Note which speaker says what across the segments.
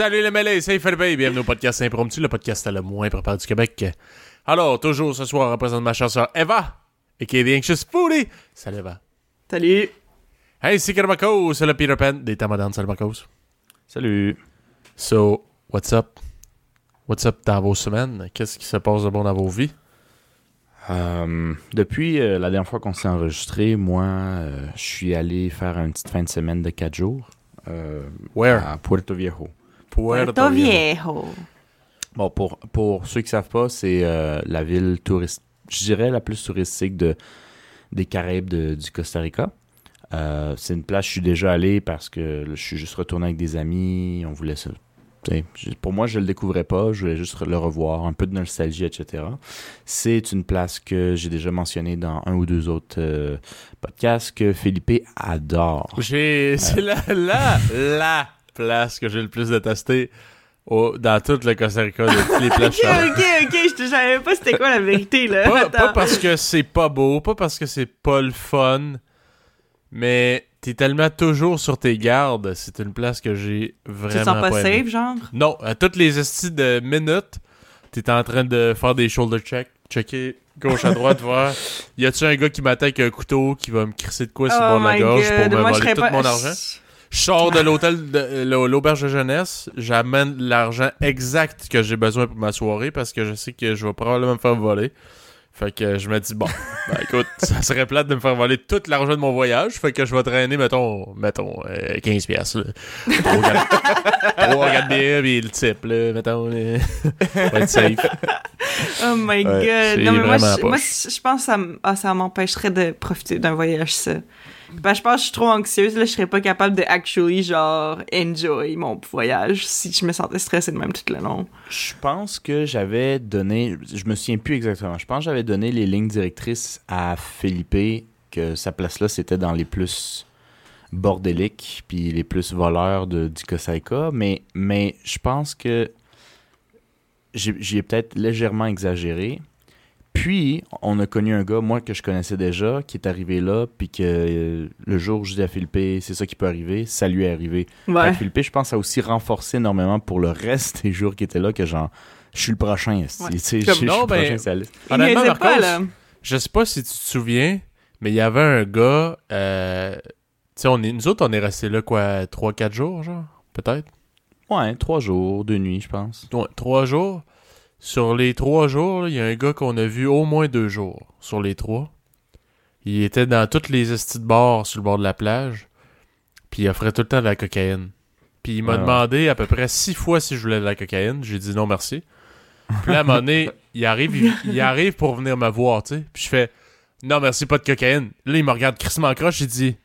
Speaker 1: Salut les mêlés, c'est et bienvenue au podcast Impromptu, le podcast le moins préparé du Québec. Alors, toujours ce soir, on représente ma chanson Eva, et qui est The Anxious Foodie. Salut Eva.
Speaker 2: Salut.
Speaker 1: Hey, c'est Kermakos, c'est le Peter Pan des Tamadans, salut Marcos.
Speaker 3: Salut.
Speaker 1: So, what's up? What's up dans vos semaines? Qu'est-ce qui se passe de bon dans vos vies?
Speaker 3: Euh, depuis euh, la dernière fois qu'on s'est enregistré, moi, euh, je suis allé faire une petite fin de semaine de 4 jours euh,
Speaker 1: Where?
Speaker 3: à Puerto Viejo.
Speaker 2: Puerto Viejo.
Speaker 3: Bon, pour, pour ceux qui savent pas, c'est euh, la ville touriste, je dirais la plus touristique de, des Caraïbes de- du Costa Rica. Euh, c'est une place, je suis déjà allé parce que je suis juste retourné avec des amis. On voulait ça. Pour moi, je le découvrais pas. Je voulais juste le revoir, un peu de nostalgie, etc. C'est une place que j'ai déjà mentionnée dans un ou deux autres euh, podcasts que Philippe adore.
Speaker 1: J'ai, c'est la, la, la place que j'ai le plus détesté au, dans tout le Costa Rica de toutes les places.
Speaker 2: Ok, ok, ok, je te savais pas c'était quoi la vérité, là.
Speaker 1: pas, parce que c'est pas beau, pas parce que c'est pas le fun, mais t'es tellement toujours sur tes gardes. C'est une place que j'ai
Speaker 2: Tu
Speaker 1: vraiment
Speaker 2: te sens pas safe, genre?
Speaker 1: Non, à toutes les estis de minutes, t'es en train de faire des shoulder checks, checker gauche à droite, voir y a-tu un gars qui m'attaque un couteau qui va me crisser de quoi sur le
Speaker 2: oh
Speaker 1: bord de la gorge pour me
Speaker 2: moi
Speaker 1: voler tout
Speaker 2: pas...
Speaker 1: mon argent? Je sors de l'hôtel de euh, l'au- l'auberge de jeunesse, j'amène l'argent exact que j'ai besoin pour ma soirée parce que je sais que je vais probablement me faire voler. Fait que je me dis bon, ben écoute, ça serait plate de me faire voler tout l'argent de mon voyage, fait que je vais traîner mettons mettons euh, 15 pièces de bière puis le type là, mettons euh, être safe.
Speaker 2: Oh my god. Non, mais moi, je, moi,
Speaker 1: poche.
Speaker 2: je pense que ça, ah, ça m'empêcherait de profiter d'un voyage, ça. Ben, je pense que je suis trop anxieuse, là, je serais pas capable de actually, genre, enjoy mon voyage si je me sentais stressée de même tout le long.
Speaker 3: Je pense que j'avais donné, je me souviens plus exactement, je pense que j'avais donné les lignes directrices à Felipe, que sa place là, c'était dans les plus bordéliques, puis les plus voleurs de, du Costa Rica, mais, mais je pense que j'ai peut-être légèrement exagéré. Puis, on a connu un gars, moi, que je connaissais déjà, qui est arrivé là, puis que euh, le jour où je dis à Philippe, c'est ça qui peut arriver, ça lui est arrivé.
Speaker 2: Ouais.
Speaker 3: Philippe, je pense, a aussi renforcé énormément pour le reste des jours qui étaient là que genre, je suis le prochain. esti.
Speaker 2: Ouais.
Speaker 3: Tu sais, je,
Speaker 1: Comme
Speaker 3: je suis le
Speaker 1: ben,
Speaker 3: prochain sur la liste.
Speaker 2: Il
Speaker 1: Honnêtement,
Speaker 2: pas, là.
Speaker 1: Je sais pas si tu te souviens, mais il y avait un gars euh, tu sais on est nous autres on est restés là quoi 3 4 jours genre, peut-être?
Speaker 3: Ouais, trois jours, deux nuits, je pense.
Speaker 1: Ouais, trois jours. Sur les trois jours, il y a un gars qu'on a vu au moins deux jours sur les trois. Il était dans toutes les estis de bars sur le bord de la plage. Puis il offrait tout le temps de la cocaïne. Puis il m'a
Speaker 3: Ah
Speaker 1: demandé à peu près six fois si je voulais de la cocaïne. J'ai dit non merci. Puis là, à un moment donné, il arrive, il, il arrive pour venir me voir, tu sais. Puis je fais non merci, pas de cocaïne. Là, il me regarde crissement croche, il dit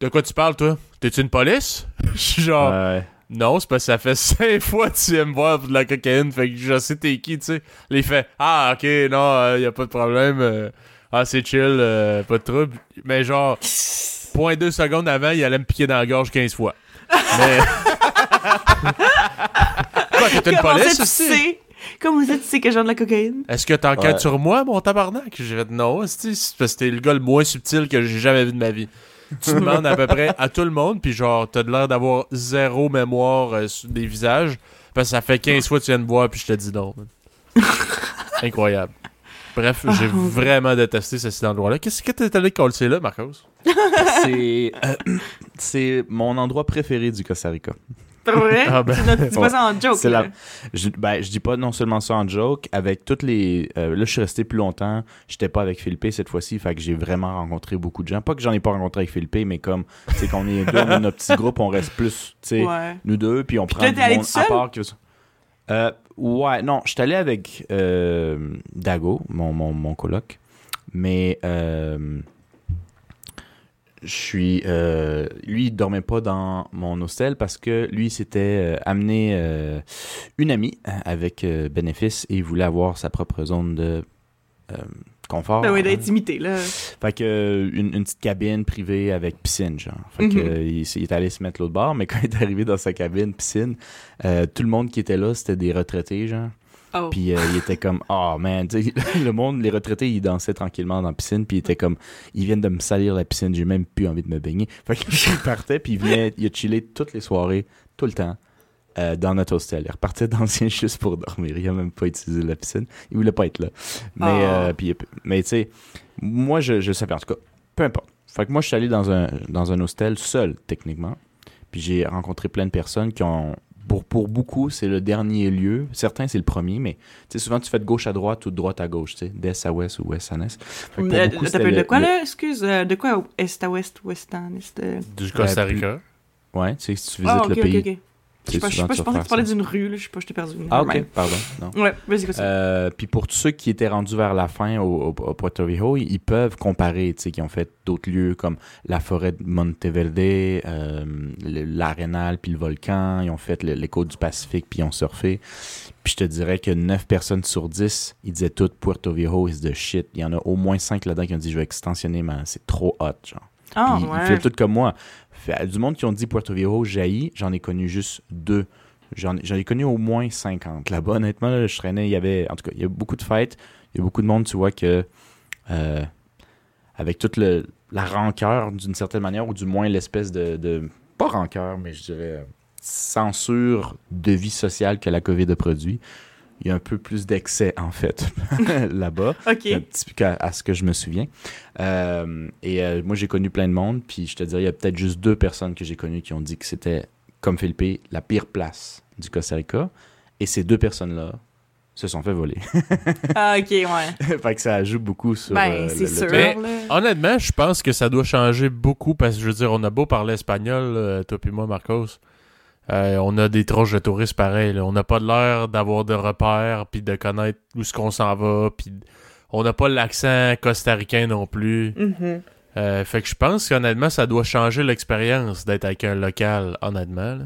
Speaker 1: De quoi tu parles, toi? T'es-tu une police? Je suis genre
Speaker 3: Ouais.
Speaker 1: Non, c'est parce que ça fait cinq fois que tu viens me voir pour de la cocaïne, fait que je sais t'es qui, tu sais. Là, il fait Ah, ok, non, il y a pas de problème. euh, ah, c'est chill, euh, pas de trouble. Mais genre, point deux secondes avant, il allait me piquer dans la gorge 15 fois. Mais. Quoi, t'es une
Speaker 2: Comment
Speaker 1: police
Speaker 2: ça, tu
Speaker 1: aussi?
Speaker 2: sais? Comment ça, tu sais que j'ai de la cocaïne?
Speaker 1: Est-ce que t'enquêtes
Speaker 3: Ouais.
Speaker 1: sur moi, mon tabarnak? J'ai fait non, c'est c'est parce que t'es le gars le moins subtil que j'ai jamais vu de ma vie. Tu demandes à peu près à tout le monde, puis genre, t'as de l'air d'avoir zéro mémoire euh, sur des visages, parce que ça fait 15 fois que tu viens de voir, puis je te dis non. Incroyable. Bref, j'ai
Speaker 2: Oh.
Speaker 1: vraiment détesté ce cet endroit-là. Qu'est-ce que t'es allé coller là, Marcos?
Speaker 3: c'est euh, c'est mon endroit préféré du Costa Rica.
Speaker 2: Pas vrai?
Speaker 1: Ah ben,
Speaker 2: Tu dis pas ça en joke,
Speaker 3: la- Je, ben, je dis pas non seulement ça en joke, avec toutes les. euh, là, je suis resté plus longtemps. J'étais pas avec Philippe cette fois-ci, fait que j'ai vraiment rencontré beaucoup de gens. Pas que j'en ai pas rencontré avec Philippe, mais comme, c'est qu'on est deux, on notre petit groupe, on reste plus, tu sais,
Speaker 2: Ouais.
Speaker 3: nous deux, puis on
Speaker 2: Puis
Speaker 3: prend du
Speaker 2: allé
Speaker 3: monde
Speaker 2: tout seul?
Speaker 3: à part. que- Euh, ouais, non, je suis allé avec euh, Dago, mon, mon, mon coloc, mais euh, je suis. euh, lui, il dormait pas dans mon hostel parce que lui, s'était euh, amené euh, une amie euh, avec bénéfice et il voulait avoir sa propre zone de confort.
Speaker 2: Ben oui,
Speaker 3: hein.
Speaker 2: d'intimité, là.
Speaker 3: Fait que une, une petite cabine privée avec piscine, genre. Fait que
Speaker 2: Mhm.
Speaker 3: il, est allé se mettre l'autre bord, mais quand il est arrivé dans sa cabine, piscine, tout le monde qui était là, c'était des retraités, genre.
Speaker 2: Oh.
Speaker 3: Puis euh, il était comme, oh man, le monde, les retraités, ils dansaient tranquillement dans la piscine, puis il était comme, ils viennent de me salir la piscine, j'ai même plus envie de me baigner. Fait qu'il partait, puis il venait, il a chillé toutes les soirées, tout le temps, euh, dans notre hostel. Il repartait d'ancien juste pour dormir. Il a même pas utilisé la piscine. Il voulait pas être là. Mais,
Speaker 2: Oh.
Speaker 3: euh, puis, mais tu sais, moi, je, je savais, en tout cas, peu importe. Fait que moi, je suis allé dans un, dans un hostel seul, techniquement. Puis j'ai rencontré plein de personnes qui ont. Pour, pour beaucoup, c'est le dernier lieu. Certains, c'est le premier, mais tu sais, souvent, tu fais de gauche à droite ou de droite à gauche, tu sais, d'est à ouest ou ouest à est.
Speaker 2: Euh,
Speaker 3: beaucoup, le-
Speaker 2: de quoi,
Speaker 3: le-
Speaker 2: là? Excuse, euh, de quoi est à ouest, ouest en est? euh?
Speaker 1: Du Costa Rica.
Speaker 3: Ouais, tu sais, si tu visites
Speaker 2: Ah, ok,
Speaker 3: le pays.
Speaker 2: Je sais pas, je pas, pensais que tu parlais d'une rue, là. Je sais pas, je t'ai perdu.
Speaker 3: Ah, ok, pardon. Non.
Speaker 2: Ouais, vas-y, continue.
Speaker 3: Euh, puis pour tous ceux qui étaient rendus vers la fin au, au- au Puerto Rico, ils, ils peuvent comparer, tu sais, qui ont fait d'autres lieux comme la forêt de Monteverde, euh, l'arénal, puis le volcan. Ils ont fait le- les côtes du Pacifique, puis ils ont surfé. Puis je te dirais que 9 personnes sur 10, ils disaient toutes Puerto Rico is the shit. Il y en a au moins 5 là-dedans qui ont dit je vais extensionner, mais c'est trop hot, genre. Puis ils
Speaker 2: ouais.
Speaker 3: filent tout comme moi. Du monde qui ont dit Puerto Rico jaillit, j'en ai connu juste deux. J'en ai connu au moins 50. Là-bas, honnêtement, là, je traînais, il y avait, en tout cas, il y a beaucoup de fêtes, il y a beaucoup de monde, tu vois, que euh, avec toute la rancœur, d'une certaine manière, ou du moins l'espèce de, pas rancœur, mais je dirais censure de vie sociale que la COVID a produit, il y a un peu plus d'excès, en fait, là-bas
Speaker 2: Ok.
Speaker 3: un petit peu à, à ce que je me souviens. Euh, et euh, moi, j'ai connu plein de monde, puis je te dirais, il y a peut-être juste deux personnes que j'ai connues qui ont dit que c'était, comme Philippe, la pire place du Costa Rica. Et ces deux personnes-là se sont fait voler.
Speaker 2: Ah, ok, ouais.
Speaker 3: fait que ça ajoute beaucoup sur
Speaker 2: Ben,
Speaker 3: euh,
Speaker 2: c'est sûr.
Speaker 1: Mais-. Honnêtement, je pense que ça doit changer beaucoup parce que je veux dire, on a beau parler espagnol, toi puis moi, Marcos. Euh, on a des troches de touristes pareils. là. On n'a pas de l'air d'avoir de repères puis de connaître où ce qu'on s'en va. Puis on n'a pas l'accent costaricain non plus.
Speaker 2: Mhm.
Speaker 1: Euh, fait que je pense qu'honnêtement, ça doit changer l'expérience d'être avec un local, honnêtement. là.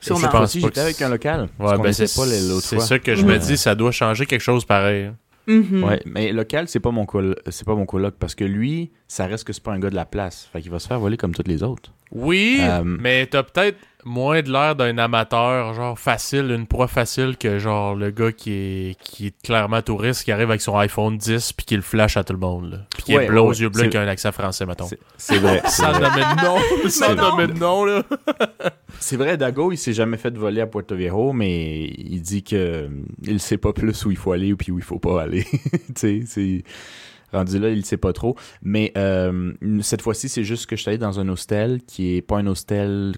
Speaker 2: Sûrement.
Speaker 1: Je
Speaker 3: Je
Speaker 1: pense
Speaker 3: pense
Speaker 1: pas que
Speaker 3: avec un local.
Speaker 1: Ouais, ben c'est
Speaker 3: pas les- l'autre
Speaker 1: c'est
Speaker 3: fois.
Speaker 1: ça que je me
Speaker 2: Ouais.
Speaker 1: dis, ça doit changer quelque chose pareil.
Speaker 2: Mhm.
Speaker 3: Ouais, mais local, c'est pas mon col c'est pas mon coloc parce que lui, ça reste que c'est pas un gars de la place. Fait qu'il va se faire voler comme tous les autres.
Speaker 1: Oui,
Speaker 3: Euh,
Speaker 1: mais t'as peut-être moins de l'air d'un amateur, genre facile, une proie facile que genre le gars qui est, qui est clairement touriste, qui arrive avec son iPhone 10 puis qui le flash à tout le monde. Là. Puis qui
Speaker 3: Ouais,
Speaker 1: est bleu aux yeux bleus qui a un accent français, mettons.
Speaker 3: C'est- vrai.
Speaker 1: Sans nommer de nom, sans
Speaker 2: non.
Speaker 1: nommer de nom, là.
Speaker 3: C'est vrai, Dago, il s'est jamais fait voler à Puerto Viejo, mais il dit que euh, il sait pas plus où il faut aller ou puis où il faut pas aller. tu sais, c'est rendu là, il sait pas trop. Mais euh, cette fois-ci, c'est juste que je suis allé dans un hostel qui est pas un hostel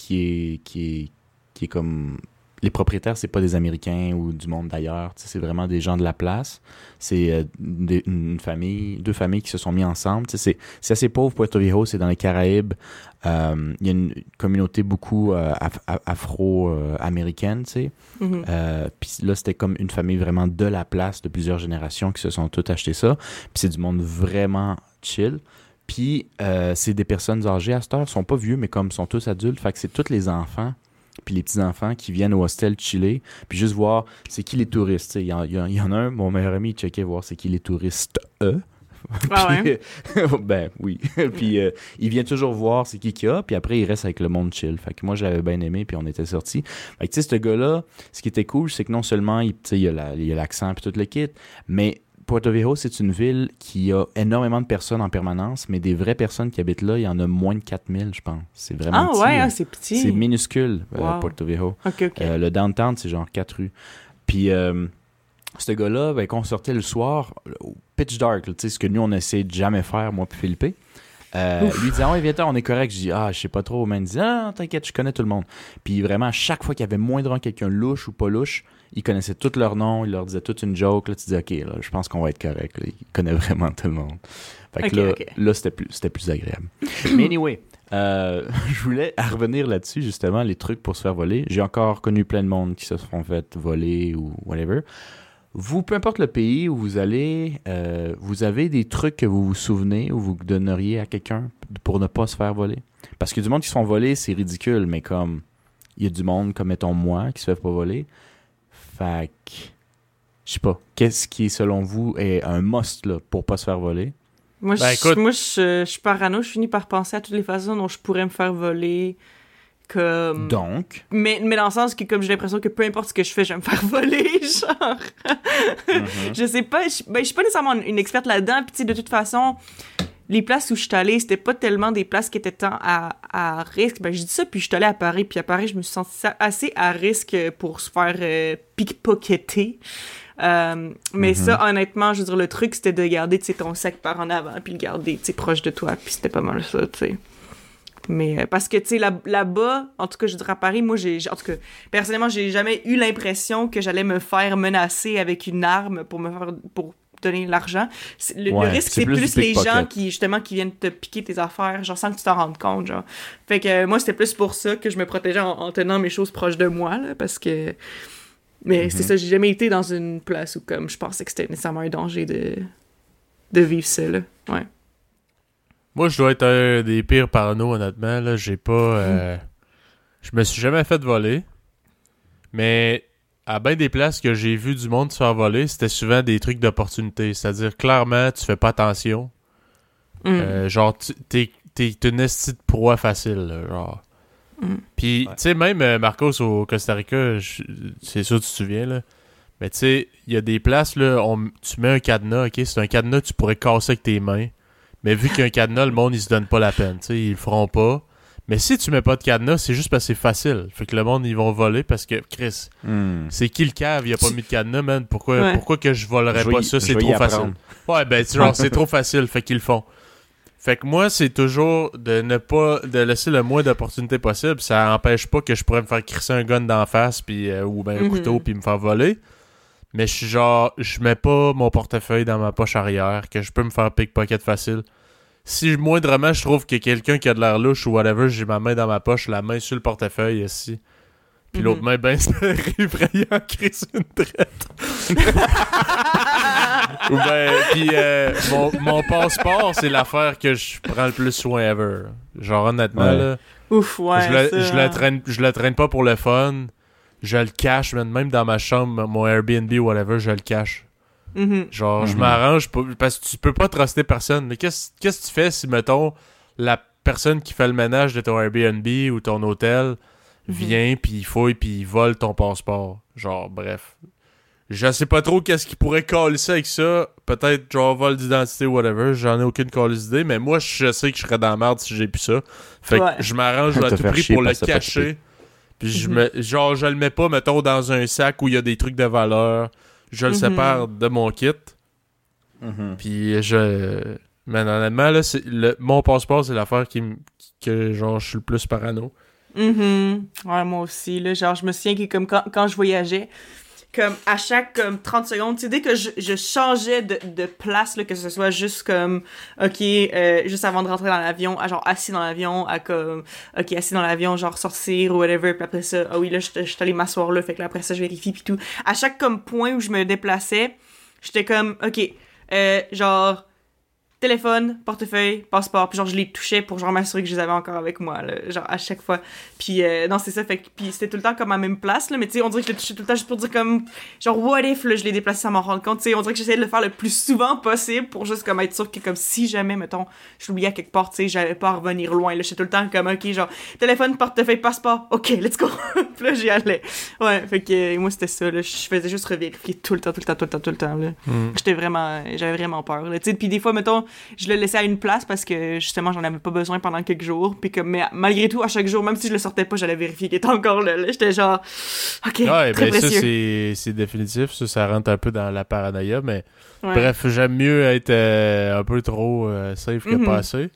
Speaker 3: qui est qui est qui est comme les propriétaires, c'est pas des Américains ou du monde d'ailleurs. C'est vraiment des gens de la place. C'est euh, une famille, deux familles qui se sont mis ensemble. C'est c'est assez pauvre, Puerto Viejo, c'est dans les Caraïbes. Euh, Il y a une communauté beaucoup euh, af- af- afro-américaine, tu sais.
Speaker 2: Mhm.
Speaker 3: Euh, Puis là, c'était comme une famille vraiment de la place de plusieurs générations qui se sont toutes acheté ça. Puis c'est du monde vraiment chill. Puis euh, c'est des personnes âgées à cette heure, sont pas vieux, mais comme sont tous adultes. Fait que c'est tous les enfants puis les petits-enfants qui viennent au hostel chiller, puis juste voir c'est qui les touristes. Il y, y en- il y en a un, mon meilleur ami, il checkait voir c'est qui les touristes, eux.
Speaker 2: Ah ouais.
Speaker 3: Puis, ben oui. puis euh, il vient toujours voir c'est qui qu'il y a, puis après il reste avec le monde chill. Fait que moi je l'avais bien aimé, puis on était sortis. Fait que tu sais, ce gars-là, ce qui était cool, c'est que non seulement il, tu sais, il y a la- il y a l'accent puis tout le kit, mais Puerto Viejo, c'est une ville qui a énormément de personnes en permanence, mais des vraies personnes qui habitent là, il y en a moins de 4000, je pense. C'est vraiment
Speaker 2: Ah
Speaker 3: petit,
Speaker 2: ouais, ah, c'est petit.
Speaker 3: C'est minuscule, euh. Puerto Viejo. Euh, le downtown, c'est genre quatre rues. Puis, euh, ce gars-là, ben, quand on sortait le soir, au pitch dark, tu sais, ce que nous, on essaie de jamais faire, moi puis Philippe, lui disait, ah ouais, viens on est correct. Je dis, ah, je sais pas trop. Mais il disait, ah, t'inquiète, je connais tout le monde. Puis vraiment, à chaque fois qu'il y avait moindrement quelqu'un louche ou pas louche, il connaissait tous leurs noms, il leur disait toute une joke. Là, tu dis, ok, là, je pense qu'on va être correct. là. Il connaît vraiment tout le monde. Fait que là, là c'était plus, c'était plus agréable. Mais anyway, euh, je voulais revenir là-dessus, justement, les trucs pour se faire voler. J'ai encore connu plein de monde qui se sont fait voler ou whatever. Vous, peu importe le pays où vous allez, euh, vous avez des trucs que vous vous souvenez ou vous donneriez à quelqu'un pour ne pas se faire voler? Parce que du monde qui se font voler, c'est ridicule, mais comme il y a du monde, comme mettons moi, qui se fait pas voler. Fait je sais pas, qu'est-ce qui, selon vous, est un must là, pour pas se faire voler?
Speaker 2: Moi,
Speaker 1: Ben,
Speaker 2: je,
Speaker 1: écoute-
Speaker 2: moi je, je suis parano, je finis par penser à toutes les façons dont je pourrais me faire voler. Comme...
Speaker 3: Donc,
Speaker 2: Mais, mais dans le sens que, comme j'ai l'impression que peu importe ce que je fais, je vais me faire voler, genre.
Speaker 3: Mhm.
Speaker 2: je sais pas, je, ben, je suis pas nécessairement une, experte là-dedans, puis de toute façon, les places où je suis allée, c'était pas tellement des places qui étaient tant à, à risque. Ben, je dis ça, puis je suis allée à Paris, puis à Paris, je me suis sentie assez à risque pour se faire euh, pickpocketer. Euh, mais
Speaker 3: Mhm.
Speaker 2: ça, honnêtement, je veux dire, le truc, c'était de garder, ton sac par en avant, puis le garder, proche de toi, puis c'était pas mal ça, tu sais. Mais euh, parce que, tu sais, là- là-bas, en tout cas, je dirais à Paris, moi, j'ai, en tout cas, personnellement, j'ai jamais eu l'impression que j'allais me faire menacer avec une arme pour me faire, pour donner l'argent. Le, risque,
Speaker 3: c'est plus
Speaker 2: les gens qui, justement, qui viennent te piquer tes affaires, genre, sans que tu t'en rendes compte, genre. Fait que, euh, moi, c'était plus pour ça que je me protégeais en, en tenant mes choses proches de moi, là, parce que... Mais
Speaker 3: Mhm.
Speaker 2: c'est ça, j'ai jamais été dans une place où, comme, je pensais que c'était nécessairement un danger de, de vivre ça, là. Ouais.
Speaker 1: Moi, je dois être un des pires parano, honnêtement. Là, j'ai pas. euh, Je me suis jamais fait voler. Mais à bien des places que j'ai vu du monde se faire voler, c'était souvent des trucs d'opportunité. C'est-à-dire, clairement, tu fais pas attention.
Speaker 2: Mm.
Speaker 1: Euh, genre, tu- t'es t'es une estie de proie facile, là, genre.
Speaker 2: Mm.
Speaker 1: Puis,
Speaker 3: Ouais.
Speaker 1: tu sais, même euh, Marcos au Costa Rica, c'est sûr, tu te souviens, là. Mais tu sais, il y a des places, là, on- tu mets un cadenas, ok? C'est un cadenas que tu pourrais casser avec tes mains. Mais vu qu'il y a un cadenas, le monde, ils se donnent pas la peine, tu sais, ils le feront pas. Mais si tu mets pas de cadenas, c'est juste parce que c'est facile. Fait que le monde, ils vont voler parce que, Chris,
Speaker 3: hmm,
Speaker 1: c'est qui le cave? Il a pas mis de cadenas, man. Pourquoi,
Speaker 2: Ouais.
Speaker 1: pourquoi que je volerais
Speaker 3: je
Speaker 1: pas
Speaker 3: y-
Speaker 1: ça? C'est trop facile. Ouais, ben, tu- genre, c'est trop facile, fait qu'ils le font. Fait que moi, c'est toujours de ne pas, de laisser le moins d'opportunités possible. Ça empêche pas que je pourrais me faire crisser un gun d'en face, puis, euh, ou ben un
Speaker 2: Mhm.
Speaker 1: couteau, puis me faire voler. Mais je suis genre, je mets pas mon portefeuille dans ma poche arrière, que je peux me faire pickpocket facile. Si moindrement je trouve que quelqu'un qui a de l'air louche ou whatever, j'ai ma main dans ma poche, la main sur le portefeuille ici. Puis
Speaker 2: Mhm.
Speaker 1: l'autre main ben prêt à crisser une traite. Ou ben, puis euh, mon, mon passeport, c'est l'affaire que je prends le plus soin ever. Genre, honnêtement,
Speaker 3: Ouais.
Speaker 1: là,
Speaker 2: Ouf, ouais.
Speaker 1: je, le,
Speaker 2: ça,
Speaker 1: je, le
Speaker 2: hein.
Speaker 1: traîne, je le traîne pas pour le fun. Je le cache, même dans ma chambre, mon Airbnb ou whatever, je le cache.
Speaker 2: Mhm.
Speaker 1: Genre, je
Speaker 3: Mhm.
Speaker 1: m'arrange pour- parce que tu peux pas truster personne. Mais qu'est-ce qu'est-ce que tu fais si, mettons, la personne qui fait le ménage de ton Airbnb ou ton hôtel
Speaker 2: Mhm.
Speaker 1: vient, puis il fouille, puis il vole ton passeport? Genre, bref. Je sais pas trop qu'est-ce qui pourrait coller ça avec ça. Peut-être, genre, vol d'identité ou whatever. J'en ai aucune calice d'idée, mais moi, je sais que je serais dans la merde si j'ai plus ça. Fait que je m'arrange à
Speaker 3: Te
Speaker 1: tout prix pour le cacher. Puis je me, genre, je le mets pas, mettons, dans un sac où il y a des trucs de valeur. Je le
Speaker 2: Mhm.
Speaker 1: sépare de mon kit.
Speaker 3: Mhm.
Speaker 1: Puis je. Mais honnêtement, là, c'est le... mon passeport, c'est l'affaire qui me. que genre je suis le plus parano.
Speaker 2: Mhm. Ouais, moi aussi, là. Genre, je me souviens que comme quand, quand je voyageais, comme à chaque comme 30 secondes, tu sais, dès que je, je changeais de, de place, là, que ce soit juste comme, OK, euh, juste avant de rentrer dans l'avion, à genre assis dans l'avion, à comme, OK, assis dans l'avion, genre sortir ou whatever, puis après ça, ah oui, là, je je allée m'asseoir là, fait que là, après ça, je vérifie, puis tout. À chaque comme point où je me déplaçais, j'étais comme, OK, euh, genre, téléphone, portefeuille, passeport, puis genre je les touchais pour genre m'assurer que je les avais encore avec moi, là, genre à chaque fois. Puis euh, non, c'est ça, fait que puis c'était tout le temps comme à la même place, là, mais tu sais, on dirait que je les touchais tout le temps juste pour dire comme, genre what if, là, je les déplaçais sans m'en rendre compte, tu sais, on dirait que j'essayais de le faire le plus souvent possible pour juste comme être sûr que comme si jamais, mettons, je l'oubliais à quelque part, tu sais, j'avais pas à revenir loin, là, j'étais tout le temps comme, ok, genre, téléphone, portefeuille, passeport, ok, let's go, puis là j'y allais. Ouais, fait que euh, moi c'était ça, là, je faisais juste revérifier tout le temps, tout le temps, tout le temps, tout le temps, là. J'étais vraiment, j'avais vraiment peur. Là. Tu sais, Puis des fois, mettons, je le laissais à une place parce que justement, j'en avais pas besoin pendant quelques jours. Puis comme, mais malgré tout, à chaque jour, même si je le sortais pas, j'allais vérifier qu'il était encore là. là. J'étais genre, ok,
Speaker 1: Ouais,
Speaker 2: très
Speaker 1: ben ça,
Speaker 2: précieux.
Speaker 1: c'est c'est définitif. Ça, ça rentre un peu dans la paranoïa, mais
Speaker 2: Ouais.
Speaker 1: bref, j'aime mieux être euh, un peu trop euh, safe que
Speaker 2: Mhm.
Speaker 1: pas assez.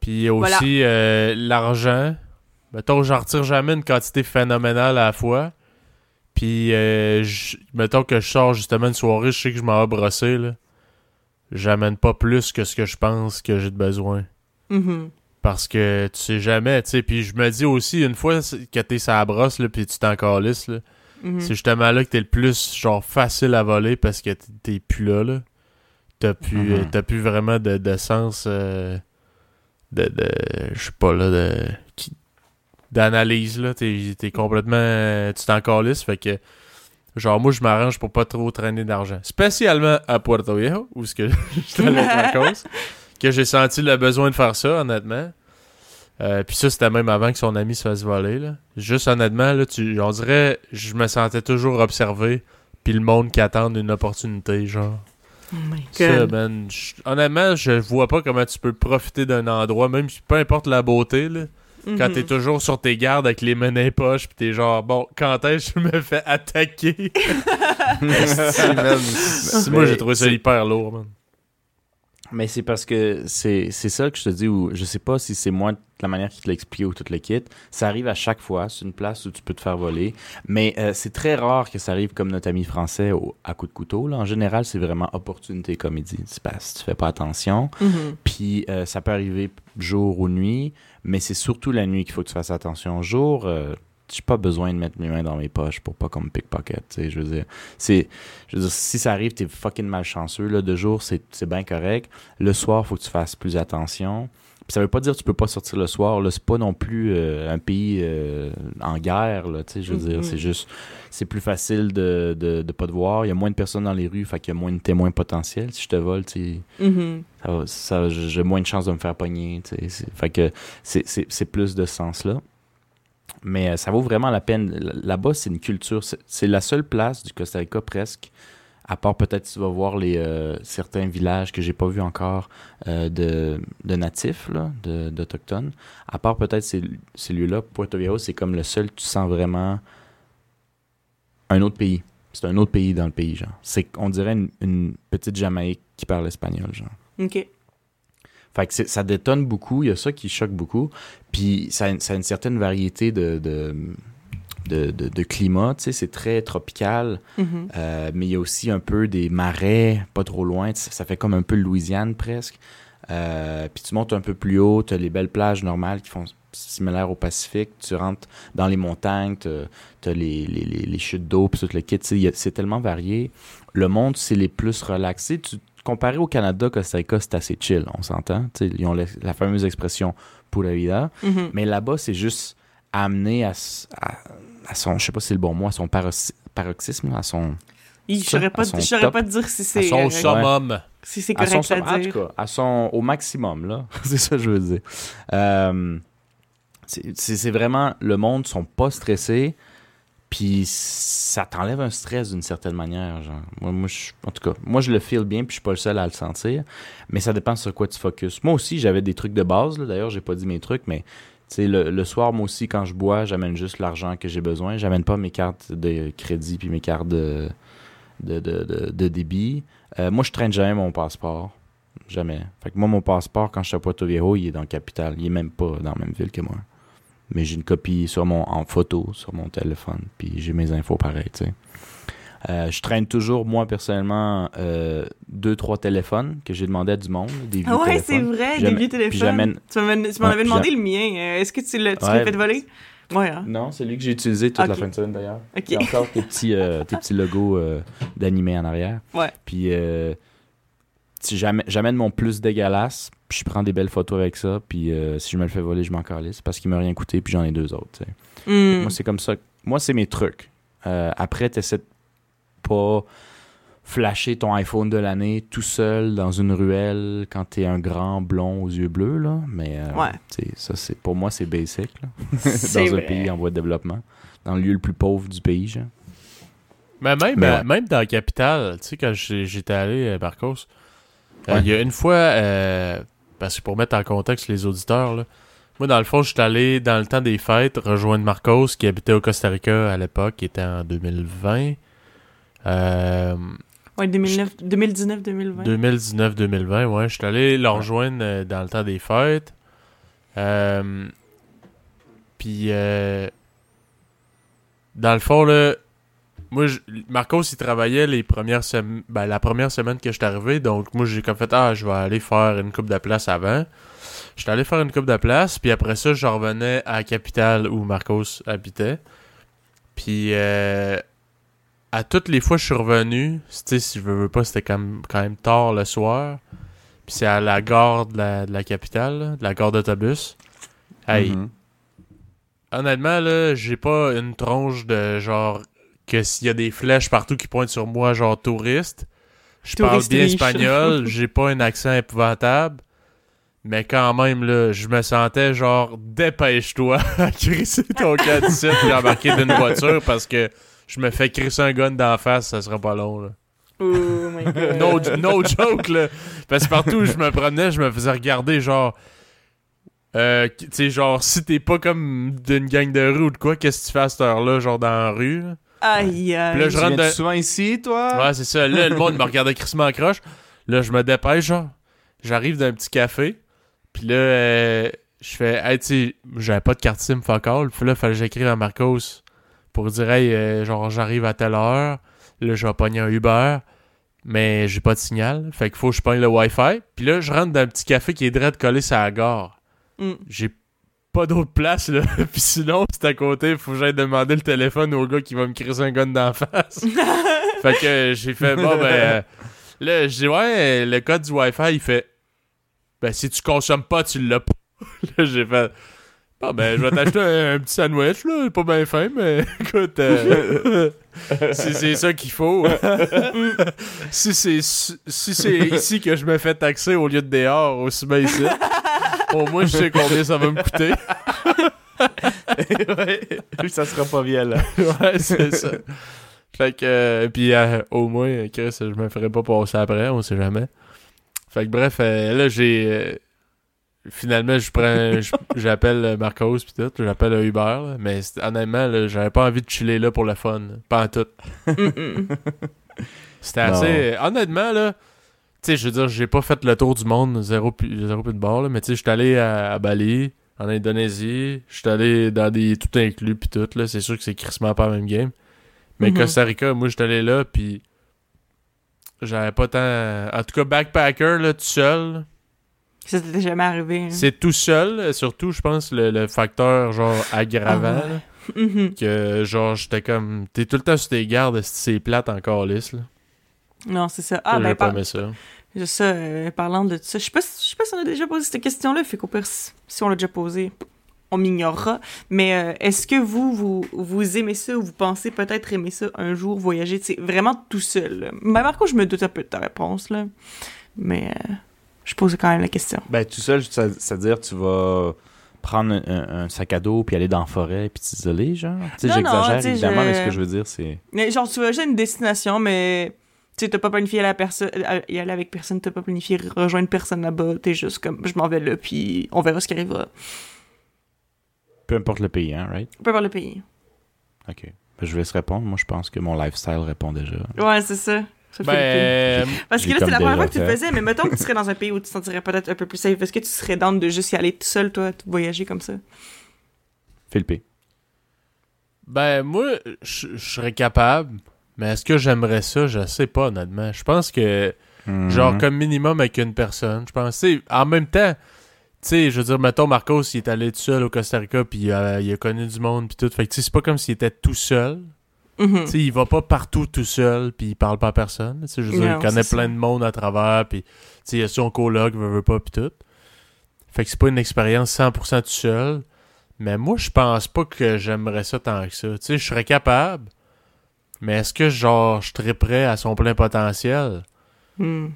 Speaker 1: Puis aussi,
Speaker 2: Voilà.
Speaker 1: euh, l'argent. Mettons, j'en retire jamais une quantité phénoménale à la fois. Puis, euh, mettons que je sors justement une soirée, je sais que je m'en vais brosser, là. J'amène pas plus que ce que je pense que j'ai de besoin.
Speaker 2: Mhm.
Speaker 1: Parce que tu sais jamais, tu sais. Puis je me dis aussi, une fois que t'es la brosse, là, puis tu t'en calisses, là,
Speaker 2: Mhm.
Speaker 1: c'est justement là que t'es le plus, genre, facile à voler parce que t'es plus là, là. T'as plus, t'as plus vraiment de, de sens euh, de, de je sais pas, là, de... d'analyse, là. T'es, t'es complètement... euh, tu t'en calisses, fait que... Genre, moi, je m'arrange pour pas trop traîner d'argent. Spécialement à Puerto Viejo, où ce que j'étais en vacances, que j'ai senti le besoin de faire ça, honnêtement. Euh, puis ça, c'était même avant que son ami se fasse voler. Là. Juste honnêtement, là, tu, on dirait je me sentais toujours observé. Puis le monde qui attend une opportunité, genre.
Speaker 2: Oh my
Speaker 1: Ça,
Speaker 2: god.
Speaker 1: man, honnêtement, je vois pas comment tu peux profiter d'un endroit, même si peu importe la beauté, là, quand
Speaker 2: Mhm.
Speaker 1: t'es toujours sur tes gardes avec les les poches, pis t'es genre, bon, quand est-ce que je me fais attaquer? Si, man, si, moi, j'ai trouvé ça hyper lourd, man.
Speaker 3: Mais c'est parce que c'est c'est ça que je te dis, ou je sais pas si c'est moi la manière qu'il te l'a expliqué ou tout le kit. Ça arrive à chaque fois, c'est une place où tu peux te faire voler. Mais euh, c'est très rare que ça arrive comme notre ami français au- à coup de couteau. Là. En général, c'est vraiment opportunité comédie. C'est parce que tu fais pas attention.
Speaker 2: Mhm.
Speaker 3: Puis euh, ça peut arriver jour ou nuit, mais c'est surtout la nuit qu'il faut que tu fasses attention. Jour, euh, j'ai pas besoin de mettre mes mains dans mes poches pour pas comme pickpocket. tu sais, Je veux dire, c'est, je veux dire, si ça arrive, t'es fucking malchanceux. Là, de jour, c'est, c'est bien correct. Le soir, faut que tu fasses plus attention. Puis ça veut pas dire que tu peux pas sortir le soir. Là, c'est pas non plus euh, un pays euh, en guerre. Là, tu sais, je veux dire,
Speaker 2: Mhm.
Speaker 3: c'est juste, c'est plus facile de, de, de pas te voir. Il y a moins de personnes dans les rues, fait qu'il y a moins de témoins potentiels. Si je te vole, tu sais,
Speaker 2: Mhm.
Speaker 3: ça j'ai moins de chances de me faire pogner. tu sais, c'est- Fait que c'est- c'est c'est plus de ce sens-là. Mais euh, ça vaut vraiment la peine. Là-bas, c'est une culture. C'est la seule place du Costa Rica presque. À part peut-être tu vas voir les euh, certains villages que j'ai pas vu encore euh, de, de natifs, d'autochtones. À part peut-être ces, ces lieux-là, Puerto Viejo, c'est comme le seul tu sens vraiment un autre pays. C'est un autre pays dans le pays, genre. C'est, on dirait une, une petite Jamaïque qui parle espagnol, genre.
Speaker 2: Ok.
Speaker 3: Fait que ça détonne beaucoup, il y a ça qui choque beaucoup. Puis ça, a une- ça a une certaine variété de, de, de, de- de climat, tu sais, c'est très tropical,
Speaker 2: Mhm.
Speaker 3: euh, mais il y a aussi un peu des marais pas trop loin, ça fait comme un peu Louisiane presque. Euh, puis tu montes un peu plus haut, tu as les belles plages normales qui font similaires au Pacifique, tu rentres dans les montagnes, tu as les, les, les, les chutes d'eau, puis tout le kit, c'est tellement varié. Le monde, c'est les plus relaxés. Tu, comparé au Canada, Costa Rica, c'est assez chill, on s'entend. Ils ont la, la fameuse expression pura vida.
Speaker 2: Mhm.
Speaker 3: Mais là-bas, c'est juste amené à, à, à son, je sais pas si c'est le bon mot, à son paroxy- paroxysme, à son,
Speaker 2: Je saurais
Speaker 3: à
Speaker 2: pas,
Speaker 3: son
Speaker 2: saurais pas te dire si
Speaker 1: À
Speaker 2: c'est
Speaker 1: son
Speaker 2: euh,
Speaker 1: summum.
Speaker 2: si c'est
Speaker 3: à son,
Speaker 2: correct à
Speaker 3: en tout cas, à son, au maximum, là. c'est ça que je veux dire. Euh, c'est vraiment, le monde sont pas stressés, puis ça t'enlève un stress d'une certaine manière, genre. Moi, moi je- en tout cas, moi, je le feel bien, puis je suis pas le seul à le sentir, mais ça dépend sur quoi tu focuses. Moi aussi, j'avais des trucs de base. D'ailleurs, j'ai pas dit mes trucs, mais le, le soir, moi aussi, quand je bois, j'amène juste l'argent que j'ai besoin. J'amène pas mes cartes de crédit puis mes cartes de, de, de, de, débit. Euh, moi, je traîne jamais mon passeport. Jamais. Fait que moi, mon passeport, quand je suis à Puerto Viejo, il est dans le capital. Il est même pas dans la même ville que moi. Mais j'ai une copie sur mon, en photo sur mon téléphone. Puis j'ai mes infos pareil, tu sais. Euh, je traîne toujours, moi, personnellement, euh, deux, trois téléphones que j'ai demandé à du monde. Des vieux
Speaker 2: Ah ouais, c'est vrai, des vieux téléphones. Tu m'en
Speaker 3: Ouais,
Speaker 2: avais demandé le mien. Euh, Est-ce que tu l'as
Speaker 3: Ouais.
Speaker 2: fait voler? Ouais, hein?
Speaker 3: Non, c'est lui que j'ai utilisé toute la
Speaker 2: Ok.
Speaker 3: fin de semaine d'ailleurs.
Speaker 2: Ok.
Speaker 3: Il y a encore tes petits, tes petits logos d'animé en arrière.
Speaker 2: Ouais.
Speaker 3: Puis si j'amène j'amène mon plus dégueulasse, puis je prends des belles photos avec ça, puis euh, si je me le fais voler, je m'en calisse parce qu'il m'a rien coûté, puis j'en ai deux autres.
Speaker 2: Hmm.
Speaker 3: Moi, c'est comme ça. Moi, c'est mes trucs. Euh, après, t'essaies de pas flasher ton iPhone de l'année tout seul dans une ruelle quand t'es un grand blond aux yeux bleus, là. Mais euh,
Speaker 2: Ouais.
Speaker 3: ça, c'est pour moi, c'est basic, là. Dans un pays en voie de développement. Dans le lieu le plus pauvre du pays, genre.
Speaker 1: Mais même,
Speaker 3: Mais
Speaker 1: euh,
Speaker 3: ouais.
Speaker 1: même dans la capitale, tu sais, quand j'étais allé, Marcos, euh,
Speaker 3: Ouais.
Speaker 1: il y a une fois, euh, parce que pour mettre en contexte les auditeurs, là, moi, dans le fond, j'étais allé, dans le temps des fêtes, rejoindre Marcos, qui habitait au Costa Rica à l'époque, qui était en 2020. Euh,
Speaker 2: Ouais, 2009 2019-2020.
Speaker 1: 2019-2020, ouais. Je suis allé le rejoindre euh, dans le temps des fêtes. Euh, Puis, euh, dans le fond, là, moi, je- Marcos, il travaillait les premières sem- ben, la première semaine que je suis arrivé. Donc, moi, j'ai comme fait, ah, je vais aller faire une coupe de place avant. J'étais allé faire une coupe de place. Puis après ça, je revenais à la capitale où Marcos habitait. Puis, euh, à toutes les fois que je suis revenu, tu si je veux, veux pas, c'était quand même, quand même tard le soir. Puis c'est à la gare de la, de la capitale, là, de la gare d'autobus. Hey,
Speaker 3: Mhm.
Speaker 1: honnêtement, là, j'ai pas une tronche de genre que s'il y a des flèches partout qui pointent sur moi, genre touriste. Je parle bien
Speaker 2: riche.
Speaker 1: espagnol, j'ai pas un accent épouvantable. Mais quand même, là, je me sentais genre, dépêche-toi à crisser ton caddie et embarquer d'une voiture parce que je me fais crisser un gun d'en face, ça sera pas long, là.
Speaker 2: Oh my god.
Speaker 1: No, no joke, là. Parce que partout où je me promenais, je me faisais regarder, genre. Euh, tu sais, genre, si t'es pas comme d'une gang de rue ou de quoi, qu'est-ce que tu fais à cette heure-là, genre dans la rue? là?
Speaker 2: Aïe,
Speaker 1: Puis là,
Speaker 2: aïe.
Speaker 1: je
Speaker 3: Tu
Speaker 1: rentre dans-
Speaker 3: souvent ici, toi?
Speaker 1: Ouais, c'est ça. Là, le monde me regardait crissement en croche. Là, je me dépêche, genre. J'arrive d'un petit café. Puis là, euh, je fais, hey, tu sais, j'avais pas de carte SIM fuck all. Puis là, fallait que j'écrive à Marcos pour dire, hey, euh, genre, j'arrive à telle heure. Là, je vais pogner un Uber. Mais j'ai pas de signal. Fait qu'il faut que je pogne le Wi-Fi. Puis là, je rentre dans un petit café qui est direct collé sur la gare.
Speaker 2: Mm.
Speaker 1: J'ai pas d'autre place, là. Puis sinon, c'est à côté. Il faut que j'aille demander le téléphone au gars qui va me crisser un gun d'en face. fait que euh, j'ai fait, bon, ben. euh, là, je dis, ouais, le code du Wi-Fi, il fait. Ben, si tu consommes pas, tu l'as pas. là, j'ai fait. Bon, ben, je vais t'acheter un, un petit sandwich, là. Pas bien faim, mais écoute. euh, si c'est ça qu'il faut. si c'est si c'est ici que je me fais taxer au lieu de dehors, aussi bien ici. Au moins, je sais combien ça va me coûter.
Speaker 3: ouais. Ça sera pas violent.
Speaker 1: ouais, c'est ça. Fait que, euh, puis euh, au moins, Chris, je me ferais pas passer après, on sait jamais. Fait que bref, euh, là, j'ai. euh, finalement, je prends. J'appelle Marcos, pis tout, j'appelle Uber, là, mais honnêtement, là, j'avais pas envie de chiller là pour le fun. Pas en tout. C'était assez. Honnêtement, là. Sais, je veux dire, j'ai pas fait le tour du monde, zéro, pu- zéro plus de bord, là, mais tu sais, je suis allé à, à Bali, en Indonésie, je suis allé dans des tout inclus, pis tout, là. C'est sûr que c'est crissement pas la même game. Mais
Speaker 2: Mhm.
Speaker 1: Costa Rica, moi, j'étais allé là, puis j'avais pas tant. En tout cas, backpacker, là, tout seul.
Speaker 2: Ça t'était jamais arrivé. hein?
Speaker 1: C'est tout seul, surtout, je pense, le, le facteur, genre, aggravant,
Speaker 2: Ah ouais.
Speaker 1: là,
Speaker 2: Mhm.
Speaker 1: que, genre, j'étais comme. T'es tout le temps sur tes gardes, c'est plate encore lisse, là?
Speaker 2: Non, c'est ça. Ah, ben,
Speaker 1: pas
Speaker 2: par...
Speaker 1: aimé ça.
Speaker 2: Ça, euh, parlant de ça, je sais pas, si- je sais pas si on a déjà posé cette question-là, fait qu'au pire, si on l'a déjà posé, on m'ignorera. Mais euh, est-ce que vous, vous, vous aimez ça ou vous pensez peut-être aimer ça un jour, voyager, tu vraiment tout seul? Ben, Marco, je me doute un peu de ta réponse, là. Mais euh, je pose quand même la question.
Speaker 3: Ben, tout seul, c'est-à-dire, tu vas prendre un, un- un sac à dos puis aller dans la forêt puis t'isoler, genre? Tu sais, j'exagère, évidemment,
Speaker 2: je-
Speaker 3: mais ce que je veux dire, c'est...
Speaker 2: Mais genre, tu vas à une destination, mais tu sais, t'as pas planifié la personne, à- y aller avec personne, t'as pas planifié rejoindre personne là-bas, t'es juste comme, je m'en vais là, puis on verra ce qui arrivera.
Speaker 3: Peu importe le pays, hein, right?
Speaker 2: On peut voir le pays.
Speaker 3: OK. Ben, je vais laisse répondre. Moi, je pense que mon lifestyle répond déjà.
Speaker 2: Ouais, c'est ça.
Speaker 1: Ben,
Speaker 2: Parce que là, c'est la première fois que tu le faisais, mais mettons que tu serais dans un pays où tu te sentirais peut-être un peu plus safe. Est-ce que tu serais down de juste y aller tout seul, toi, voyager comme ça?
Speaker 3: Philippe.
Speaker 1: ben, moi, je serais capable, mais est-ce que j'aimerais ça? Je sais pas, honnêtement. Je pense que,
Speaker 3: Mhm.
Speaker 1: genre, comme minimum avec une personne, je pense, en même temps, tu sais, je veux dire, mettons, Marcos, il est allé tout seul au Costa Rica, puis euh, il a connu du monde, puis tout. Fait que, tu sais, c'est pas comme s'il était tout seul.
Speaker 2: Mhm.
Speaker 1: Tu sais, il va pas partout tout seul, puis il parle pas à personne. Tu sais, je veux dire,
Speaker 2: Non,
Speaker 1: il connaît
Speaker 2: c'est
Speaker 1: plein
Speaker 2: ça.
Speaker 1: de monde à travers, puis tu sais, il y a son coloc, veut, veut pas, puis tout. Fait que c'est pas une expérience 100% tout seul. Mais moi, je pense pas que j'aimerais ça tant que ça. Tu sais, je serais capable, mais est-ce que, genre, je serais prêt à son plein potentiel?
Speaker 2: Hmm.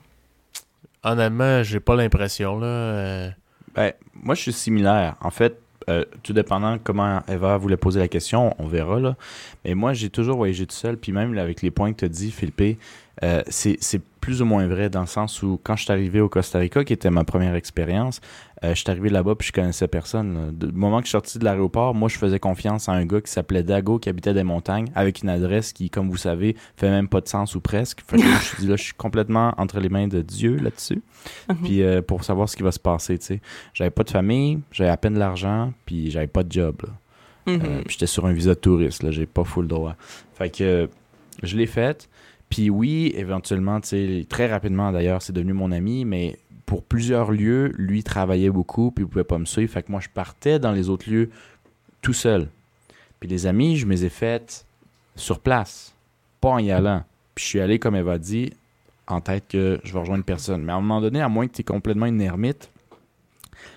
Speaker 1: Honnêtement, j'ai pas l'impression, là. euh.
Speaker 3: Ben, moi, je suis similaire. En fait, euh, tout dépendant comment Eva voulait poser la question, on verra, là. Mais moi, j'ai toujours voyagé tout seul. Puis même là, avec les points que tu as dit, Philippe, euh, c'est plus ou moins vrai dans le sens où quand je suis arrivé au Costa Rica, qui était ma première expérience, euh, je suis arrivé là-bas puis je connaissais personne. Du moment que je suis sorti de l'aéroport, moi, je faisais confiance à un gars qui s'appelait Dago, qui habitait des montagnes, avec une adresse qui, comme vous savez, fait même pas de sens ou presque. Fait que là, je suis dit, là, je suis complètement entre les mains de Dieu là-dessus.
Speaker 2: Mhm.
Speaker 3: Puis euh, pour savoir ce qui va se passer, tu sais. J'avais pas de famille, j'avais à peine de l'argent, puis j'avais pas de job.
Speaker 2: Mhm.
Speaker 3: Euh, j'étais sur un visa de touriste, là, j'ai pas full droit. Fait que je l'ai faite. Puis oui, éventuellement, très rapidement d'ailleurs, c'est devenu mon ami, mais pour plusieurs lieux, lui travaillait beaucoup, puis il pouvait pas me suivre. Fait que moi, je partais dans les autres lieux tout seul. Puis les amis, je me les ai faites sur place, pas en y allant. Puis je suis allé, comme elle va dit, en tête que je vais rejoindre personne. Mais à un moment donné, à moins que tu es complètement une ermite,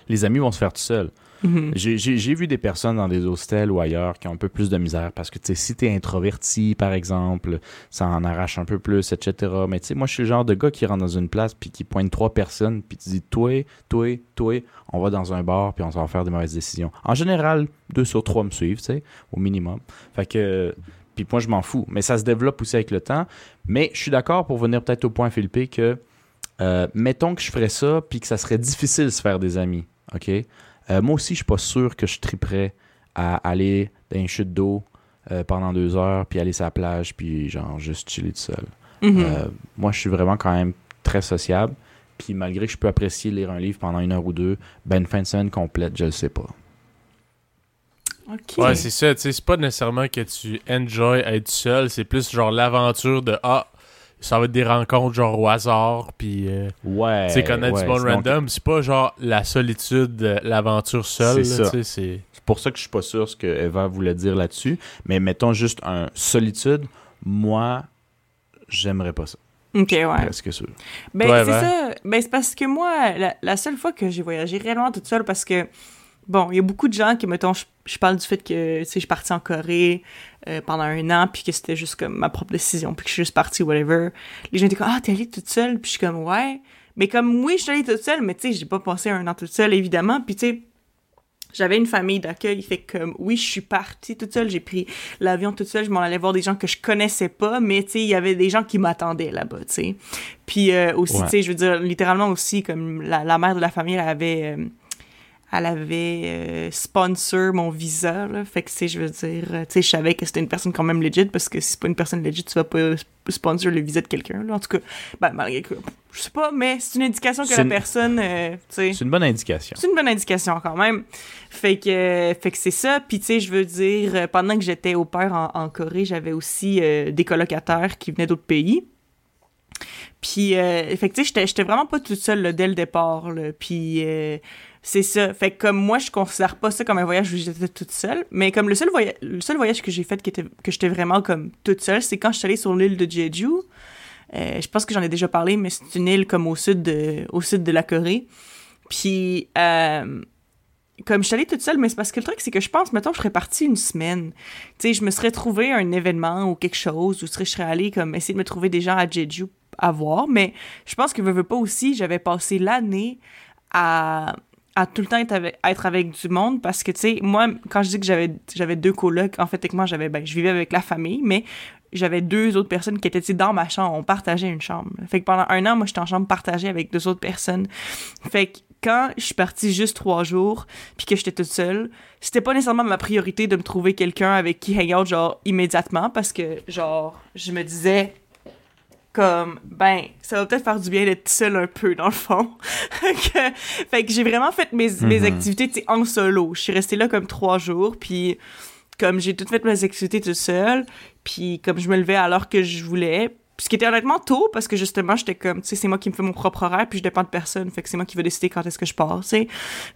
Speaker 3: les amis vont se faire tout seuls.
Speaker 2: Mhm.
Speaker 3: J'ai- vu des personnes dans des hostels ou ailleurs qui ont un peu plus de misère parce que, tu sais, si t'es introverti, par exemple, ça en arrache un peu plus, etc. Mais tu sais, moi, je suis le genre de gars qui rentre dans une place puis qui pointe trois personnes puis tu dis, toi, toi, toi, on va dans un bar puis on va faire des mauvaises décisions. En général, deux sur trois me suivent, tu sais, au minimum. Fait que, puis moi, je m'en fous. Mais ça se développe aussi avec le temps. Mais je suis d'accord pour venir peut-être au point, Philippe, que euh, mettons que je ferais ça puis que ça serait difficile de se faire des amis, OK? Euh, moi aussi, je suis pas sûr que je triperais à aller dans une chute d'eau euh, pendant deux heures puis aller sur la plage puis genre juste chiller tout seul.
Speaker 2: Mhm.
Speaker 3: Euh, moi, je suis vraiment quand même très sociable. Puis malgré que je peux apprécier lire un livre pendant une heure ou deux, ben une fin de semaine complète, je le sais pas.
Speaker 2: Ok.
Speaker 1: Ouais, c'est ça, tu sais, c'est pas nécessairement que tu enjoy être seul, c'est plus genre l'aventure de ah, ça va être des rencontres genre au hasard, puis euh,
Speaker 3: Ouais.
Speaker 1: tu sais, connaître
Speaker 3: ouais,
Speaker 1: du monde random, c'est pas genre la solitude, euh, l'aventure seule,
Speaker 3: C'est
Speaker 1: c'est.
Speaker 3: Pour ça que je suis pas sûr ce que Eva voulait dire là-dessus. Mais mettons juste un solitude, moi, j'aimerais pas ça.
Speaker 2: Ok, ouais.
Speaker 3: Presque sûr.
Speaker 2: Ben, c'est ça. Ben, c'est parce que moi, la, la seule fois que j'ai voyagé réellement toute seule, parce que, bon, il y a beaucoup de gens qui, mettons, je, je parle du fait que, tu sais, je suis partie en Corée euh, pendant un an, puis que c'était juste comme ma propre décision, puis que je suis juste partie, whatever. Les gens étaient comme, ah, t'es allée toute seule, puis je suis comme, ouais. Mais comme, oui, je suis allée toute seule, mais tu sais, j'ai pas passé un an toute seule, évidemment, puis tu sais, j'avais une famille d'accueil, fait que comme, oui, je suis partie toute seule, j'ai pris l'avion toute seule, je m'en allais voir des gens que je connaissais pas, mais tu sais, il y avait des gens qui m'attendaient là-bas, tu sais. Puis euh, aussi,
Speaker 3: Ouais.
Speaker 2: tu sais, je veux dire, littéralement aussi, comme la, la mère de la famille, elle avait, euh, elle avait euh, sponsor mon visa, là. Fait que, tu sais, je veux dire, euh, tu sais, je savais que c'était une personne quand même legit, parce que si c'est pas une personne legit, tu vas pas sp- sponsor le visa de quelqu'un. En tout cas, ben, malgré que, je sais pas, mais c'est une indication que la
Speaker 3: une-
Speaker 2: personne, euh, tu sais...
Speaker 3: C'est une bonne indication.
Speaker 2: C'est une bonne indication quand même. Fait que, euh, fait que c'est ça. Puis tu sais, je veux dire, pendant que j'étais au père en, en Corée, j'avais aussi des colocataires qui venaient d'autres pays. Puis, euh, fait que tu sais, j'étais- j'étais vraiment pas toute seule là, dès le départ. Là. Puis, c'est ça. Fait que comme moi, je considère pas ça comme un voyage où j'étais toute seule. Mais comme le seul, voyage le seul voyage que j'ai fait que j'étais vraiment comme toute seule, c'est quand je suis allée sur l'île de Jeju. Euh, je pense que j'en ai déjà parlé, mais c'est une île comme au sud de, au sud de la Corée. Puis, euh, comme je suis allée toute seule, mais c'est parce que le truc, c'est que je pense, mettons, je serais partie une semaine. Tu sais, je me serais trouvé un événement ou quelque chose, ou je serais allée comme essayer de me trouver des gens à Jeju à voir, mais je pense que veux, veux pas aussi, j'avais passé l'année à à tout le temps être avec, être avec du monde parce que tu sais moi quand je dis que j'avais deux colocs en fait techniquement j'avais ben je vivais avec la famille mais j'avais deux autres personnes qui étaient dans ma chambre. On partageait une chambre. Fait que pendant un an moi j'étais en chambre partagée avec deux autres personnes. Fait que quand je suis partie juste trois jours puis que j'étais toute seule c'était pas nécessairement ma priorité de me trouver quelqu'un avec qui hang out genre immédiatement parce que genre je me disais comme ben ça va peut-être faire du bien d'être seule un peu dans le fond. Que- fait que j'ai vraiment fait mes, mes
Speaker 3: Mhm.
Speaker 2: activités en solo. Je suis restée là comme trois jours puis comme j'ai toutes fait mes activités toute seule puis comme je me levais à l'heure que je voulais. Ce qui était honnêtement tôt parce que justement j'étais comme tu sais c'est moi qui me fais mon propre horaire puis je dépends de personne fait que c'est moi qui vais décider quand est-ce que je pars tu sais.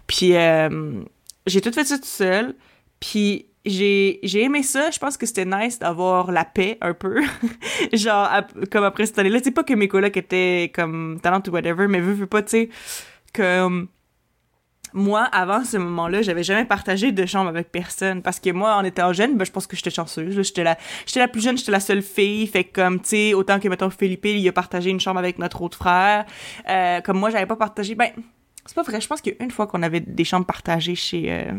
Speaker 2: Puis euh, j'ai tout fait ça toute seule puis j'ai aimé ça je pense que c'était nice d'avoir la paix un peu genre comme après cette année-là, sais pas que mes colocs étaient comme talent ou whatever, mais veux, veux pas, tu sais, comme moi, avant ce moment-là, j'avais jamais partagé de chambre avec personne parce que moi, en étant jeune, ben, je pense que j'étais chanceuse. J'étais la, j'étais la plus jeune, j'étais la seule fille. Fait comme, tu sais, autant que, mettons, Philippe, il a partagé une chambre avec notre autre frère. Euh, comme moi, j'avais pas partagé, ben, c'est pas vrai. Je pense qu'il y a une fois qu'on avait des chambres partagées chez, euh,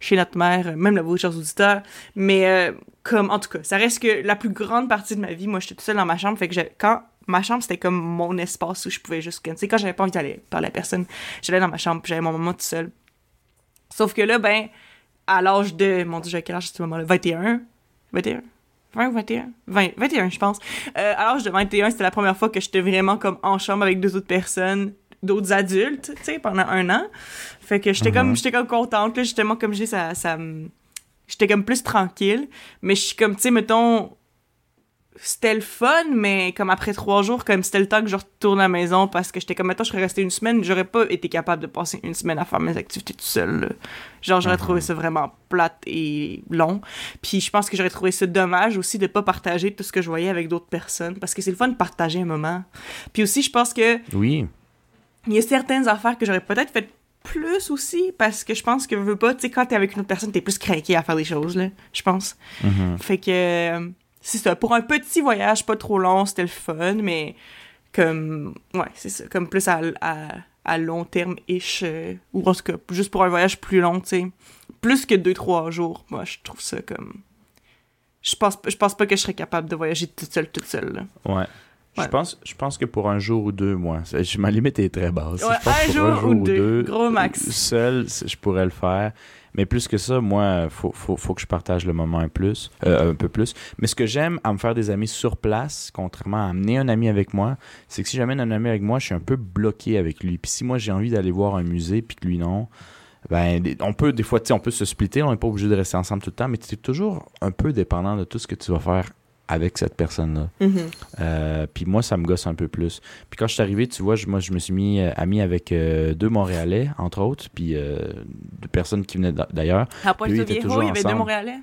Speaker 2: chez notre mère, même la vôtre, chers auditeurs. Mais euh, comme, en tout cas, ça reste que la plus grande partie de ma vie, moi, j'étais toute seule dans ma chambre. Fait que quand ma chambre, c'était comme mon espace où je pouvais juste, tu sais, quand j'avais pas envie d'aller parler à personne, j'allais dans ma chambre, j'avais mon moment tout seul. Sauf que là, ben, à l'âge de, mon dieu, j'avais quel âge à ce moment-là? 21? 21? 20 ou 21? 20, 21, je pense. Euh, à l'âge de 21, c'était la première fois que j'étais vraiment comme en chambre avec deux autres personnes, d'autres adultes, tu sais, pendant un an. Fait que j'étais comme, j'étais comme contente, là, justement, comme je dis, ça, ça me- J'étais comme plus tranquille, mais je suis comme, tu sais, mettons, c'était le fun, mais comme après trois jours, comme c'était le temps que je retourne à la maison parce que j'étais comme, mettons, je serais restée une semaine, j'aurais pas été capable de passer une semaine à faire mes activités tout seul. là. Genre, j'aurais trouvé ça vraiment plate et long. Puis je pense que j'aurais trouvé ça dommage aussi de pas partager tout ce que je voyais avec d'autres personnes parce que c'est le fun de partager un moment. Puis aussi, je pense que
Speaker 3: Oui.
Speaker 2: Il y a certaines affaires que j'aurais peut-être fait plus aussi, parce que je pense que, veux pas, tu sais, quand t'es avec une autre personne, t'es plus craqué à faire des choses, là, je pense.
Speaker 3: Mhm.
Speaker 2: Fait que, euh, c'est ça. Pour un petit voyage pas trop long, c'était le fun, mais comme, ouais, c'est ça. Comme plus à, à, à long terme-ish, euh, ou en tout cas, juste pour un voyage plus long, tu sais. Plus que deux, trois jours. Moi, je trouve ça comme. Je pense, je pense pas que je serais capable de voyager toute seule, toute seule, là.
Speaker 3: Ouais.
Speaker 2: Ouais.
Speaker 3: Je, pense, je pense que pour un jour ou deux, moi, ma limite est très basse.
Speaker 2: Ouais,
Speaker 3: je pense
Speaker 2: un
Speaker 3: pour
Speaker 2: jour ou deux, gros max.
Speaker 3: euh, Seul, je pourrais le faire. Mais plus que ça, moi, faut, faut, faut que je partage le moment un, plus, euh, un peu plus. Mais ce que j'aime à me faire des amis sur place, contrairement à amener un ami avec moi, c'est que si j'amène un ami avec moi, je suis un peu bloqué avec lui. Puis si moi j'ai envie d'aller voir un musée, puis que lui non, ben on peut des fois, tu sais, on peut se splitter, on n'est pas obligé de rester ensemble tout le temps, mais tu es toujours un peu dépendant de tout ce que tu vas faire avec cette personne-là.
Speaker 2: Mhm.
Speaker 3: Euh, puis moi, ça me gosse un peu plus. Puis quand je suis arrivé, tu vois, je, moi, je me suis mis euh, ami avec euh, deux Montréalais, entre autres, puis euh, deux personnes qui venaient d'a- d'ailleurs.
Speaker 2: À
Speaker 3: Puis
Speaker 2: Puerto Viejo, il y avait deux. Montréalais?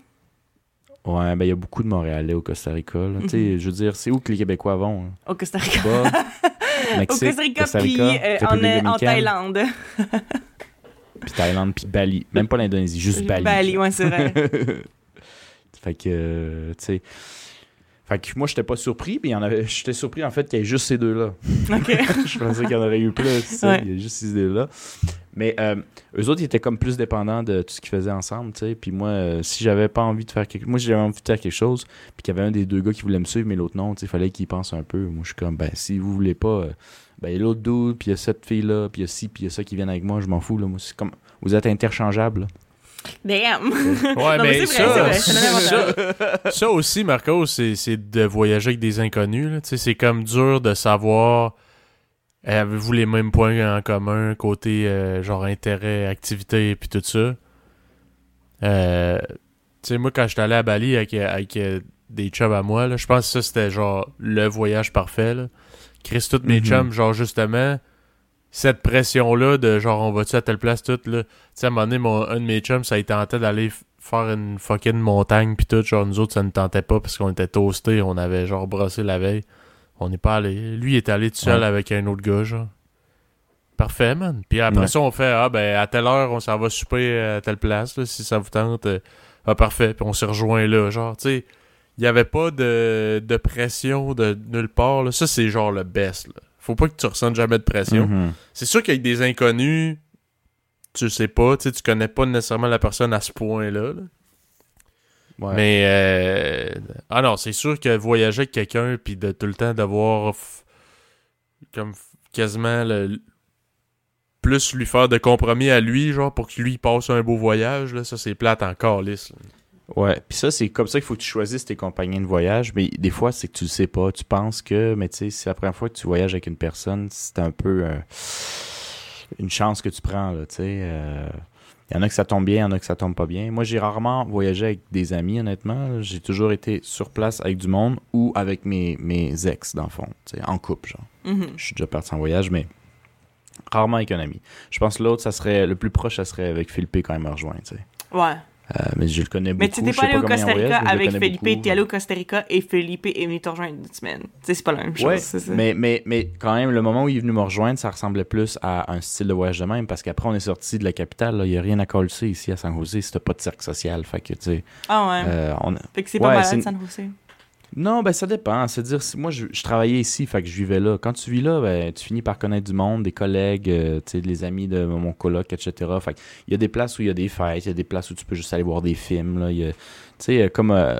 Speaker 3: Ouais, ben il y a beaucoup de Montréalais au Costa Rica. là. Tu sais,
Speaker 2: Mhm.
Speaker 3: je veux dire, c'est où que les Québécois vont? hein?
Speaker 2: Au Costa Rica.
Speaker 3: Cuba,
Speaker 2: Au Costa Rica,
Speaker 3: Costa
Speaker 2: puis
Speaker 3: Rica,
Speaker 2: euh, en, en Thaïlande.
Speaker 3: puis Thaïlande, puis Bali. Même pas l'Indonésie, juste Bali.
Speaker 2: Bali, ouais, c'est vrai.
Speaker 3: fait que, tu sais... Fait que moi, j'étais pas surpris, avait... j'étais surpris, en fait, qu'il y ait juste ces deux-là. Je pensais qu'il y en aurait eu plus. tu sais,
Speaker 2: Ouais.
Speaker 3: Il y a juste ces idées-là. Mais euh, eux autres, ils étaient comme plus dépendants de tout ce qu'ils faisaient ensemble. tu sais. Puis moi, euh, si j'avais pas envie de faire quelque moi, si j'avais envie de faire quelque chose, puis qu'il y avait un des deux gars qui voulait me suivre, mais l'autre non, tu sais, il fallait qu'il pense un peu. Moi, je suis comme, ben, si vous voulez pas, euh, ben, il y a l'autre dude, puis il y a cette fille-là, puis il y a ci, puis il y a ça qui viennent avec moi, je m'en fous. Là. Moi, c'est comme, vous êtes interchangeables. là.
Speaker 2: Damn.
Speaker 1: Ouais,
Speaker 2: Non, mais
Speaker 1: ça,
Speaker 2: vrai,
Speaker 1: ça, ça aussi, Marco, c'est de voyager avec des inconnus. là. Tu sais, C'est comme dur de savoir eh, avez-vous les mêmes points en commun côté euh, genre intérêt, activité puis tout ça. Euh, tu sais, moi, quand j'étais allé à Bali avec, avec euh, des chums à moi, là, je pense que ça, c'était genre le voyage parfait. Là. Chris, tous mes
Speaker 3: Mhm.
Speaker 1: chums, genre justement, cette pression-là de genre on va-tu à telle place, tout, là. Tu sais, à un moment donné, mon, un de mes chums, ça a tenté d'aller faire une fucking montagne pis tout. Genre, nous autres, ça ne tentait pas parce qu'on était toastés. On avait genre brossé la veille. On n'est pas allé. Lui, il est allé tout seul
Speaker 3: Ouais.
Speaker 1: avec un autre gars, genre. Parfait, man. Puis après
Speaker 3: Ouais.
Speaker 1: ça, on fait, ah, ben, à telle heure, on s'en va souper à telle place, là, si ça vous tente. Ah, parfait. Puis on s'est rejoint là, genre, tu sais. Il n'y avait pas de, de pression de nulle part, là. Ça, c'est genre le best, là. Faut pas que tu ressentes jamais de pression.
Speaker 3: Mhm.
Speaker 1: C'est sûr qu'avec des inconnus, tu sais pas, tu connais pas nécessairement la personne à ce point-là. là.
Speaker 3: Ouais.
Speaker 1: Mais euh, ah non, c'est sûr que voyager avec quelqu'un puis de tout le temps devoir f- comme quasiment le plus lui faire de compromis à lui, genre pour que lui passe un beau voyage, là, ça c'est plate encore lisse.
Speaker 3: Ouais, puis ça, c'est comme ça qu'il faut que tu choisisses tes compagnons de voyage, mais des fois, c'est que tu le sais pas. Tu penses que, mais tu sais, c'est la première fois que tu voyages avec une personne, c'est un peu euh, une chance que tu prends, là, tu sais. euh, Il y en a que ça tombe bien, il y en a que ça tombe pas bien. Moi, j'ai rarement voyagé avec des amis, honnêtement. J'ai toujours été sur place avec du monde ou avec mes, mes ex, dans le fond, tu sais, en couple, genre.
Speaker 2: Mhm.
Speaker 3: Je suis déjà parti en voyage, mais rarement avec un ami. Je pense que l'autre, ça serait, le plus proche, ça serait avec Philippe quand il m'a rejoint, tu sais.
Speaker 2: Ouais.
Speaker 3: Euh, mais je le connais beaucoup.
Speaker 2: Mais tu
Speaker 3: Je
Speaker 2: pas allé au Costa Rica avec Felipe,
Speaker 3: beaucoup.
Speaker 2: t'es allé au Costa Rica et Felipe est venu te rejoindre une semaine. Tu c'est pas la même chose.
Speaker 3: Ouais,
Speaker 2: ça.
Speaker 3: mais, mais, mais quand même, le moment où il est venu me rejoindre, ça ressemblait plus à un style de voyage de même, parce qu'après, on est sorti de la capitale, il n'y a rien à coller ici à San Jose, c'était pas de cercle social, fait que, tu sais,
Speaker 2: Ah ouais.
Speaker 3: euh, on
Speaker 2: fait que c'est
Speaker 3: ouais,
Speaker 2: pas malade, San Jose.
Speaker 3: Non, ben ça dépend, c'est-à-dire, si- moi, je, je travaillais ici, fait que je vivais là. Quand tu vis là, ben, tu finis par connaître du monde, des collègues, euh, tu sais, les amis de mon coloc, etc. Fait que il y a des places où il y a des fêtes, il y a des places où tu peux juste aller voir des films, là, il y a- tu sais, euh, comme... euh,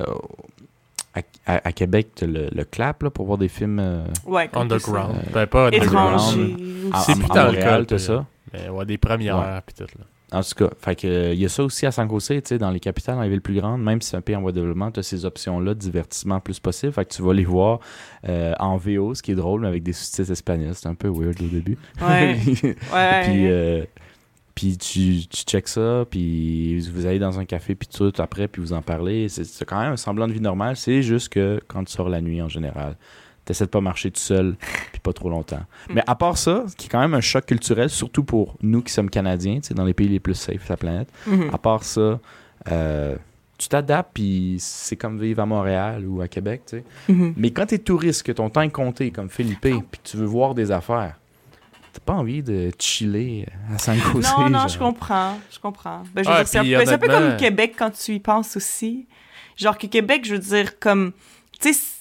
Speaker 3: à, à- à Québec, t'as le, le clap là, pour voir des films euh,
Speaker 2: Ouais, tout
Speaker 1: Underground.
Speaker 3: Euh,
Speaker 1: Ben, pas underground. C'est plus
Speaker 3: t'as
Speaker 1: puis,
Speaker 3: ça?
Speaker 1: Mais ouais, des premières pis tout là.
Speaker 3: En tout cas, fait que, euh, il y a ça aussi à San Jose, tu sais, dans les capitales, dans les villes plus grandes, même si c'est un pays en voie de développement, tu as ces options-là divertissement plus possible. Fait que tu vas les voir euh, en VO, ce qui est drôle, mais avec des sous-titres espagnols. C'est un peu weird au début.
Speaker 2: Ouais. Ouais.
Speaker 3: puis euh, puis tu, tu checkes ça, puis vous allez dans un café, puis tout après, puis vous en parlez. C'est quand même un semblant de vie normale. C'est juste que quand tu sors la nuit, en général, t'essaies de pas marcher tout seul, puis pas trop longtemps. Mais à part ça, ce qui est quand même un choc culturel, surtout pour nous qui sommes Canadiens, tu sais, dans les pays les plus safe de la planète,
Speaker 2: Mhm.
Speaker 3: à part ça, euh, tu t'adaptes, puis c'est comme vivre à Montréal ou à Québec, tu sais.
Speaker 2: Mhm.
Speaker 3: Mais quand t'es touriste, que ton temps est compté, comme Philippe, puis que tu veux voir des affaires, t'as pas envie de chiller à San Jose.
Speaker 2: Non, non,
Speaker 3: genre.
Speaker 2: je comprends. Je comprends. Ben, je dire, c'est un, peu- un comme Québec quand tu y penses aussi. Genre que Québec, je veux dire, comme. Tu sais, c-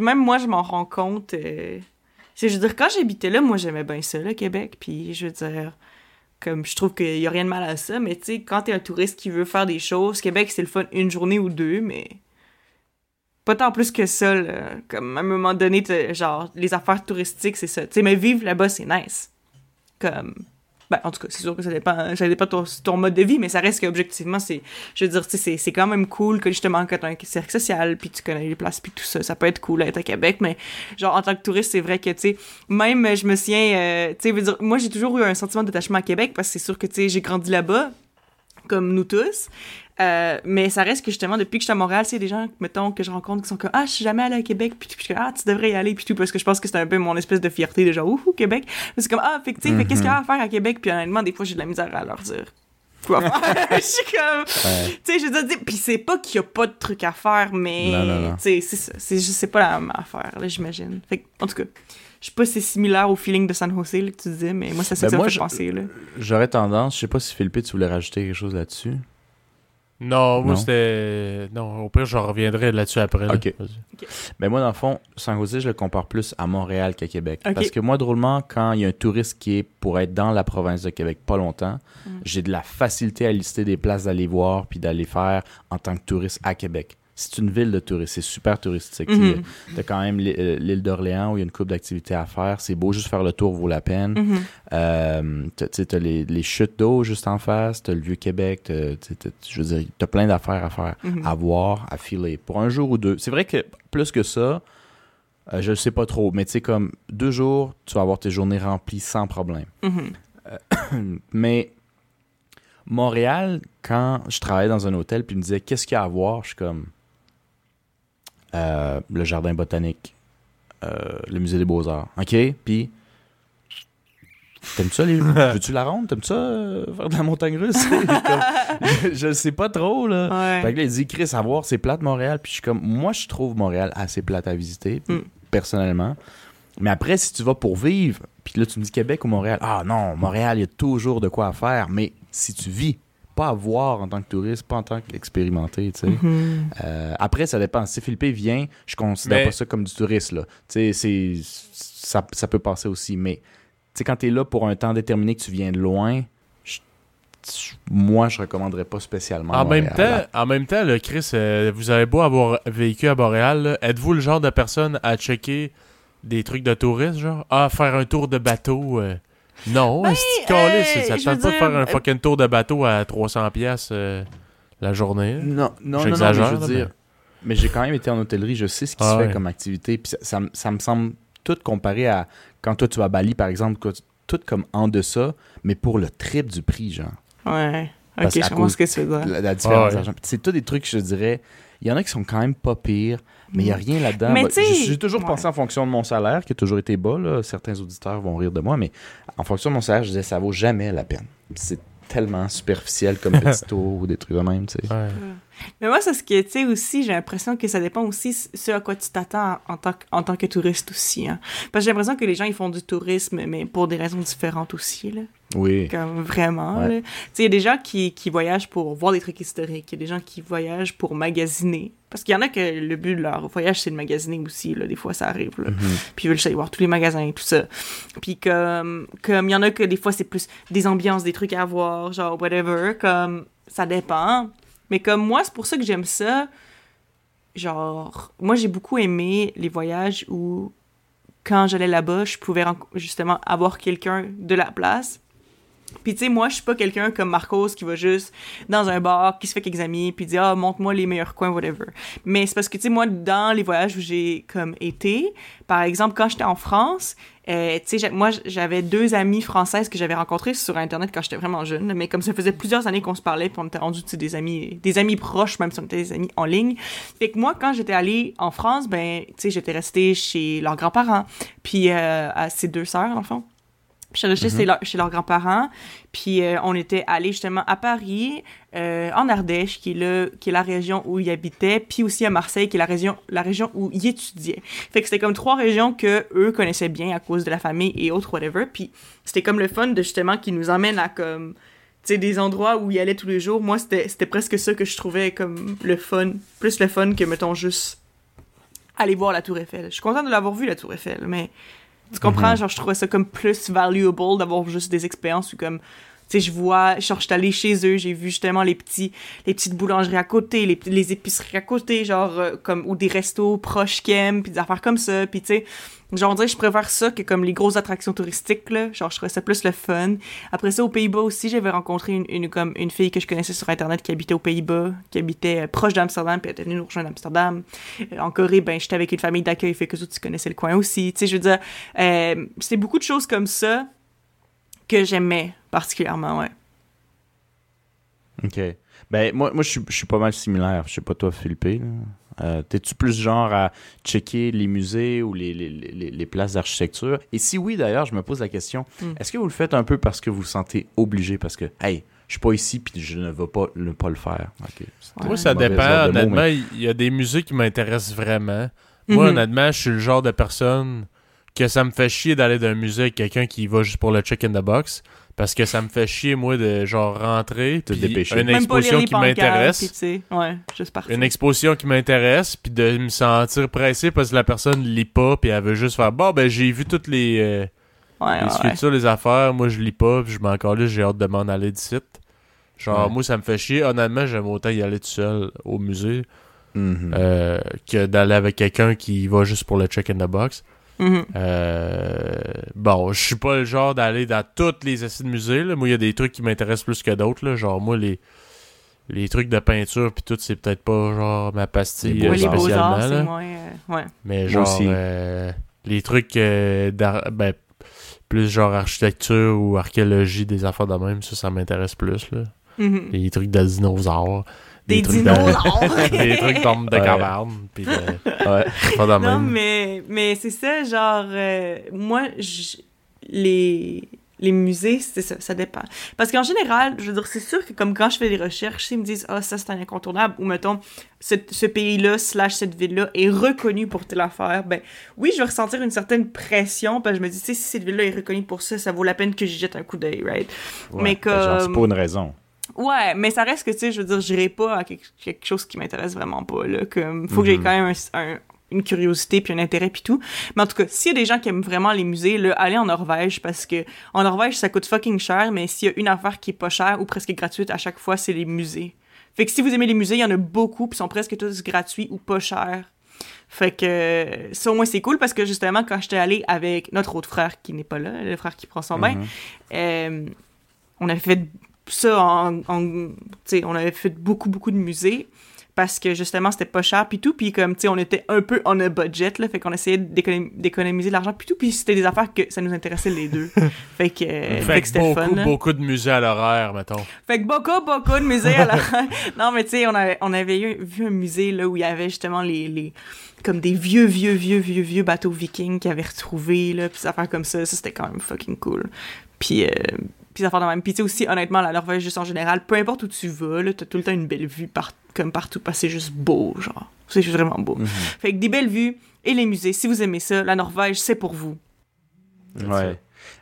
Speaker 2: même moi, je m'en rends compte. euh, je veux dire, quand j'habitais là, moi, j'aimais bien ça, là, Québec. Puis je veux dire, comme, je trouve qu'il y a rien de mal à ça. Mais tu sais, quand t'es un touriste qui veut faire des choses, Québec, c'est le fun une journée ou deux, mais. Pas tant plus que ça. Comme, à un moment donné, genre, les affaires touristiques, c'est ça. Tu sais, mais vivre là-bas, c'est nice. Comme. Ben, en tout cas, c'est sûr que ça dépend, ça dépend ton, ton mode de vie, mais ça reste qu'objectivement, c'est, je veux dire, c'est, c'est quand même cool que justement, quand t'as un cercle social, puis tu connais les places, puis tout ça, ça peut être cool d'être à Québec, mais genre, en tant que touriste, c'est vrai que, tu sais, même, je me souviens, euh, tu veux dire, moi, j'ai toujours eu un sentiment d'attachement à Québec, parce que c'est sûr que, tu sais, j'ai grandi là-bas, comme nous tous, euh, mais ça reste que justement, depuis que je suis à Montréal, c'est des gens, mettons, que je rencontre qui sont comme Ah, je suis jamais allé à Québec, puis, puis je suis comme Ah, tu devrais y aller, puis tout, parce que je pense que c'est un peu mon espèce de fierté de genre Ouh, Québec. Mais c'est comme Ah, fait que, tu sais, fait qu'est-ce qu'il y a à faire à Québec, puis honnêtement, des fois, j'ai de la misère à leur dire. Quoi faire? Je suis comme.
Speaker 3: Ouais.
Speaker 2: Tu sais, je veux dire, puis c'est pas qu'il y a pas de trucs à faire, mais. Tu sais, c'est ça. C'est pas la même affaire, là, j'imagine. Fait que, en tout cas, je sais pas si c'est similaire au feeling de San Jose, là, que tu disais, mais moi, ça, c'est
Speaker 3: Ben,
Speaker 2: ça
Speaker 3: moi,
Speaker 2: me fait
Speaker 3: je-
Speaker 2: penser, là.
Speaker 3: J'aurais tendance, je sais pas si Philippe, tu voulais rajouter quelque chose là-dessus.
Speaker 1: Non, moi c'était. Non, au pire, je reviendrai là-dessus après. là.
Speaker 3: Ok.
Speaker 1: Vas-y.
Speaker 3: Mais moi, dans le fond, San Jose, je le compare plus à Montréal qu'à Québec. Parce que moi, drôlement, quand il y a un touriste qui est pour être dans la province de Québec pas longtemps,
Speaker 2: Mm.
Speaker 3: j'ai de la facilité à lister des places d'aller voir puis d'aller faire en tant que touriste à Québec. C'est une ville de touristes, c'est super touristique.
Speaker 2: Mhm.
Speaker 3: Tu as quand même l'île euh, l'île d'Orléans où il y a une coupe d'activités à faire. C'est beau, juste faire le tour vaut la peine. Euh, t'as- tu t'as les, les chutes d'eau juste en face, t'as le Vieux-Québec, tu je veux dire, t'as plein d'affaires à faire,
Speaker 2: Mhm.
Speaker 3: à voir, à filer. Pour un jour ou deux. C'est vrai que plus que ça, euh, je ne sais pas trop, mais tu sais, comme deux jours, tu vas avoir tes journées remplies sans problème.
Speaker 2: Mhm.
Speaker 3: Mais Montréal, quand je travaillais dans un hôtel, puis ils me disaient qu'est-ce qu'il y a à voir, je suis comme euh, le jardin botanique, euh, le musée des beaux-arts. OK? Puis T'aimes ça les. Veux-tu la ronde? T'aimes ça euh, faire de la montagne russe? Comme, je, je sais pas trop, là.
Speaker 2: Ouais.
Speaker 3: Fait que là, il dit, Chris, à voir, c'est plate Montréal. Puis je suis comme, moi, je trouve Montréal assez plate à visiter,
Speaker 2: Mm.
Speaker 3: personnellement. Mais après, si tu vas pour vivre, puis là, tu me dis Québec ou Montréal, ah non, Montréal, il y a toujours de quoi à faire. Mais si tu vis, pas à voir en tant que touriste, pas en tant qu'expérimenté, tu sais. Euh, après, ça dépend. Si Philippe vient, je considère
Speaker 1: Mais-
Speaker 3: pas ça comme du tourisme. Là. Tu sais, c'est, ça, ça peut passer aussi. Mais tu sais, quand tu es là pour un temps déterminé, que tu viens de loin, je- moi, je recommanderais pas spécialement.
Speaker 1: En même temps, en même temps, là, Chris, euh, vous avez beau avoir vécu à Montréal, êtes-vous le genre de personne à checker des trucs de touristes, genre? Ah faire un tour de bateau euh, Non, c'est calé,
Speaker 2: hey,
Speaker 1: ça te tente pas de faire un
Speaker 2: euh,
Speaker 1: fucking tour de bateau à 300 pièces la journée. là?
Speaker 3: Non, non, non, je veux
Speaker 1: là,
Speaker 3: dire. Mais j'ai quand même été en hôtellerie, je sais ce qui
Speaker 1: Ah
Speaker 3: se fait
Speaker 1: ouais.
Speaker 3: comme activité. Puis ça, ça, me- ça me semble tout comparé à quand toi tu vas à Bali, par exemple, tout comme en deçà, mais pour le trip du prix, genre.
Speaker 2: Ouais. Ok, je ce que tu veux dire.
Speaker 3: La, la différence
Speaker 1: ouais.
Speaker 3: d'argent. Puis C'est tout des trucs, je dirais. Il y en a qui sont quand même pas pires, mais il n'y a rien là-dedans.
Speaker 2: Mais
Speaker 3: Bah,
Speaker 2: tu sais-
Speaker 3: J'ai j'ai toujours
Speaker 2: ouais.
Speaker 3: pensé en fonction de mon salaire, qui a toujours été bas. Là. Certains auditeurs vont rire de moi, mais en fonction de mon salaire, je disais ça vaut jamais la peine. C'est tellement superficiel comme petit tour ou des trucs de même, tu sais.
Speaker 1: Ouais.
Speaker 2: Mais moi, c'est ce que, tu sais, aussi, j'ai l'impression que ça dépend aussi ce à quoi tu t'attends en tant, que, en tant que touriste aussi. Hein. Parce que j'ai l'impression que les gens, ils font du tourisme, mais pour des raisons différentes aussi, là.
Speaker 3: Oui.
Speaker 2: Comme vraiment,
Speaker 3: Ouais.
Speaker 2: là. Tu sais, il y a des gens qui, qui voyagent pour voir des trucs historiques. Il y a des gens qui voyagent pour magasiner. Parce qu'il y en a que le but de leur voyage, c'est de magasiner aussi, là. Des fois, ça arrive, là.
Speaker 3: Mhm.
Speaker 2: Puis ils veulent aller voir tous les magasins et tout ça. Puis comme comme il y en a que des fois c'est plus des ambiances, des trucs à voir, genre whatever, comme ça dépend. Mais comme moi, c'est pour ça que j'aime ça. Genre moi j'ai beaucoup aimé les voyages où quand j'allais là-bas, je pouvais justement avoir quelqu'un de la place. Puis tu sais, moi, je suis pas quelqu'un comme Marcos qui va juste dans un bar, qui se fait quelques amis, puis dit « Ah, montre-moi les meilleurs coins, whatever. » Mais c'est parce que, tu sais, moi, dans les voyages où j'ai comme été, par exemple, quand j'étais en France, euh, tu sais, moi, j'avais deux amies françaises que j'avais rencontrées sur Internet quand j'étais vraiment jeune, mais comme ça faisait plusieurs années qu'on se parlait, puis on était rendus, tu sais, des amis, des amis proches, même si on était des amis en ligne. Fait que moi, quand j'étais allée en France, ben, tu sais, j'étais restée chez leurs grands-parents, puis euh, à ses deux sœurs, en fond. Puis j'étais chez, leur- chez leurs grands-parents. Puis euh, on était allé justement à Paris, euh, en Ardèche, qui est, le, qui est la région où il habitait, puis aussi à Marseille, qui est la région, la région où il étudiait. Fait que c'était comme trois régions que eux connaissaient bien à cause de la famille et autres, whatever. Puis c'était comme le fun de justement qui nous emmène à comme tu sais, des endroits où il allait tous les jours. Moi, c'était c'était presque ça que je trouvais comme le fun. Plus le fun que, mettons, juste aller voir la Tour Eiffel. Je suis contente de l'avoir vu, la Tour Eiffel, mais tu comprends? Genre, je trouvais ça comme plus valuable d'avoir juste des expériences où comme... Sais, je vois, genre, je suis allée chez eux, j'ai vu justement les petits, les petites boulangeries à côté, les, les épiceries à côté, genre, euh, comme, ou des restos proches qui aiment, puis des affaires comme ça, puis tu sais, genre, on dirait je préfère ça que comme les grosses attractions touristiques, là, genre, je trouvais ça plus le fun. Après ça, aux Pays-Bas aussi, j'avais rencontré une, une, comme, une fille que je connaissais sur Internet qui habitait aux Pays-Bas, qui habitait euh, proche d'Amsterdam, puis elle était venue nous rejoindre à. Euh, en Corée, ben, j'étais avec une famille d'accueil, fait que autres, tu connaissais le coin aussi. Tu sais, je veux dire, euh, c'était beaucoup de choses comme ça que j'aimais particulièrement, ouais.
Speaker 3: OK. Ben, moi, moi je, suis, pas mal similaire. Je sais pas toi, Philippe. là. Euh, T'es-tu plus genre à checker les musées ou les, les, les, les places d'architecture? Et si oui, d'ailleurs, je me pose la question,
Speaker 2: Mm.
Speaker 3: est-ce que vous le faites un peu parce que vous vous sentez obligé? Parce que, hey, je suis pas ici puis je ne vais pas, ne pas le faire? OK. C'est
Speaker 1: Moi, ça dépend. Honnêtement,
Speaker 3: mais-
Speaker 1: il y a des musiques qui m'intéressent vraiment. Moi,
Speaker 2: Mhm.
Speaker 1: honnêtement, je suis le genre de personne que ça me fait chier d'aller dans un musée avec quelqu'un qui va juste pour le check in the box. Parce que ça me fait chier, moi, de genre rentrer.
Speaker 3: Te
Speaker 1: puis
Speaker 3: dépêcher.
Speaker 1: Une exposition qui m'intéresse.
Speaker 2: ouais, juste.
Speaker 1: Une exposition qui m'intéresse, puis de me sentir pressé parce que la personne lit pas, puis elle veut juste faire Bon, ben, j'ai vu toutes les, euh,
Speaker 2: Ouais,
Speaker 1: les
Speaker 2: ouais, ouais.
Speaker 1: sculptures, les affaires. Moi, je lis pas, puis je m'en là, j'ai hâte de m'en aller d'ici. Genre,
Speaker 3: Ouais.
Speaker 1: moi, ça me fait chier. Honnêtement, j'aime autant y aller tout seul au musée
Speaker 3: Mhm.
Speaker 1: euh, que d'aller avec quelqu'un qui va juste pour le check in the box.
Speaker 2: Mhm.
Speaker 1: Euh, bon, je suis pas le genre d'aller dans toutes les essais de musée. Là. Moi, il y a des trucs qui m'intéressent plus que d'autres. Genre, moi, les, les trucs de peinture puis tout, c'est peut-être pas genre ma pastille
Speaker 3: Les
Speaker 1: euh,
Speaker 2: les
Speaker 1: spécialement. là.
Speaker 2: moins... euh, ouais.
Speaker 1: Mais
Speaker 3: Moi
Speaker 1: genre,
Speaker 3: aussi.
Speaker 1: euh, les trucs euh, d'ar- ben, plus genre architecture ou archéologie, des affaires de même, ça, ça m'intéresse plus. Là.
Speaker 2: Mhm.
Speaker 1: Les trucs de dinosaures.
Speaker 2: Des
Speaker 1: trucs de- des trucs d'hommes de caverne. Puis de,
Speaker 3: Ouais.
Speaker 1: pas de
Speaker 2: Non,
Speaker 1: même.
Speaker 2: mais, mais c'est ça, genre, euh, moi, les, les musées, c'est ça, ça dépend. Parce qu'en général, je veux dire, c'est sûr que comme quand je fais des recherches, ils me disent, ah, ça c'est un incontournable, ou mettons, ce, ce pays-là, slash cette ville-là, est reconnu pour telle affaire, ben oui, je vais ressentir une certaine pression, parce que je me dis, tu sais, si cette ville-là est reconnue pour ça, ça vaut la peine que j'y jette un coup d'œil, right?
Speaker 3: Ouais.
Speaker 2: Mais
Speaker 3: Ben, genre, c'est
Speaker 2: comme-
Speaker 3: pas une raison.
Speaker 2: Ouais, mais ça reste que, tu sais, je veux dire, j'irai pas à quelque, quelque chose qui m'intéresse vraiment pas, là. Comme, faut que j'ai
Speaker 3: Mhm.
Speaker 2: quand même un- un- une curiosité puis un intérêt puis tout. Mais en tout cas, s'il y a des gens qui aiment vraiment les musées, là, allez en Norvège parce que en Norvège, ça coûte fucking cher, mais s'il y a une affaire qui est pas chère ou presque gratuite à chaque fois, c'est les musées. Fait que si vous aimez les musées, il y en a beaucoup puis sont presque tous gratuits ou pas chers. Fait que ça au moins c'est cool parce que justement quand j'étais allée avec notre autre frère qui n'est pas là, le frère qui prend son bain,
Speaker 3: Mhm.
Speaker 2: euh, on avait fait ça en, en on avait fait beaucoup beaucoup de musées parce que justement c'était pas cher puis tout puis comme tu sais on était un peu on a budget là fait qu'on essayait d'économ- d'économiser de l'argent puis tout puis c'était des affaires que ça nous intéressait les deux fait que euh,
Speaker 1: Fait,
Speaker 2: fait que
Speaker 1: que
Speaker 2: c'était fun
Speaker 1: beaucoup,
Speaker 2: là.
Speaker 1: beaucoup de musées à l'horaire, mettons.
Speaker 2: Fait que beaucoup, beaucoup de musées à la Non, mais tu sais, on avait, on avait eu- vu un musée là où il y avait justement les, les comme des vieux, vieux, vieux, vieux, vieux bateaux vikings qu'ils avaient retrouvés, là, puis des affaires comme ça. Ça, c'était quand même fucking cool. Puis, euh, puis des affaires de même. Puis tu sais aussi, honnêtement, la Norvège, juste en général, peu importe où tu vas, là, t'as tout le temps une belle vue par, comme partout, parce que c'est juste beau, genre. C'est juste vraiment beau.
Speaker 3: Mhm.
Speaker 2: Fait que des belles vues et les musées, si vous aimez ça, la Norvège, c'est pour vous.
Speaker 3: Ouais.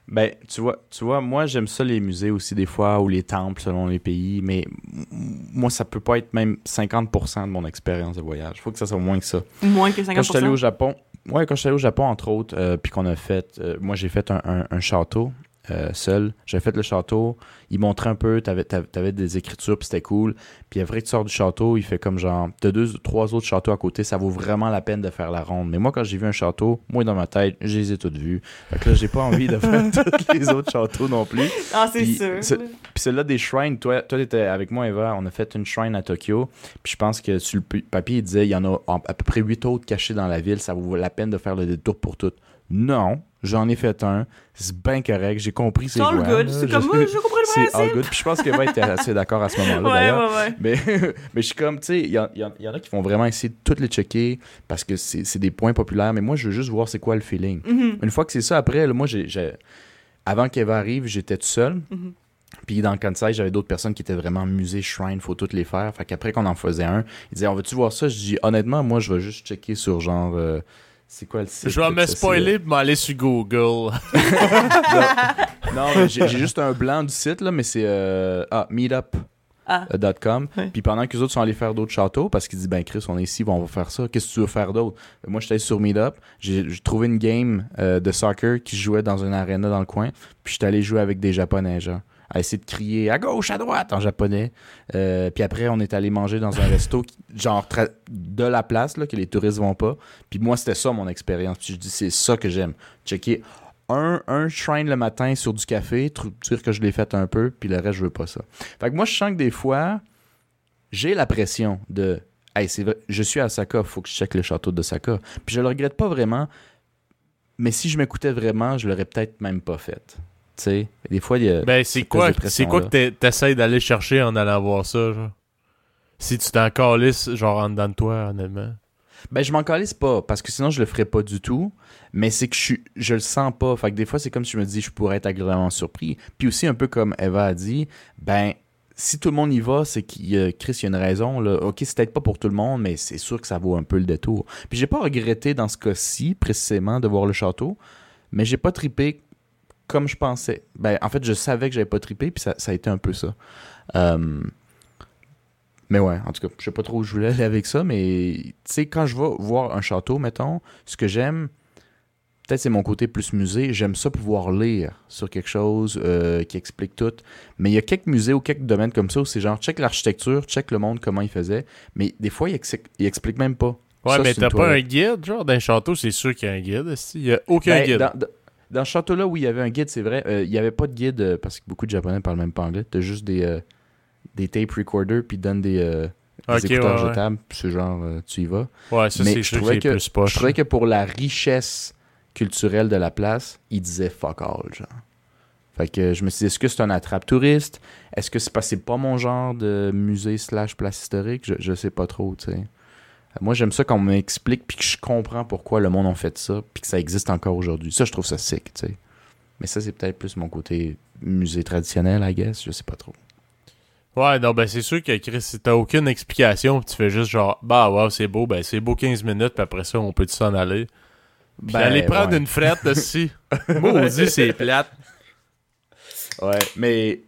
Speaker 3: Ben, tu vois, tu vois, moi j'aime ça les musées aussi des fois ou les temples selon les pays, mais m- moi ça peut pas être même 50% de mon expérience de voyage. Faut que ça soit moins que ça.
Speaker 2: Moins que 50%.
Speaker 3: Quand je suis allé au Japon, ouais, quand je suis allé au Japon entre autres, euh, puis qu'on a fait, euh, moi j'ai fait un, un- un château euh, seul. J'ai fait le château, il montrait un peu, t'avais, t'avais des écritures, puis c'était cool. Puis après que tu sors du château, il fait comme genre, t'as deux, trois autres châteaux à côté, ça vaut vraiment la peine de faire la ronde. Mais moi, quand j'ai vu un château, moi dans ma tête, je les ai toutes vues. Fait que là, j'ai pas envie de faire tous les autres châteaux non plus.
Speaker 2: Ah, c'est sûr.
Speaker 3: Puis celle-là des shrines, toi, toi t'étais avec moi, Eva, on a fait une shrine à Tokyo. Puis je pense que sur le papier, il disait il y en a à peu près huit autres cachés dans la ville, ça vaut la peine de faire le détour pour toutes. Non, j'en ai fait un. C'est bien correct, j'ai compris c'est
Speaker 2: C'est all
Speaker 3: quoi.
Speaker 2: good. C'est comme moi, je comprends le
Speaker 3: C'est all
Speaker 2: principe.
Speaker 3: good. Puis je pense qu'Eva était assez d'accord à ce moment-là,
Speaker 2: Ouais,
Speaker 3: d'ailleurs.
Speaker 2: ouais, ouais.
Speaker 3: Mais, mais je suis comme, tu sais, il y, en- en a qui vont vraiment essayer de toutes les checker parce que c'est des points populaires, mais moi, je veux juste voir c'est quoi le feeling.
Speaker 2: Mhm.
Speaker 3: Une fois que c'est ça, après, là, moi, j'ai. avant qu'Eva arrive, j'étais tout seul.
Speaker 2: Mhm.
Speaker 3: Puis dans le Kansai, j'avais d'autres personnes qui étaient vraiment musées, shrine, faut toutes les faire. Fait qu'après qu'on en faisait un, ils disaient, on va-tu voir ça? Je dis, honnêtement, moi, je vais juste checker sur genre. euh, c'est quoi le site?
Speaker 1: Je vais me spoiler pour m'aller sur Google.
Speaker 3: Non, mais j'ai juste un blanc du site, là, mais c'est. euh, ah, Meetup.
Speaker 2: Ah.
Speaker 3: euh, dot .com.
Speaker 2: Ouais.
Speaker 3: Puis pendant que les autres sont allés faire d'autres châteaux, parce qu'ils disent, ben Chris, on est ici, bon, on va faire ça. Qu'est-ce que tu veux faire d'autre? Ben, Moi, j'étais sur Meetup. J'ai j'ai trouvé une game euh, de soccer qui jouait dans une arena dans le coin. Puis j'étais allé jouer avec des Japonais, genre. À essayer de crier à gauche, à droite en japonais. Euh, puis après, on est allé manger dans un resto, qui- genre de la place, là, que les touristes vont pas. Puis moi, c'était ça mon expérience. Puis je dis, c'est ça que j'aime. Checker un, un shrine le matin sur du café, dire que je l'ai fait un peu, puis le reste, je veux pas ça. Fait que moi, je sens que des fois, j'ai la pression de Hey, c'est vrai, je suis à Osaka, faut que je check le château de Osaka. Puis je le regrette pas vraiment, mais si je m'écoutais vraiment, je l'aurais peut-être même pas fait. Tu sais, des fois, il y a.
Speaker 1: Ben, c'est quoi, c'est quoi que t'essayes d'aller chercher en allant voir ça, genre? Si tu t'en calisses, genre, en dedans de toi, honnêtement.
Speaker 3: Ben, je m'en calisse pas, parce que sinon, je le ferais pas du tout. Mais c'est que je, suis- je le sens pas. Fait que des fois, c'est comme si je me dis, je pourrais être agréablement surpris. Puis aussi, un peu comme Eva a dit, ben, si tout le monde y va, c'est qu'il y a, Chris, il y a une raison. Là. Ok, c'est peut-être pas pour tout le monde, mais c'est sûr que ça vaut un peu le détour. Puis j'ai pas regretté dans ce cas-ci, précisément, de voir le château, mais j'ai pas tripé comme je pensais. Ben, en fait, je savais que j'avais pas trippé, puis ça, ça a été un peu ça. Euh, mais ouais, en tout cas, je sais pas trop où je voulais aller avec ça, mais tu sais, quand je vais voir un château, mettons, ce que j'aime, peut-être c'est mon côté plus musée, j'aime ça pouvoir lire sur quelque chose euh, qui explique tout. Mais il y a quelques musées ou quelques domaines comme ça où c'est genre, check l'architecture, check le monde, comment il faisait, mais des fois, il, ex- il explique même pas.
Speaker 1: Ouais,
Speaker 3: Ça,
Speaker 1: mais t'as pas un guide, genre, dans un château, c'est sûr qu'il y a un guide. Il y a aucun
Speaker 3: Ben,
Speaker 1: guide.
Speaker 3: dans, dans- ce château-là, où il y avait un guide, c'est vrai. euh, il n'y avait pas de guide euh, parce que beaucoup de Japonais parlent même pas anglais. T'as juste des, euh, des tape recorders puis ils donnent des, des
Speaker 1: Ok,
Speaker 3: écouteurs
Speaker 1: ouais, ouais.
Speaker 3: jetables. puis C'est genre, tu y vas.
Speaker 1: Ouais, ça,
Speaker 3: mais je
Speaker 1: sûr que
Speaker 3: trouvais
Speaker 1: c'est
Speaker 3: que-
Speaker 1: plus poche.
Speaker 3: Je trouvais que pour la richesse culturelle de la place, il disait fuck all, genre. Fait que je me suis dit, est-ce que c'est un attrape touriste? Est-ce que c'est parce que c'est pas mon genre de musée slash place historique? Je, je sais pas trop, tu sais. Moi, j'aime ça qu'on m'explique puis que je comprends pourquoi le monde a fait ça puis que ça existe encore aujourd'hui. Ça, je trouve ça sick, tu sais. Mais ça, c'est peut-être plus mon côté musée traditionnel, I guess. Je sais pas trop.
Speaker 1: Ouais, non, ben c'est sûr que Chris, si t'as aucune explication, pis tu fais juste genre, bah wow, c'est beau, ben c'est beau 15 minutes, puis après ça, on peut s'en aller. Puis aller prendre
Speaker 3: Ben, ouais.
Speaker 1: une frette aussi. Maudit, c'est plate.
Speaker 3: Ouais, mais.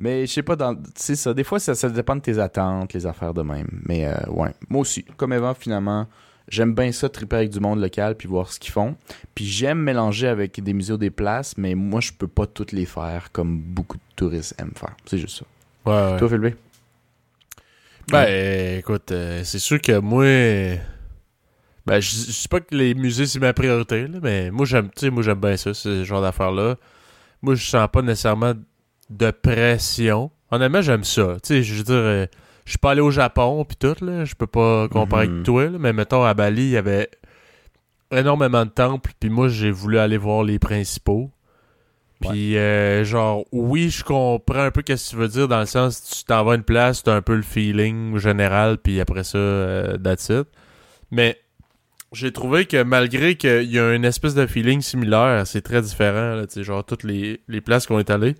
Speaker 3: Mais je sais pas, dans... c'est ça. Des fois, ça, ça dépend de tes attentes, les affaires de même. Mais euh, ouais. Moi aussi, comme Evan, finalement, j'aime bien ça, triper avec du monde local puis voir ce qu'ils font. Puis j'aime mélanger avec des musées ou des places, mais moi, je peux pas toutes les faire comme beaucoup de touristes aiment faire. C'est juste ça.
Speaker 1: Ouais, ouais.
Speaker 3: Toi, Philippe?
Speaker 1: Ben, écoute, euh, c'est sûr que moi. Ben, je je sais pas que les musées, c'est ma priorité, là, mais moi, j'aime, tu sais, moi, j'aime bien ça, ce genre d'affaires-là. Moi, je sens pas nécessairement de pression. Honnêtement, j'aime ça. Tu sais, je veux dire, euh, je suis pas allé au Japon, pis tout, là. Je peux pas comparer avec toi, là, mais mettons, à Bali, il y avait énormément de temples, puis moi, j'ai voulu aller voir les principaux. Puis, euh, genre, oui, je comprends un peu ce que tu veux dire, dans le sens, tu t'en vas à une place, t'as un peu le feeling général, puis après ça, euh, that's it. Mais j'ai trouvé que malgré qu'il y a une espèce de feeling similaire, c'est très différent, là, genre, toutes les, les places qu'on est allés.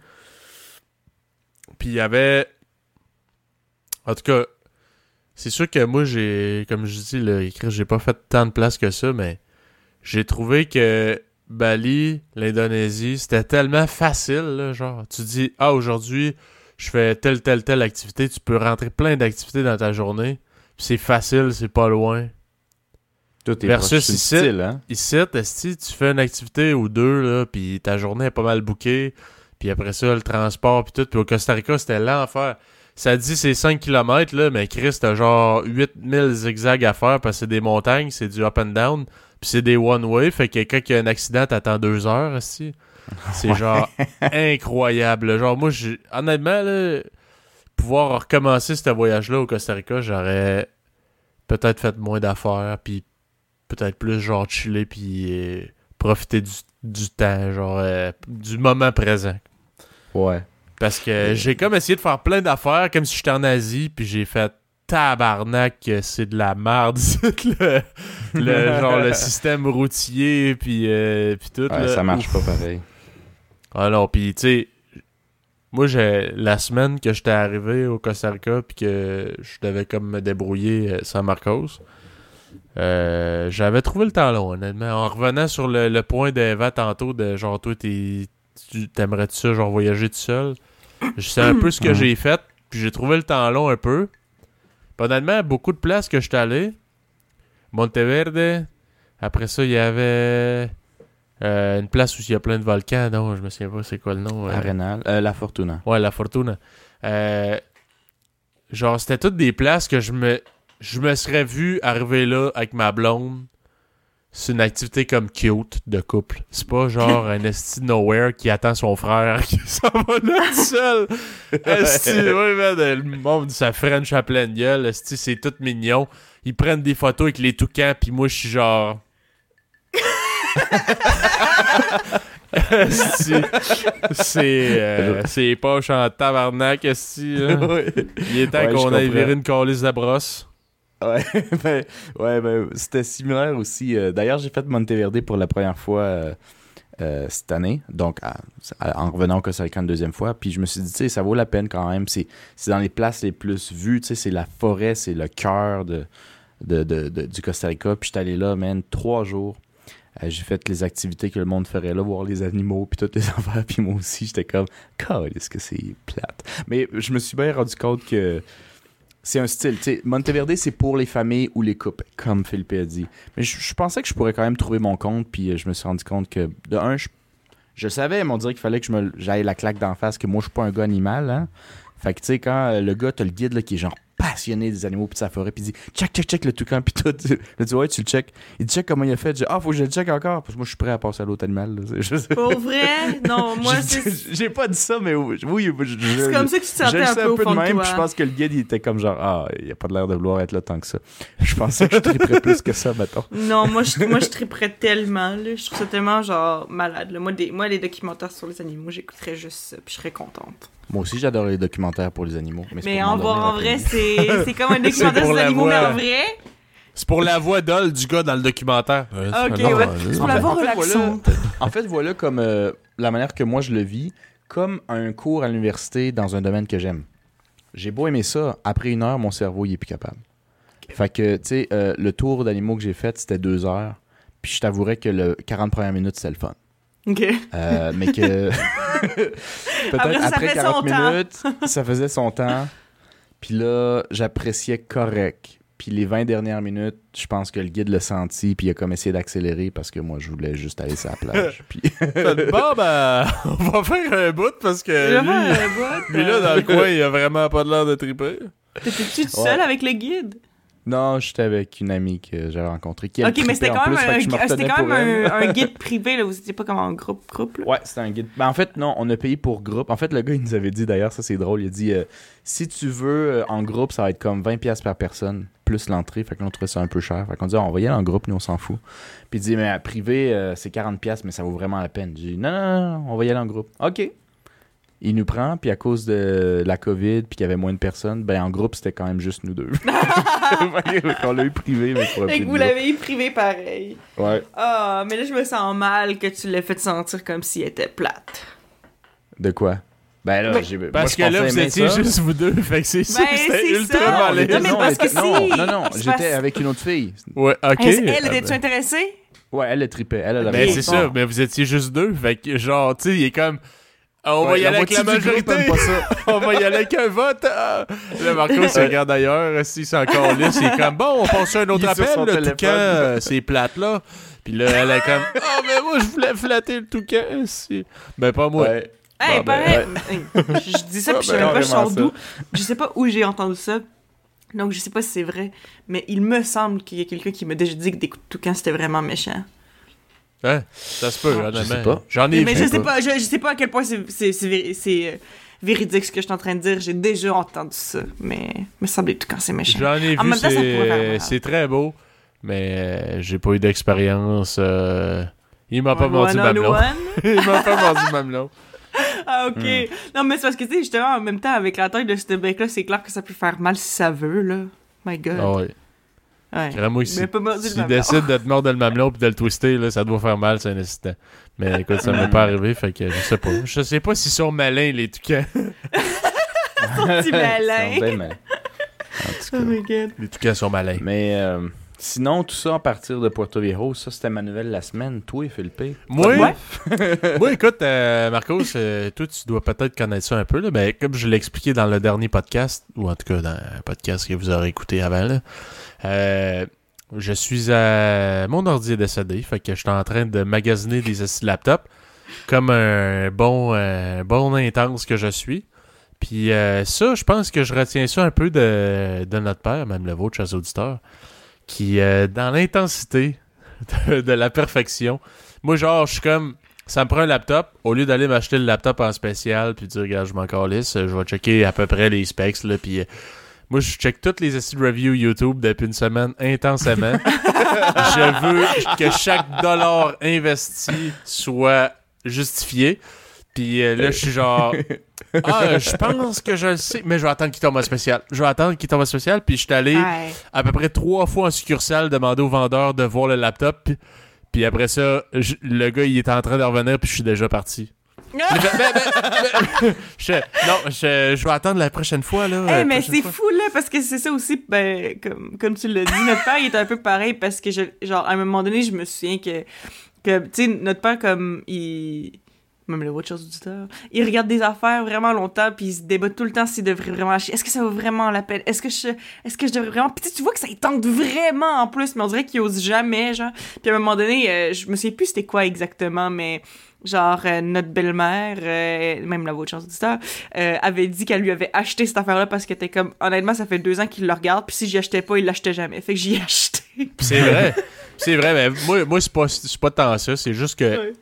Speaker 1: Puis il y avait... En tout cas, c'est sûr que moi, j'ai, comme je dis, là, écrit, j'ai pas fait tant de places que ça, mais j'ai trouvé que Bali, l'Indonésie, c'était tellement facile, là, genre, tu dis, ah, aujourd'hui, je fais telle, telle, telle activité, tu peux rentrer plein d'activités dans ta journée, puis c'est facile, c'est pas loin.
Speaker 3: Tout est
Speaker 1: Versus ici.
Speaker 3: hein?
Speaker 1: Ici, tu fais une activité ou deux, là, puis ta journée est pas mal bouquée, puis après ça, le transport, puis tout, puis au Costa Rica, c'était l'enfer. Ça dit c'est 5 km, là, mais Chris, t'as genre 8000 zigzags à faire parce que c'est des montagnes, c'est du up and down, puis c'est des one-way, fait que il y a un accident, t'attends deux heures, esti. C'est genre incroyable. Genre, moi, j'ai honnêtement, là, pouvoir recommencer ce voyage-là au Costa Rica, j'aurais peut-être fait moins d'affaires, puis peut-être plus genre chiller, puis euh, profiter du, du temps, genre euh, du moment présent.
Speaker 3: Ouais.
Speaker 1: Parce que j'ai comme essayé de faire plein d'affaires comme si j'étais en Asie, puis j'ai fait tabarnak, c'est de la merde, le, le- genre le système routier, puis euh, puis tout.
Speaker 3: Ouais,
Speaker 1: là.
Speaker 3: ça marche
Speaker 1: Ouf.
Speaker 3: pas pareil.
Speaker 1: Ah non, pis tu sais, moi, j'ai la semaine que j'étais arrivé au Costa Rica puis que je devais comme me débrouiller euh, sans Marcos, euh, j'avais trouvé le temps long, honnêtement. En revenant sur le, le point d'Eva tantôt, de genre, toi, t'es- tu t'aimerais-tu ça, genre, voyager tout seul? Je sais un peu ce que j'ai fait, puis j'ai trouvé le temps long un peu. Puis honnêtement, beaucoup de places que j'étais allé. Monteverde. Après ça, il y avait euh, une place où il y a plein de volcans. Non, je me souviens pas c'est quoi le nom. euh.
Speaker 3: Arenal, euh, La Fortuna.
Speaker 1: Ouais, la Fortuna. Euh, genre, c'était toutes des places que je me je me serais vu arriver là avec ma blonde. C'est une activité comme cute de couple. C'est pas genre un esti nowhere qui attend son frère qui s'en va là tout seul. Esti, ouais, man, le monde, ça French à pleine gueule. Esti, c'est tout mignon. Ils prennent des photos avec les toucans, puis moi, je suis genre... C'est euh, c'est poche en tabarnak, esti. Il est temps
Speaker 3: Ouais,
Speaker 1: qu'on aille virer une calice de brosse.
Speaker 3: ben, ouais, ben, c'était similaire aussi. euh, D'ailleurs, j'ai fait Monteverde pour la première fois euh, euh, cette année, donc en revenant au Costa Rica une deuxième fois. Puis je me suis dit, tu sais, ça vaut la peine quand même. C'est dans les places les plus vues, tu sais, c'est la forêt, c'est le cœur de, de, de- du Costa Rica. Puis j'étais allé là, man, trois jours. J'ai fait les activités que le monde ferait là, voir les animaux, puis toutes les affaires. Puis moi aussi, j'étais comme, God, est-ce que c'est plate? Mais je me suis bien rendu compte que c'est un style. sais, Monteverde, c'est pour les familles ou les couples, comme Philippe a dit. Mais je, pensais que je pourrais quand même trouver mon compte, puis euh, je me suis rendu compte que, de un, je, savais, mais on dirait qu'il fallait que j'aille la claque d'en face, que moi, je suis pas un gars animal, hein. Fait que, tu sais, quand euh, le gars, t'as le guide, là, qui est genre passionné des animaux puis de sa forêt, puis il dit check, check, check le toucan, puis tout. Là, tu ouais, tu le check. Il dit, check comment il a fait. Dis, ah, faut que je le check encore, parce que moi, je suis prêt à passer à l'autre animal. là. Sais-
Speaker 2: Pour vrai? Non, moi,
Speaker 3: J'ai-
Speaker 2: c'est
Speaker 3: J'ai pas dit ça, mais oui, je-
Speaker 2: c'est comme ça que tu te sentais un peu au fond
Speaker 3: de même,
Speaker 2: toi.
Speaker 3: je pense que le guide, il était comme genre, ah, il a pas de l'air de vouloir être là tant que ça. Je pensais que je triperais plus que ça, mettons.
Speaker 2: Non, moi je, moi, je triperais tellement, là. Je trouve ça tellement, genre, malade, là. Moi, des, moi, les documentaires sur les animaux, j'écouterais juste ça, puis je serais contente.
Speaker 3: Moi aussi, j'adore les documentaires pour les animaux. Mais, c'est
Speaker 2: Mais
Speaker 3: pour
Speaker 2: en, en vrai, c'est c'est comme un documentaire sur les animaux, mais
Speaker 1: voix.
Speaker 2: en vrai.
Speaker 1: C'est pour la voix d'Ol du gars dans le documentaire.
Speaker 2: Ok,
Speaker 1: Non,
Speaker 2: ouais. C'est pour
Speaker 3: En
Speaker 2: la
Speaker 3: fait-
Speaker 2: voix
Speaker 3: en fait, voilà-
Speaker 2: relaxante.
Speaker 3: En fait, voilà comme euh, la manière que moi je le vis, comme un cours à l'université dans un domaine que j'aime. J'ai beau aimer ça, après une heure, mon cerveau, il est plus capable. Fait que, tu sais, euh, le tour d'animaux que j'ai fait, c'était deux heures. Puis je t'avouerais que le 40 premières minutes, c'était le fun. Euh, mais que peut-être
Speaker 2: Après,
Speaker 3: après,
Speaker 2: ça fait
Speaker 3: 40
Speaker 2: son temps.
Speaker 3: minutes, ça faisait son temps. Puis là, j'appréciais correct. Puis les 20 dernières minutes, je pense que le guide l'a senti, puis il a comme essayé d'accélérer parce que moi, je voulais juste aller sur la plage. Puis
Speaker 1: bon, ben, on va faire un bout parce que
Speaker 2: Je
Speaker 1: lui,
Speaker 2: un bout,
Speaker 1: lui, là, dans le coin, il a vraiment pas de l'air de triper.
Speaker 2: T'étais-tu tout
Speaker 3: Ouais.
Speaker 2: seul avec le guide?
Speaker 3: Non, j'étais avec une amie que j'avais rencontrée. Qui,
Speaker 2: Ok, mais c'était quand même,
Speaker 3: plus,
Speaker 2: un, c'était quand même un, un guide privé, là. Vous étiez pas comme en groupe, groupe, là.
Speaker 3: Ouais, c'était un guide. Ben, en fait, non, on a payé pour groupe. En fait, le gars, il nous avait dit d'ailleurs, ça c'est drôle, il a dit euh, si tu veux euh, en groupe, ça va être comme 20$ piastres par personne, plus l'entrée. Fait que là, on trouvait ça un peu cher. Fait qu'on dit, Ah, on va y aller en groupe, nous, on s'en fout. Puis il dit, mais à privé, euh, c'est 40$, piastres, mais ça vaut vraiment la peine. J'ai dit, non, non, non, on va y aller en groupe. OK. Il nous prend, puis à cause de la COVID, puis qu'il y avait moins de personnes, ben en groupe, c'était quand même juste nous deux. Fait qu'on l'a eu privé, mais pour
Speaker 2: vous l'avez eu privé pareil.
Speaker 3: Ouais.
Speaker 2: Ah, mais là, je me sens mal que tu l'aies fait sentir comme s'il était plate.
Speaker 3: De quoi? Ben là, j'ai. moi,
Speaker 1: Parce
Speaker 3: je
Speaker 1: que là, vous étiez
Speaker 3: ça.
Speaker 1: juste vous deux. Fait que c'est sûr
Speaker 2: Ben,
Speaker 1: que c'était ultra
Speaker 2: ça.
Speaker 1: mal
Speaker 2: Non, mais
Speaker 3: non,
Speaker 2: parce que
Speaker 3: non,
Speaker 2: si.
Speaker 3: non, non,
Speaker 2: C'est
Speaker 3: j'étais avec une autre fille.
Speaker 1: Ouais, ok.
Speaker 2: Elle, elle était-tu intéressée?
Speaker 3: Ouais, elle le tripait. Elle, elle avait
Speaker 1: Ben, c'est ça, mais vous étiez juste deux. Fait que, genre, tu sais, il est comme. Ah, on va y aller avec la majorité.
Speaker 3: aime pas ça.
Speaker 1: on va y aller avec un vote. ah. Là, Marco se regarde ailleurs. Si c'est encore là, c'est comme bon, on passe sur un autre
Speaker 3: sur
Speaker 1: appel. Le toucan, euh, c'est plate là. Puis là, elle est comme Oh, mais moi, je voulais flatter le toucan. si. Ben, pas moi.
Speaker 3: Ouais.
Speaker 2: Hey,
Speaker 3: Bon, ben,
Speaker 2: pareil. Je dis ça, puis je sais même pas je d'où. Je sais pas où j'ai entendu ça. Donc, je sais pas si c'est vrai. Mais il me semble qu'il y a quelqu'un qui m'a déjà dit que des coups de toucan, c'était vraiment méchant.
Speaker 1: Hein? Ça se peut,
Speaker 3: Je
Speaker 1: honnêtement.
Speaker 3: sais pas.
Speaker 1: J'en ai
Speaker 2: mais
Speaker 1: vu.
Speaker 2: je sais pas, je, je sais pas à quel point c'est- euh, véridique ce que je suis en train de dire. J'ai déjà entendu ça. Mais il me semble que quand c'est méchant.
Speaker 1: J'en ai
Speaker 2: En
Speaker 1: vu, c'est très beau. Mais euh, j'ai pas eu d'expérience. euh, Il m'a pas mordu
Speaker 2: on
Speaker 1: mamelon. Il m'a pas mordu mamelon.
Speaker 2: Ah, ok.
Speaker 3: Hmm.
Speaker 2: Non, mais c'est parce que, tu sais, justement, en même temps, avec la taille de ce bec-là, c'est clair que ça peut faire mal si ça veut, là. My God.
Speaker 1: Ah ouais.
Speaker 2: Ouais.
Speaker 1: Vraiment, si, s'il décide de te mordre le mamelon puis de le twister, là, ça doit faire mal, c'est un instant. Mais écoute, ça m'est pas arrivé, fait que je sais pas. Je sais pas s'ils sont malins, les toucans.
Speaker 2: Petit malin.
Speaker 3: Ils sont bien malins? En tout
Speaker 2: Oh
Speaker 3: cas.
Speaker 2: my god.
Speaker 1: Les toucans sont malins.
Speaker 3: Mais euh, sinon, tout ça à partir de Puerto Viejo, ça c'était ma nouvelle la semaine. Toi, Philippe.
Speaker 1: Moi, moi, écoute, euh, Marcos, euh, toi, tu dois peut-être connaître ça un peu, là, mais comme je l'ai expliqué dans le dernier podcast, ou en tout cas dans un podcast que vous aurez écouté avant, là, euh, je suis à... Mon ordi est décédé, fait que je suis en train de magasiner des assis de laptop, comme un bon, euh, bon intense que je suis. Puis euh, ça, je pense que je retiens ça un peu de, de notre père, même le vôtre, chers auditeurs, qui, euh, dans l'intensité de, la perfection, moi, genre, je suis comme, ça me prend un laptop, au lieu d'aller m'acheter le laptop en spécial, puis dire, regarde, je m'en calisse, je vais checker à peu près les specs, là, puis... moi, je check toutes les essais de review YouTube depuis une semaine intensément. je veux que chaque dollar investi soit justifié. Puis euh, là, je suis genre... Ah, je pense que je le sais, mais je vais attendre qu'il tombe en spécial. Je vais attendre qu'il tombe en spécial, puis je suis allé à peu près trois fois en succursale demander au vendeur de voir le laptop. Puis, puis après ça, je- le gars, il est en train de revenir, puis je suis déjà parti. J'ai fait, Ben, ben, ben, je- non, je, je vais attendre la prochaine fois. Là,
Speaker 2: Hey,
Speaker 1: la
Speaker 2: mais c'est fou, là, parce que c'est ça aussi, ben, comme, comme tu l'as dit, notre père, il est un peu pareil, parce que, je, genre, à un moment donné, je me souviens que, que tu sais, notre père, comme, il... Même le Watchers auditeur, il regarde des affaires vraiment longtemps, puis il se débat tout le temps s'il devrait vraiment acheter. Est-ce que ça vaut vraiment la peine? Est-ce que je, est-ce que je devrais vraiment... Puis tu sais, vois que ça il tente vraiment en plus, mais on dirait qu'il ose jamais, genre. Puis à un moment donné, euh, je me souviens plus c'était quoi exactement, mais genre euh, notre belle-mère, euh, même la Watchers auditeur, euh, avait dit qu'elle lui avait acheté cette affaire-là parce qu'elle était comme, honnêtement, ça fait deux ans qu'il le regarde, puis si j'y achetais pas, il l'achetait jamais. Fait que j'y ai acheté.
Speaker 1: Puis C'est vrai. C'est vrai, mais moi, moi c'est pas, c'est pas tant ça. C'est juste que
Speaker 2: Ouais.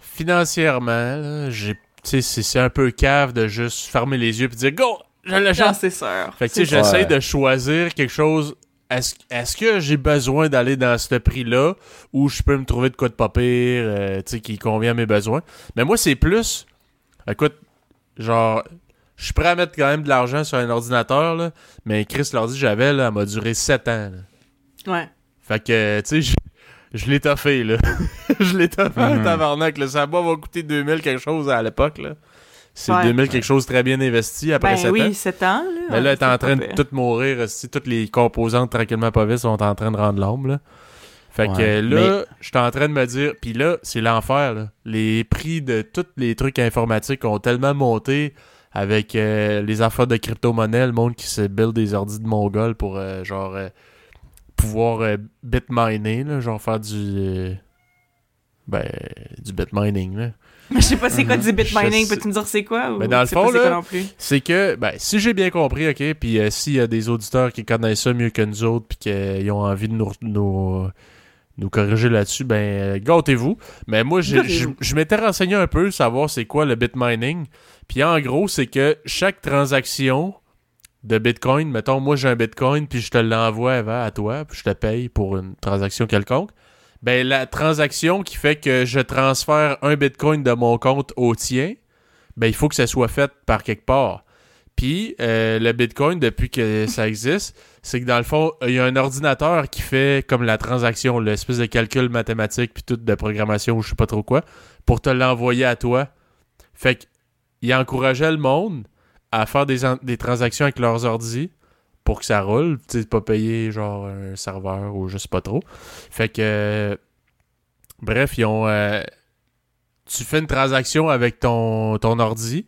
Speaker 1: financièrement, là, j'ai, tu sais, c'est, un peu cave de juste fermer les yeux et dire Go, je l'achète.
Speaker 2: c'est sûr.
Speaker 1: Fait que tu sais,
Speaker 3: C'est-
Speaker 1: j'essaie
Speaker 3: Ouais.
Speaker 1: de choisir quelque chose. Est-ce, que j'ai besoin d'aller dans ce prix-là ou je peux me trouver de quoi de pas pire, euh, tu sais, qui convient à mes besoins? Mais moi, c'est plus. Écoute, genre, je suis prêt à mettre quand même de l'argent sur un ordinateur, là, mais Chris l'ordi que j'avais, là, elle m'a duré 7 ans. là.
Speaker 2: Ouais.
Speaker 1: Fait que, tu sais, je, je l'ai toffé, là. je l'ai toffé,
Speaker 3: Mhm.
Speaker 1: tabarnak. Là. Ça va coûter 2000 quelque chose à l'époque, là. C'est
Speaker 2: Ouais.
Speaker 1: 2000 quelque chose très bien investi après
Speaker 2: Ben
Speaker 1: 7 ans.
Speaker 2: oui, 7 ans, là.
Speaker 1: Mais là, elle est en train de tout mourir. Si toutes les composantes tranquillement pas vite sont en train de rendre l'ombre. Là. Fait que
Speaker 3: Ouais,
Speaker 1: là, je suis en train de me dire. Puis là, c'est l'enfer. Les prix de tous les trucs informatiques ont tellement monté avec euh, les affaires de crypto-monnaie, le monde qui se build des ordis de mongol pour euh, genre euh, pouvoir euh, bitminer, là, genre faire du. euh, ben, du bitmining. Là.
Speaker 2: Je sais pas c'est quoi du bitmining, peux-tu me dire c'est quoi? Ou
Speaker 1: Mais dans le fond,
Speaker 2: c'est quoi
Speaker 1: là,
Speaker 2: non plus?
Speaker 1: c'est que, ben, si j'ai bien compris, ok, puis euh, s'il y a des auditeurs qui connaissent ça mieux que nous autres, puis qu'ils ont envie de nous, nous, nous corriger là-dessus, ben, euh, gâtez-vous. Mais moi, je m'étais renseigné un peu, savoir c'est quoi le bitmining. Puis en gros, c'est que chaque transaction de Bitcoin, mettons, moi j'ai un Bitcoin, puis je te l'envoie à toi, puis je te paye pour une transaction quelconque. Ben, la transaction qui fait que je transfère un Bitcoin de mon compte au tien, ben, il faut que ça soit fait par quelque part. Puis, euh, le Bitcoin, depuis que ça existe, c'est que dans le fond, il y a un ordinateur qui fait comme la transaction, l'espèce de calcul mathématique, puis tout de programmation ou je sais pas trop quoi, pour te l'envoyer à toi. Fait que, il encourageait le monde à faire des, des transactions avec leurs ordis pour que ça roule, tu pas payer genre un serveur ou je sais pas trop. Fait que, bref, ils ont, euh, tu fais une transaction avec ton, ton ordi.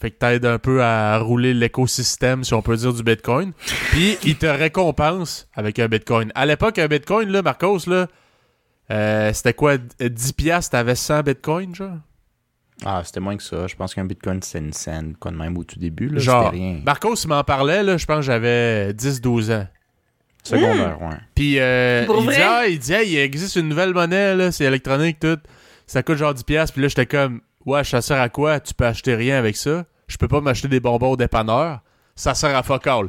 Speaker 1: Fait que t'aides un peu à rouler l'écosystème, si on peut dire, du Bitcoin. Puis, ils te récompensent avec un Bitcoin. À l'époque, un Bitcoin, là, Marcos, là, euh, c'était quoi? 10 piastres, t'avais 100 Bitcoins, genre?
Speaker 3: Ah, c'était moins que ça. Je pense qu'un bitcoin, c'est une scène, quoi de même au tout début. Là,
Speaker 1: Genre,
Speaker 3: c'était rien.
Speaker 1: Marcos, il m'en parlait, là, je pense que j'avais 10-12 ans.
Speaker 3: Secondaire, ouais.
Speaker 1: Puis euh, il, dit, ah, il dit, Hey, il existe une nouvelle monnaie, là, c'est électronique, tout. Ça coûte genre 10$. piastres. Puis là, j'étais comme, ouais, ça sert à quoi? Tu peux acheter rien avec ça? Je peux pas m'acheter des bonbons au dépanneur. Ça sert à fuck all.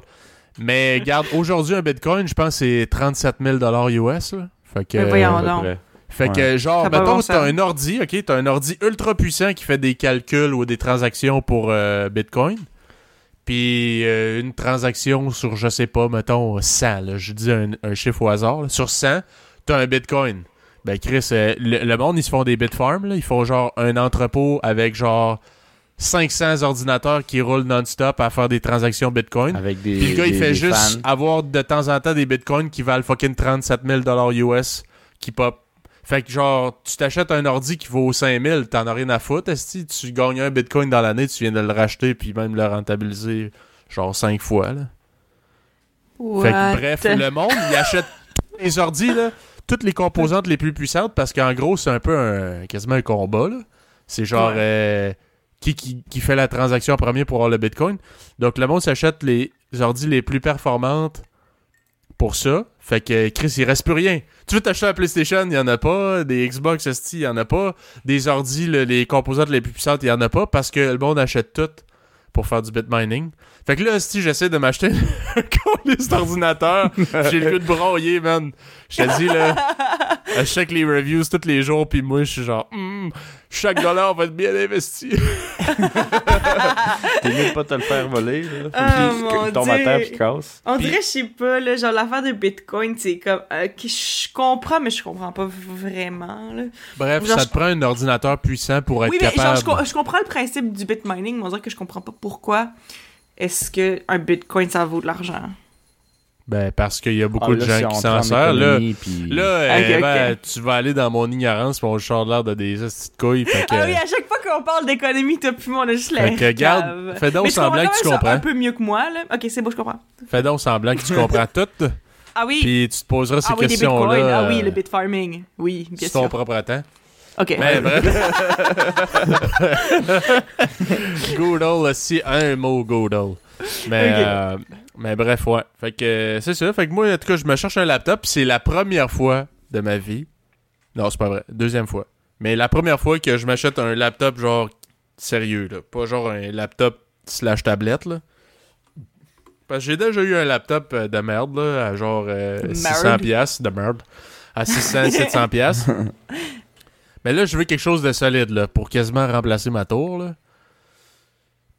Speaker 1: Mais regarde, aujourd'hui, un bitcoin, je pense que c'est 37 000 US. Là. Fait que,
Speaker 2: Mais voyons
Speaker 3: à peu
Speaker 1: fait que genre, mettons,
Speaker 2: bon
Speaker 1: t'as un ordi, ok? T'as un ordi ultra puissant qui fait des calculs ou des transactions pour euh, bitcoin. Puis euh, une transaction sur, je sais pas, mettons 100, là, je dis un, un chiffre au hasard, là, sur 100, t'as un bitcoin. Ben Chris, euh, le, le monde, ils se font des bitfarms, là, ils font genre un entrepôt avec genre 500 ordinateurs qui roulent non-stop à faire des transactions bitcoin.
Speaker 3: Avec des.
Speaker 1: Puis le gars, il fait juste
Speaker 3: fans.
Speaker 1: avoir de temps en temps des bitcoins qui valent fucking 37 000 US qui pop. Fait que genre, tu t'achètes un ordi qui vaut 5000, t'en as rien à foutre, esti, tu gagnes un bitcoin dans l'année, tu viens de le racheter puis même le rentabiliser genre 5 fois, là. Fait que bref, le monde, il achète les ordis, là, toutes les composantes les plus puissantes parce qu'en gros, c'est un peu un, quasiment un combat, là. C'est genre,
Speaker 2: Ouais.
Speaker 1: euh, qui, qui, qui fait la transaction en premier pour avoir le bitcoin. Donc, le monde s'achète les ordis les plus performantes pour ça. Fait que, Chris, il reste plus rien. Tu veux t'acheter un PlayStation, il y en a pas. Des Xbox ST, il y en a pas. Des ordis, le- les composantes les plus puissantes, il y en a pas parce que le monde achète tout pour faire du bit mining. Fait que là, si j'essaie de m'acheter un colis d'ordinateur, j'ai le goût de broyer, man. Je te dis, là, je check les reviews tous les jours, puis moi, je suis genre, Hmm, chaque dollar va être bien investi.
Speaker 3: T'es mieux de pas te le faire voler, là. Puis
Speaker 2: mon
Speaker 3: que tombe à
Speaker 2: Dieu.
Speaker 3: terre puis casse.
Speaker 2: On
Speaker 1: Puis-
Speaker 2: dirait, je sais pas, là, genre l'affaire de Bitcoin, c'est comme, euh, je comprends, mais je comprends pas vraiment, là.
Speaker 1: Bref,
Speaker 2: Genre,
Speaker 1: ça
Speaker 2: je-
Speaker 1: te prend un ordinateur puissant pour être
Speaker 2: Oui, mais
Speaker 1: capable.
Speaker 2: genre, je, co- je comprends le principe du bit mining, mais on dirait que je comprends pas pourquoi est-ce que un Bitcoin, ça vaut de l'argent.
Speaker 1: Ben, parce qu'il y a beaucoup
Speaker 3: Ah,
Speaker 1: de gens
Speaker 3: si
Speaker 1: qui s'en
Speaker 3: en
Speaker 1: servent, là.
Speaker 3: puis-
Speaker 1: Là,
Speaker 2: ok.
Speaker 1: ben, tu vas aller dans mon ignorance, puis on sort l'air de des petites couilles. Fait que,
Speaker 2: Ah oui, à chaque fois qu'on parle d'économie, toi puis moi, on a juste la
Speaker 1: fait que, garde,
Speaker 2: cave.
Speaker 1: fais donc semblant que tu comprends.
Speaker 2: un peu mieux que moi, là. Ok, c'est beau, je comprends.
Speaker 1: Fais donc semblant que tu comprends tout,
Speaker 2: Ah oui,
Speaker 1: puis tu te poseras ces
Speaker 2: ah oui,
Speaker 1: questions-là.
Speaker 2: Ah oui,
Speaker 1: euh,
Speaker 2: le bit farming. Oui, bien
Speaker 1: sur ton
Speaker 2: sûr.
Speaker 1: propre temps.
Speaker 2: Ok.
Speaker 1: Mais bref. good old, aussi, un mot good old. Mais, euh, mais bref, ouais. Fait que euh, c'est ça. Fait que moi, en tout cas, je me cherche un laptop. C'est la première fois de ma vie. Non, c'est pas vrai. Deuxième fois. Mais la première fois que je m'achète un laptop, genre, sérieux, là. Pas genre un laptop slash tablette, là. Parce que j'ai déjà eu un laptop euh, de merde, là, à genre euh,
Speaker 2: Merde.
Speaker 1: 600 piastres, de merde. À 600, 700 piastres. Mais là, je veux quelque chose de solide, là, pour quasiment remplacer ma tour, là.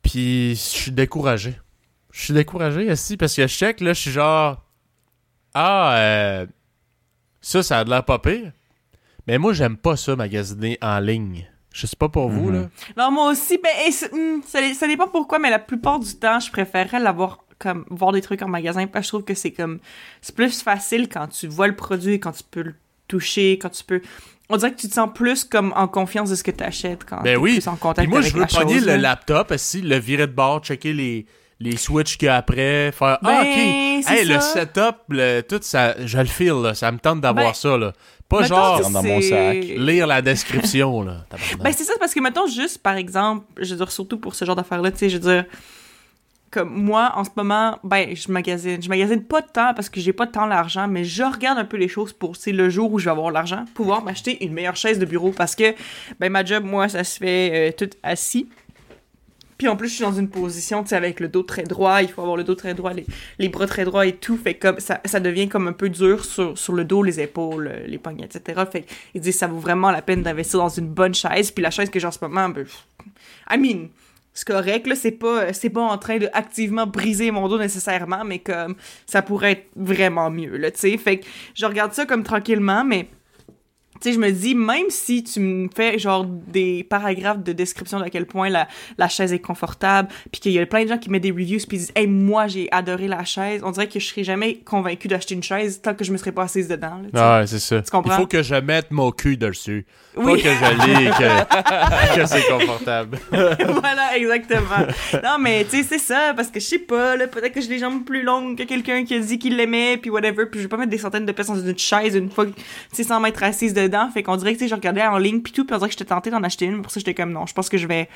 Speaker 1: Puis, je suis découragé. Je suis découragé, aussi, parce que je check, là, je suis genre... Ah, euh, ça, ça a de l'air pas pire. Mais moi, j'aime pas ça, magasiner en ligne. Je sais pas pour vous,
Speaker 3: Mhm.
Speaker 1: là.
Speaker 2: Non, moi aussi, ben, et hmm, ça, ça dépend pourquoi, mais la plupart du temps, je préférerais l'avoir comme voir des trucs en magasin parce que je trouve que c'est comme c'est plus facile quand tu vois le produit, quand tu peux le toucher, quand tu peux. On dirait que tu te sens plus comme en confiance de ce que tu achètes quand
Speaker 1: Ben
Speaker 2: t'es
Speaker 1: oui.
Speaker 2: plus en contact
Speaker 1: Puis moi,
Speaker 2: avec
Speaker 1: je veux
Speaker 2: la
Speaker 1: pogner
Speaker 2: chose,
Speaker 1: le
Speaker 2: là.
Speaker 1: laptop, aussi, le virer de bord, checker les, les switches qu'il y a après, faire
Speaker 2: Ben,
Speaker 1: Ah, ok.
Speaker 2: c'est
Speaker 1: Hey, le setup, le, tout ça, je le feel, là. Ça me tente d'avoir
Speaker 2: Ben,
Speaker 1: ça, là. Pas genre
Speaker 3: dans mon sac.
Speaker 1: lire la description, là.
Speaker 2: Ben, c'est ça, parce que, mettons, juste, par exemple, je veux dire, surtout pour ce genre d'affaires-là, tu sais, je veux dire, comme moi, en ce moment, ben, je magasine. Je magasine pas de temps parce que j'ai pas de temps l'argent, mais je regarde un peu les choses pour, c'est le jour où je vais avoir l'argent, pouvoir m'acheter une meilleure chaise de bureau parce que, ben, ma job, moi, ça se fait euh, tout assis. Puis en plus, je suis dans une position, tu sais, avec le dos très droit, il faut avoir le dos très droit, les, bras très droits et tout. Fait comme ça, ça devient comme un peu dur sur, sur le dos, les épaules, euh, les poignets, etc. Fait qu'ils disent ça vaut vraiment la peine d'investir dans une bonne chaise. Puis la chaise que j'ai en ce moment, ben, I mean, c'est correct, là, c'est pas, pas en train de activement briser mon dos nécessairement, mais comme ça pourrait être vraiment mieux, là, tu sais. Fait que je regarde ça comme tranquillement, mais tu sais, je me dis, même si tu me fais genre des paragraphes de description de à quel point la, la chaise est confortable, puis qu'il y a plein de gens qui mettent des reviews, puis ils disent, hey, moi j'ai adoré la chaise, on dirait que je serais jamais convaincu d'acheter une chaise tant que je me serais pas assise dedans. Là.
Speaker 1: Ah, ouais, c'est ça.
Speaker 2: Tu comprends?
Speaker 1: Il faut que je mette mon cul dessus.
Speaker 2: Oui.
Speaker 1: Pas que je lis que, que c'est confortable.
Speaker 2: voilà, exactement. Non, mais tu sais, c'est ça, parce que je sais pas, là, peut-être que j'ai les jambes plus longues que quelqu'un qui a dit qu'il l'aimait, puis whatever, puis je vais pas mettre des centaines de personnes dans une chaise une fois, que, tu sais, sans m'être assise dedans. Fait qu'on dirait que, tu je regardais en ligne, puis tout, puis on dirait que j'étais tentée d'en acheter une, pour ça, j'étais comme, non, je pense que je vais.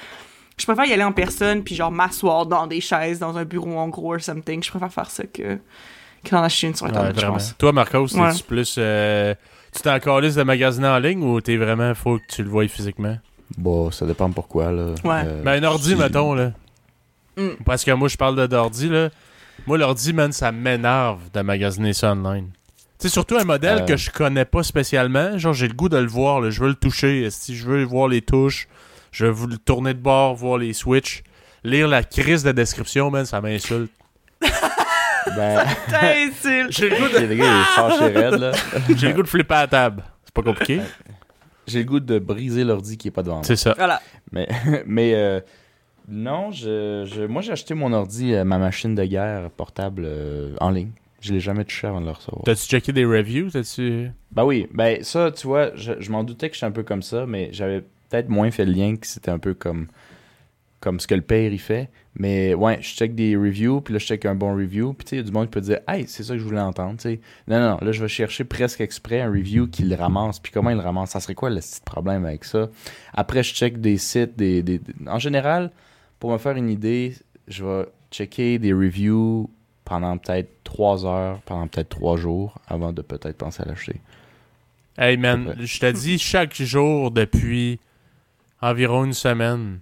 Speaker 2: Je préfère y aller en personne, puis genre m'asseoir dans des chaises, dans un bureau en gros, or something. Je préfère faire ça que, que d'en acheter une sur
Speaker 1: Ouais,
Speaker 2: Internet, je
Speaker 1: vraiment.
Speaker 2: pense.
Speaker 1: Toi, Marcos,
Speaker 2: Ouais.
Speaker 1: plus. euh, tu t'es encore liste de magasiner en ligne ou t'es vraiment faut que tu le voies physiquement?
Speaker 3: Bon, ça dépend pourquoi, là.
Speaker 2: Ouais.
Speaker 3: Euh,
Speaker 1: Ben, un ordi,
Speaker 3: si-
Speaker 1: mettons, là.
Speaker 2: Mm.
Speaker 1: Parce que moi, je parle de d'ordi, là. Moi, l'ordi, man, ça m'énerve de magasiner ça online. Tu sais, surtout un modèle
Speaker 3: Euh.
Speaker 1: que je connais pas spécialement. Genre, j'ai le goût de le voir, là. Je veux le toucher. Si je veux voir les touches, je veux le tourner de bord, voir les switches. lire la crise de description, man, ça m'insulte.
Speaker 3: Ben,
Speaker 2: c'est-
Speaker 1: J'ai le goût de, j'ai le goût de flipper à la table. C'est pas compliqué.
Speaker 3: J'ai le goût de briser l'ordi qui est pas devant moi.
Speaker 1: C'est ça.
Speaker 2: Voilà.
Speaker 3: Mais, mais euh, non, je, je- moi j'ai acheté mon ordi, euh, ma machine de guerre portable euh, en ligne. Je l'ai jamais touché avant de le recevoir.
Speaker 1: T'as-tu checké des reviews? T'as-tu...
Speaker 3: Ben oui, ben ça, tu vois, je, je m'en doutais que j'étais un peu comme ça, mais j'avais peut-être moins fait le lien que c'était un peu comme, comme ce que le père il fait. Mais ouais, je check des reviews, puis là je check un bon review, puis tu sais, il y a du monde qui peut dire Hey, c'est ça que je voulais entendre, tu sais. Non, non, non, là je vais chercher presque exprès un review qui le ramasse, puis comment il le ramasse, ça serait quoi le petit problème avec ça? Après, je check des sites, des- des- En général, pour me faire une idée, je vais checker des reviews pendant peut-être trois heures, pendant peut-être trois jours, avant de peut-être penser à l'acheter.
Speaker 1: Hey man, je te dis, chaque jour depuis environ une semaine,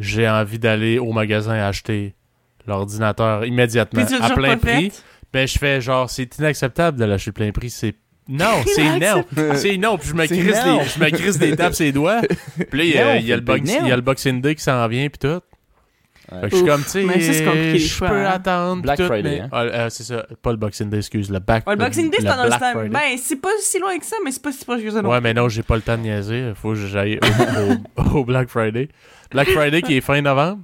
Speaker 1: j'ai envie d'aller au magasin acheter l'ordinateur immédiatement à plein prix.
Speaker 2: fait?
Speaker 1: Ben je fais genre, c'est inacceptable de l'acheter plein prix. C'est non, c'est non, c'est non. Puis je me crisse des, je me crisse des tapes ses doigts. Puis là il y a,
Speaker 3: Non,
Speaker 1: il y a le
Speaker 3: Philippe,
Speaker 1: box,
Speaker 3: non.
Speaker 1: il y a le Boxing Day qui s'en vient puis tout.
Speaker 3: Ouais.
Speaker 1: Fait que je suis comme tu sais, je peux
Speaker 2: hein.
Speaker 1: attendre
Speaker 3: Black
Speaker 1: tout,
Speaker 3: Friday,
Speaker 1: mais-
Speaker 3: hein.
Speaker 1: Ah, euh, c'est ça, pas le Boxing Day, excuse, le back.
Speaker 2: Ouais, le Boxing Day, c'est
Speaker 1: le
Speaker 2: pendant le
Speaker 1: Black
Speaker 2: temps.
Speaker 1: Friday.
Speaker 2: Ben, c'est pas si loin que ça, mais c'est pas si proche que ça non
Speaker 1: Ouais, mais non, j'ai pas le temps de niaiser. Faut que j'aille au, au- au Black Friday. Black Friday qui est fin novembre.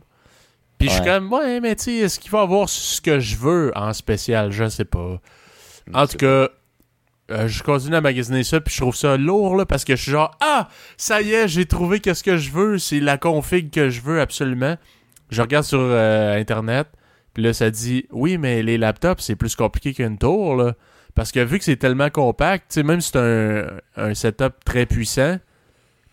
Speaker 1: Puis je suis comme, ouais, mais tu sais, est-ce qu'il va y avoir ce que je veux en spécial? Je sais pas. En tout cas, euh, je continue à magasiner ça, puis je trouve ça lourd, là, parce que je suis genre, ah, ça y est, j'ai trouvé qu'est-ce que je veux, c'est la config que je veux absolument. Je regarde sur euh, Internet, puis là, ça dit, oui, mais les laptops, c'est plus compliqué qu'une tour, là. Parce que vu que c'est tellement compact, même si c'est un, un setup très puissant,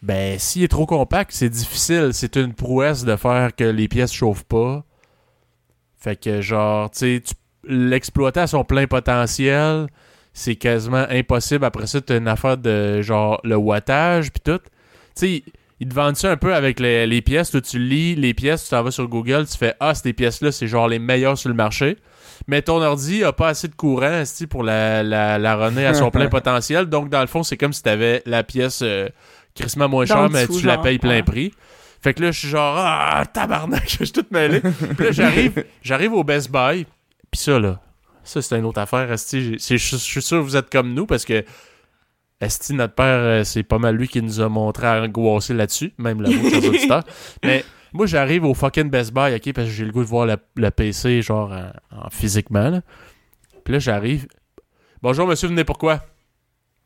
Speaker 1: ben, s'il est trop compact, c'est difficile. C'est une prouesse de faire que les pièces chauffent pas. Fait que, genre, tu- l'exploiter à son plein potentiel, c'est quasiment impossible. Après ça, t'as une affaire de, genre, le wattage, puis tout. Tu sais, ils te vendent ça un peu avec les, les pièces? Toi, tu lis les pièces, tu t'en vas sur Google, tu fais « Ah, ces pièces-là, c'est genre les meilleures sur le marché. » Mais ton ordi a pas assez de courant pour la, la, la runner à son plein potentiel. Donc, dans le fond, c'est comme si t'avais la pièce euh, crissement moins chère, mais tu la payes plein
Speaker 2: Ouais.
Speaker 1: prix. Fait que là, je suis genre, ah, tabarnak, je suis tout mêlé. Puis là, j'arrive, j'arrive au Best Buy. Puis ça, là, ça, c'est une autre affaire. Je suis sûr que vous êtes comme nous parce que Esti, notre père, euh, c'est pas mal lui qui nous a montré à angoisser là-dessus, même là chers auditeurs. Mais moi, j'arrive au fucking Best Buy, OK, parce que j'ai le goût de voir le, le PC, genre, en, en physiquement, là. Puis là, j'arrive. Bonjour, monsieur, venez pourquoi?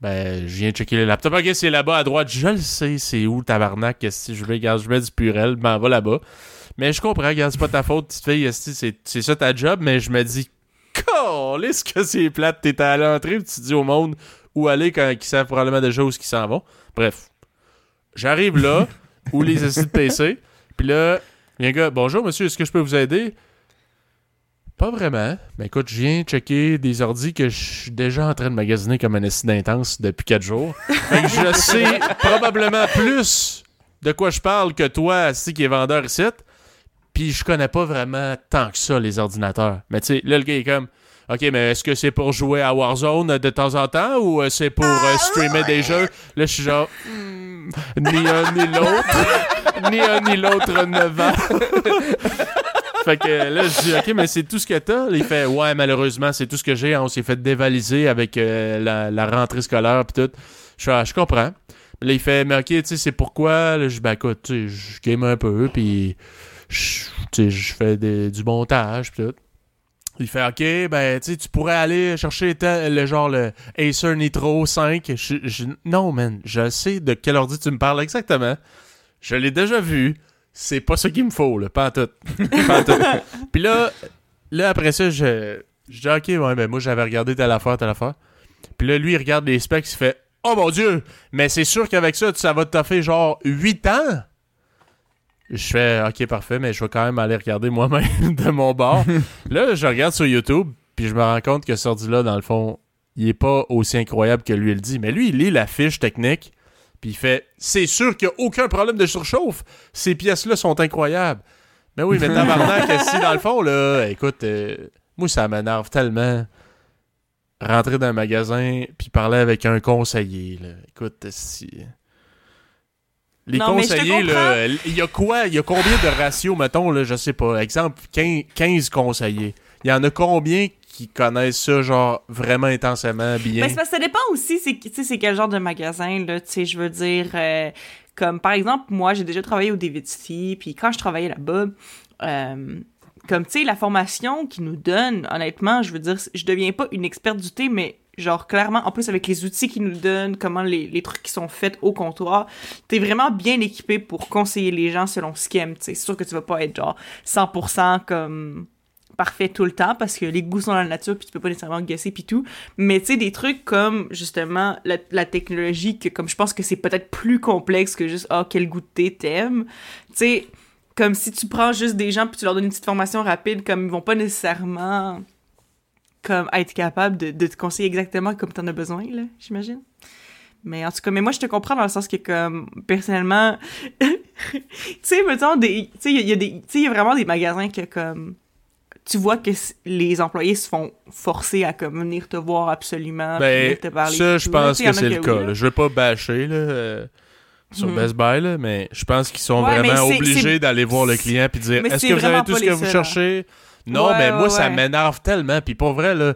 Speaker 1: Ben, je viens checker les laptops. Ok, c'est là-bas à droite. Je le sais, c'est où, tabarnak. Si je vais, regarde, je mets du purel, ben, va là-bas. Mais je comprends, regarde, c'est pas ta faute, petite fille. esti, C'est ça ta job, mais je me dis, est-ce que c'est plate? T'es à l'entrée, tu dis au monde où aller quand ils savent probablement déjà où ils s'en vont. Bref. J'arrive là, où les assis de PC, puis là, il y a un gars, bonjour monsieur, est-ce que je peux vous aider? Pas vraiment. Mais écoute, je viens checker des ordis que je suis déjà en train de magasiner comme un esti d'intense depuis 4 jours. Fait que je sais probablement plus de quoi je parle que toi, esti, qui est vendeur ici. Puis je connais pas vraiment tant que ça, les ordinateurs. Mais tu sais, là, le gars est comme, OK, mais est-ce que c'est pour jouer à Warzone de temps en temps ou euh, c'est pour euh, streamer des jeux? Là, je suis genre, Hmm, ni un ni l'autre. ni un ni l'autre ne va. fait que là, je dis, OK, mais c'est tout ce que t'as? Il fait, ouais, malheureusement, c'est tout ce que j'ai. On s'est fait dévaliser avec euh, la, la rentrée scolaire pis tout. Je ah, je comprends. Là, il fait, mais OK, tu sais, c'est pourquoi? Là, je dis, ben écoute, tu sais, je game un peu, puis je tu sais, je fais des- du montage pis tout. Il fait OK, ben tu tu pourrais aller chercher le genre le Acer Nitro 5. Je, non, man, je sais de quel ordi tu me parles exactement. Je l'ai déjà vu. C'est pas ça qu'il me faut, là, pas en tout. Pas en tout. Puis là, là, après ça, je, je dis OK, ouais, ben moi j'avais regardé telle affaire, telle affaire. Puis là, lui, il regarde les specs, il fait Oh mon Dieu, mais c'est sûr qu'avec ça, ça va te toffer genre 8 ans? Je fais OK, parfait, mais je vais quand même aller regarder moi-même de mon bord. là, je regarde sur YouTube, puis je me rends compte que ce ordi-là, dans le fond, il est pas aussi incroyable que lui il dit. Mais lui, il lit la fiche technique, puis il fait C'est sûr qu'il n'y a aucun problème de surchauffe. Ces pièces-là sont incroyables. Mais oui, mais tabarnak, si dans le fond, là, écoute, euh, moi, ça m'énerve tellement. Rentrer dans un magasin, puis parler avec un conseiller, là. Écoute, si. Les
Speaker 2: Non,
Speaker 1: conseillers, là, il y a quoi? Il y a combien de ratios, mettons, là, je sais pas, exemple, 15, 15 conseillers. Il y en a combien qui connaissent ça, genre, vraiment intensément, bien?
Speaker 2: Ben, c'est parce que ça dépend aussi, c'est, tu sais, c'est quel genre de magasin, là, tu sais, je veux dire, euh, comme, par exemple, moi, j'ai déjà travaillé au David City, puis quand je travaillais là-bas, euh, comme, tu sais, la formation qu'ils nous donnent, honnêtement, je veux dire, je deviens pas une experte du thé, mais genre, clairement, en plus, avec les outils qu'ils nous donnent, comment les, les trucs qui sont faits au comptoir, t'es vraiment bien équipé pour conseiller les gens selon ce qu'ils aiment. C'est sûr que tu vas pas être, genre, 100% comme parfait tout le temps parce que les goûts sont dans la nature puis tu peux pas nécessairement guesser puis tout mais tu sais des trucs comme justement la, technologie que comme je pense que c'est peut-être plus complexe que juste ah quel goût de thé t'aimes tu sais comme si tu prends juste des gens puis tu leur donnes une petite formation rapide comme ils vont pas nécessairement comme être capables de, de te conseiller exactement comme t'en as besoin là j'imagine mais en tout cas mais moi je te comprends dans le sens que comme personnellement tu sais mettons des tu sais il y a des tu sais il y a vraiment des magasins que comme tu vois que les employés se font forcer à comme venir te voir absolument
Speaker 1: Ben,
Speaker 2: venir te parler
Speaker 1: ça, je
Speaker 2: là.
Speaker 1: pense que c'est le
Speaker 2: oui,
Speaker 1: cas.
Speaker 2: là.
Speaker 1: là. Je veux pas bâcher là, euh, sur
Speaker 2: Mhm.
Speaker 1: Best Buy, là, mais je pense qu'ils sont
Speaker 2: Ouais,
Speaker 1: vraiment obligés d'aller voir le client puis dire Est-ce que vous avez tout ce que vous
Speaker 2: seuls,
Speaker 1: cherchez? Non,
Speaker 2: Ouais,
Speaker 1: mais moi,
Speaker 2: ouais,
Speaker 1: ça m'énerve tellement. Puis pour vrai, là, euh,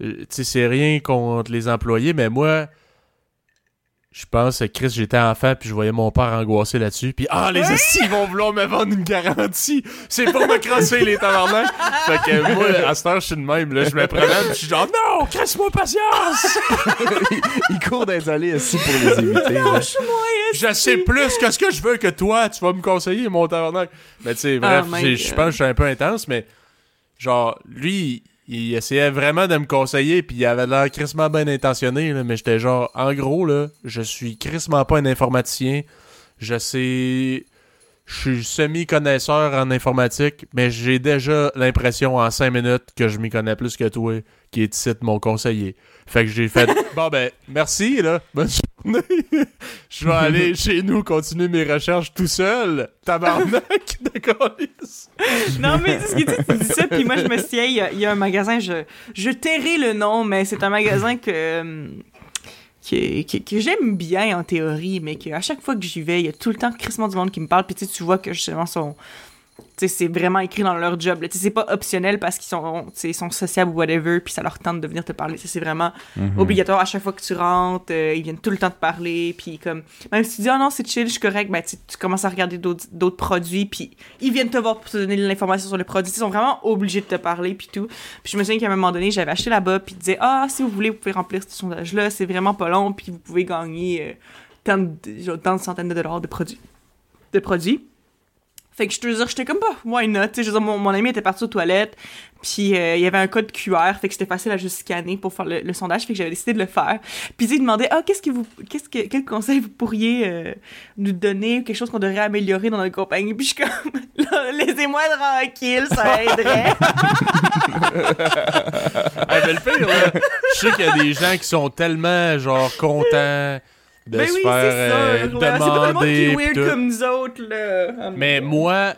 Speaker 1: tu sais, c'est rien contre les employés, mais moi. Je pense que Chris, j'étais enfant, puis je voyais mon père angoissé là-dessus. Puis, ah, les assis, ils vont vouloir me vendre une garantie. C'est pour me crosser, les tabarnak. Fait que moi, à cette heure, je suis de même. Là, je me promène, puis je suis genre, non, crisse-moi patience.
Speaker 3: Il court dans les allées aussi pour les éviter.
Speaker 1: je sais plus que ce que je veux que toi, tu vas me conseiller, mon tabarnak. Mais tu sais, bref,
Speaker 2: Oh my
Speaker 1: j'ai- je pense que je suis un peu intense, mais genre, lui, il essayait vraiment de me conseiller, puis il avait l'air crissement bien intentionné, là, mais j'étais genre, en gros, là, je suis crissement pas un informaticien. Je sais. Je suis semi-connaisseur en informatique, mais j'ai déjà l'impression en cinq minutes que je m'y connais plus que toi, qui est ici mon conseiller. Fait que j'ai fait Bon ben, merci là, bonne journée. je vais aller chez nous continuer mes recherches tout seul. Tabarnak de colis.
Speaker 2: non mais ce que tu tu dis ça puis moi je me souviens il y y a un magasin je je tairai le nom mais c'est un magasin que euh, que, j'aime bien en théorie, mais qu'à chaque fois que j'y vais, il y a tout le temps crissement du qui me parle, puis tu vois que justement sont. C'est vraiment écrit dans leur job. c'est pas optionnel parce qu'ils sont, sont sociables ou whatever, puis ça leur tente de venir te parler. C'est vraiment
Speaker 3: Mhm.
Speaker 2: obligatoire à chaque fois que tu rentres. euh, ils viennent tout le temps te parler, puis comme. Même si tu dis, oh non, c'est chill, je suis correct, ben tu, commences à regarder d'autres produits, puis ils viennent te voir pour te donner de l'information sur les produits. Ils sont vraiment obligés de te parler, puis tout. Puis je me souviens qu'à un moment donné, j'avais acheté là-bas, puis ils disaient, ah, si vous voulez, vous pouvez remplir ce sondage-là, c'est vraiment pas long, puis vous pouvez gagner euh, tant, de, tant de centaines de dollars de produits. De produits. Fait que je te dire, j'étais comme, bah, why not? Tu sais, je veux mon, mon ami était parti aux toilettes, puis euh, il y avait un code QR, fait que c'était facile à juste scanner pour faire le, sondage, fait que j'avais décidé de le faire. Puis il demandait, ah, qu'est-ce que vous, qu'est-ce que, quel conseil vous pourriez euh, nous donner, ou quelque chose qu'on devrait améliorer dans notre compagnie? Puis je suis comme, laissez-moi tranquille, ça aiderait.
Speaker 1: Ah, le je sais qu'il y a des gens qui sont tellement, genre, contents de
Speaker 2: ben
Speaker 1: se
Speaker 2: oui,
Speaker 1: faire
Speaker 2: c'est ça.
Speaker 1: euh,
Speaker 2: C'est pas
Speaker 1: demander.
Speaker 2: est
Speaker 1: pis
Speaker 2: weird
Speaker 1: tout.
Speaker 2: comme nous autres, là. Ah,
Speaker 1: Mais moi,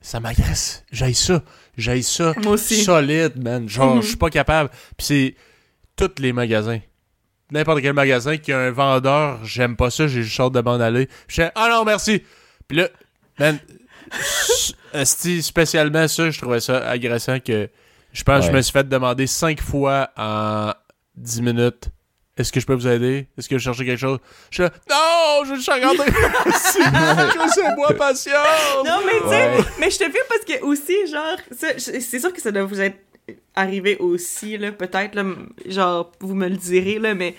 Speaker 1: ça m'agresse. J'aille ça. J'aille ça.
Speaker 2: Moi aussi.
Speaker 1: Solide, man. Genre,
Speaker 2: Mhm.
Speaker 1: je suis pas capable. Puis c'est tous les magasins. N'importe quel magasin qui a un vendeur, j'aime pas ça, j'ai juste hâte de m'en aller. Je fais, ah non, merci. Puis là, man, s- esti, spécialement ça, je trouvais ça agressant que je pense que je me suis fait demander cinq fois en 10 minutes. Est-ce que je peux vous aider? Est-ce que je cherchais quelque chose? Je fais, non, je veux juste regarder. c'est moi patience.
Speaker 2: Non, mais tu sais,
Speaker 3: Ouais.
Speaker 2: mais je te file parce que aussi, genre, c'est sûr que ça doit vous être arrivé aussi, là, peut-être, là, genre, vous me le direz, là, mais,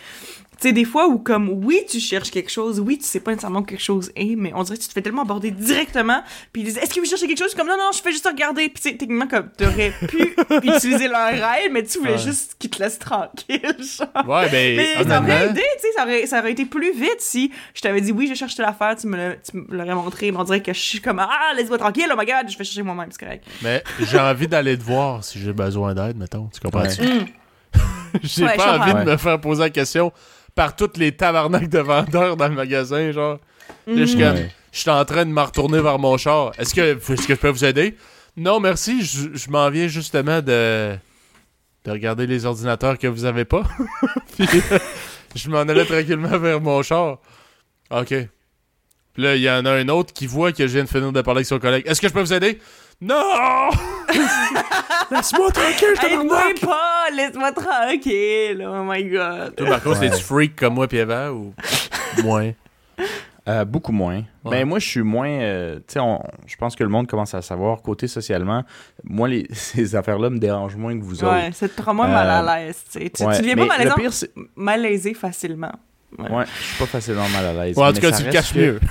Speaker 2: tu sais, des fois où, comme, oui, tu cherches quelque chose, oui, tu sais pas nécessairement quelque chose est, mais on dirait que tu te fais tellement aborder directement, puis ils disent, est-ce que vous cherchez quelque chose? Je suis comme, non, non, je fais juste regarder, puis tu sais, techniquement, comme, t'aurais pu utiliser leur aide, mais tu voulais
Speaker 1: Ouais.
Speaker 2: juste qu'ils te laissent tranquille, genre.
Speaker 1: Ouais, ben,
Speaker 2: Mais ça aurait
Speaker 1: honnêtement,
Speaker 2: aidé, tu sais, ça aurait, ça aurait été plus vite si je t'avais dit oui, je cherche telle affaire, tu me l'aurais montré, mais on dirait que je suis comme ah, laisse-moi tranquille, oh my god, je vais chercher moi-même, c'est correct.
Speaker 1: mais j'ai envie d'aller te voir si j'ai besoin d'aide, mettons. Tu comprends-tu?
Speaker 3: Ouais.
Speaker 1: J'ai
Speaker 2: Ouais,
Speaker 1: pas envie
Speaker 2: comprends.
Speaker 1: de me faire poser la question par toutes les tabarnaks de vendeurs dans le magasin, genre. Là, je suis comme,
Speaker 3: Ouais.
Speaker 1: je suis en train de me retourner vers mon char. Est-ce que, est-ce que je peux vous aider? Non, merci, je, je m'en viens justement de, de regarder les ordinateurs que vous avez pas. Puis, euh, je m'en allais tranquillement vers mon char. OK. Puis là, il y en a un autre qui voit que je viens de finir de parler avec son collègue. Est-ce que je peux vous aider? Non! Laisse-moi tranquille, je te
Speaker 2: Aide-moi pas, laisse-moi tranquille. Oh my god.
Speaker 1: Toi, Marcos,
Speaker 3: Ouais.
Speaker 1: t'es-tu freak comme moi, Eva, ou moins?
Speaker 3: Euh, beaucoup moins.
Speaker 1: Ouais.
Speaker 3: Ben moi, je suis moins. euh, tu sais, on- je pense que le monde commence à savoir côté socialement. Moi, les, ces affaires-là me dérangent moins que vous autres.
Speaker 2: Ouais, ça te rend moins mal à l'aise, tu sais. Tu,
Speaker 3: Ouais,
Speaker 2: tu deviens
Speaker 3: mais
Speaker 2: pas
Speaker 3: le
Speaker 2: malaisant,
Speaker 3: pire, c'est-
Speaker 2: malaisé facilement. Ouais.
Speaker 3: Ouais, je suis pas facilement mal à l'aise.
Speaker 1: Ouais, en tout cas, tu le caches
Speaker 3: que-
Speaker 1: mieux.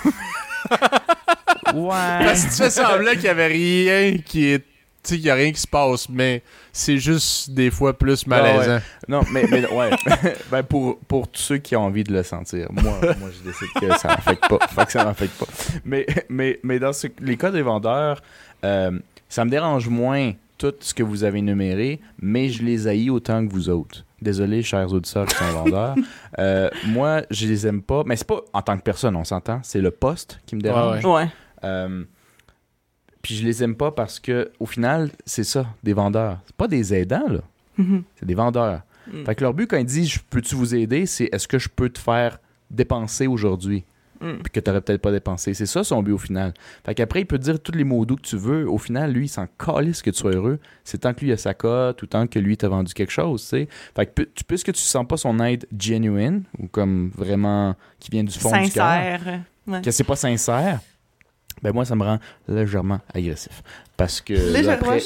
Speaker 3: Ouais.
Speaker 1: Parce que tu fais semblant qu'il y avait rien qui est. Tu sais, qu'il y a rien qui se passe, mais c'est juste des fois plus malaisant.
Speaker 3: Non, mais, mais ouais. ben pour, pour tous ceux qui ont envie de le sentir. Moi, moi je décide que ça m'affecte pas. Fait que ça m'affecte pas. Mais, mais, mais dans ce- les cas des vendeurs, euh, ça me dérange moins tout ce que vous avez énuméré, mais je les haïs autant que vous autres. Désolé, chers auditeurs qui sont vendeurs. Euh, moi, je les aime pas. Mais c'est pas en tant que personne, on s'entend. C'est le poste qui me dérange.
Speaker 1: Ouais,
Speaker 2: Ouais.
Speaker 3: Euh, puis je les aime pas parce que au final, c'est ça, des vendeurs. C'est pas des aidants, là.
Speaker 2: Mhm.
Speaker 3: C'est des vendeurs.
Speaker 2: Mm.
Speaker 3: Fait que leur but, quand ils disent je peux-tu vous aider, c'est est-ce que je peux te faire dépenser aujourd'hui?
Speaker 2: Mm.
Speaker 3: Puis que tu peut-être pas dépensé. C'est ça son but au final. Fait qu'après, il peut te dire tous les mots doux que tu veux. Au final, lui, il s'en calisse que tu sois heureux. C'est tant que lui a sa cote ou tant que lui t'a vendu quelque chose, tu sais. Fait que tu- puisque tu sens pas son aide genuine ou comme vraiment qui vient du fond du cœur,
Speaker 2: Sincère. Ouais.
Speaker 3: que c'est pas sincère, ben moi, ça me rend légèrement agressif. Parce que.
Speaker 2: Légèrement,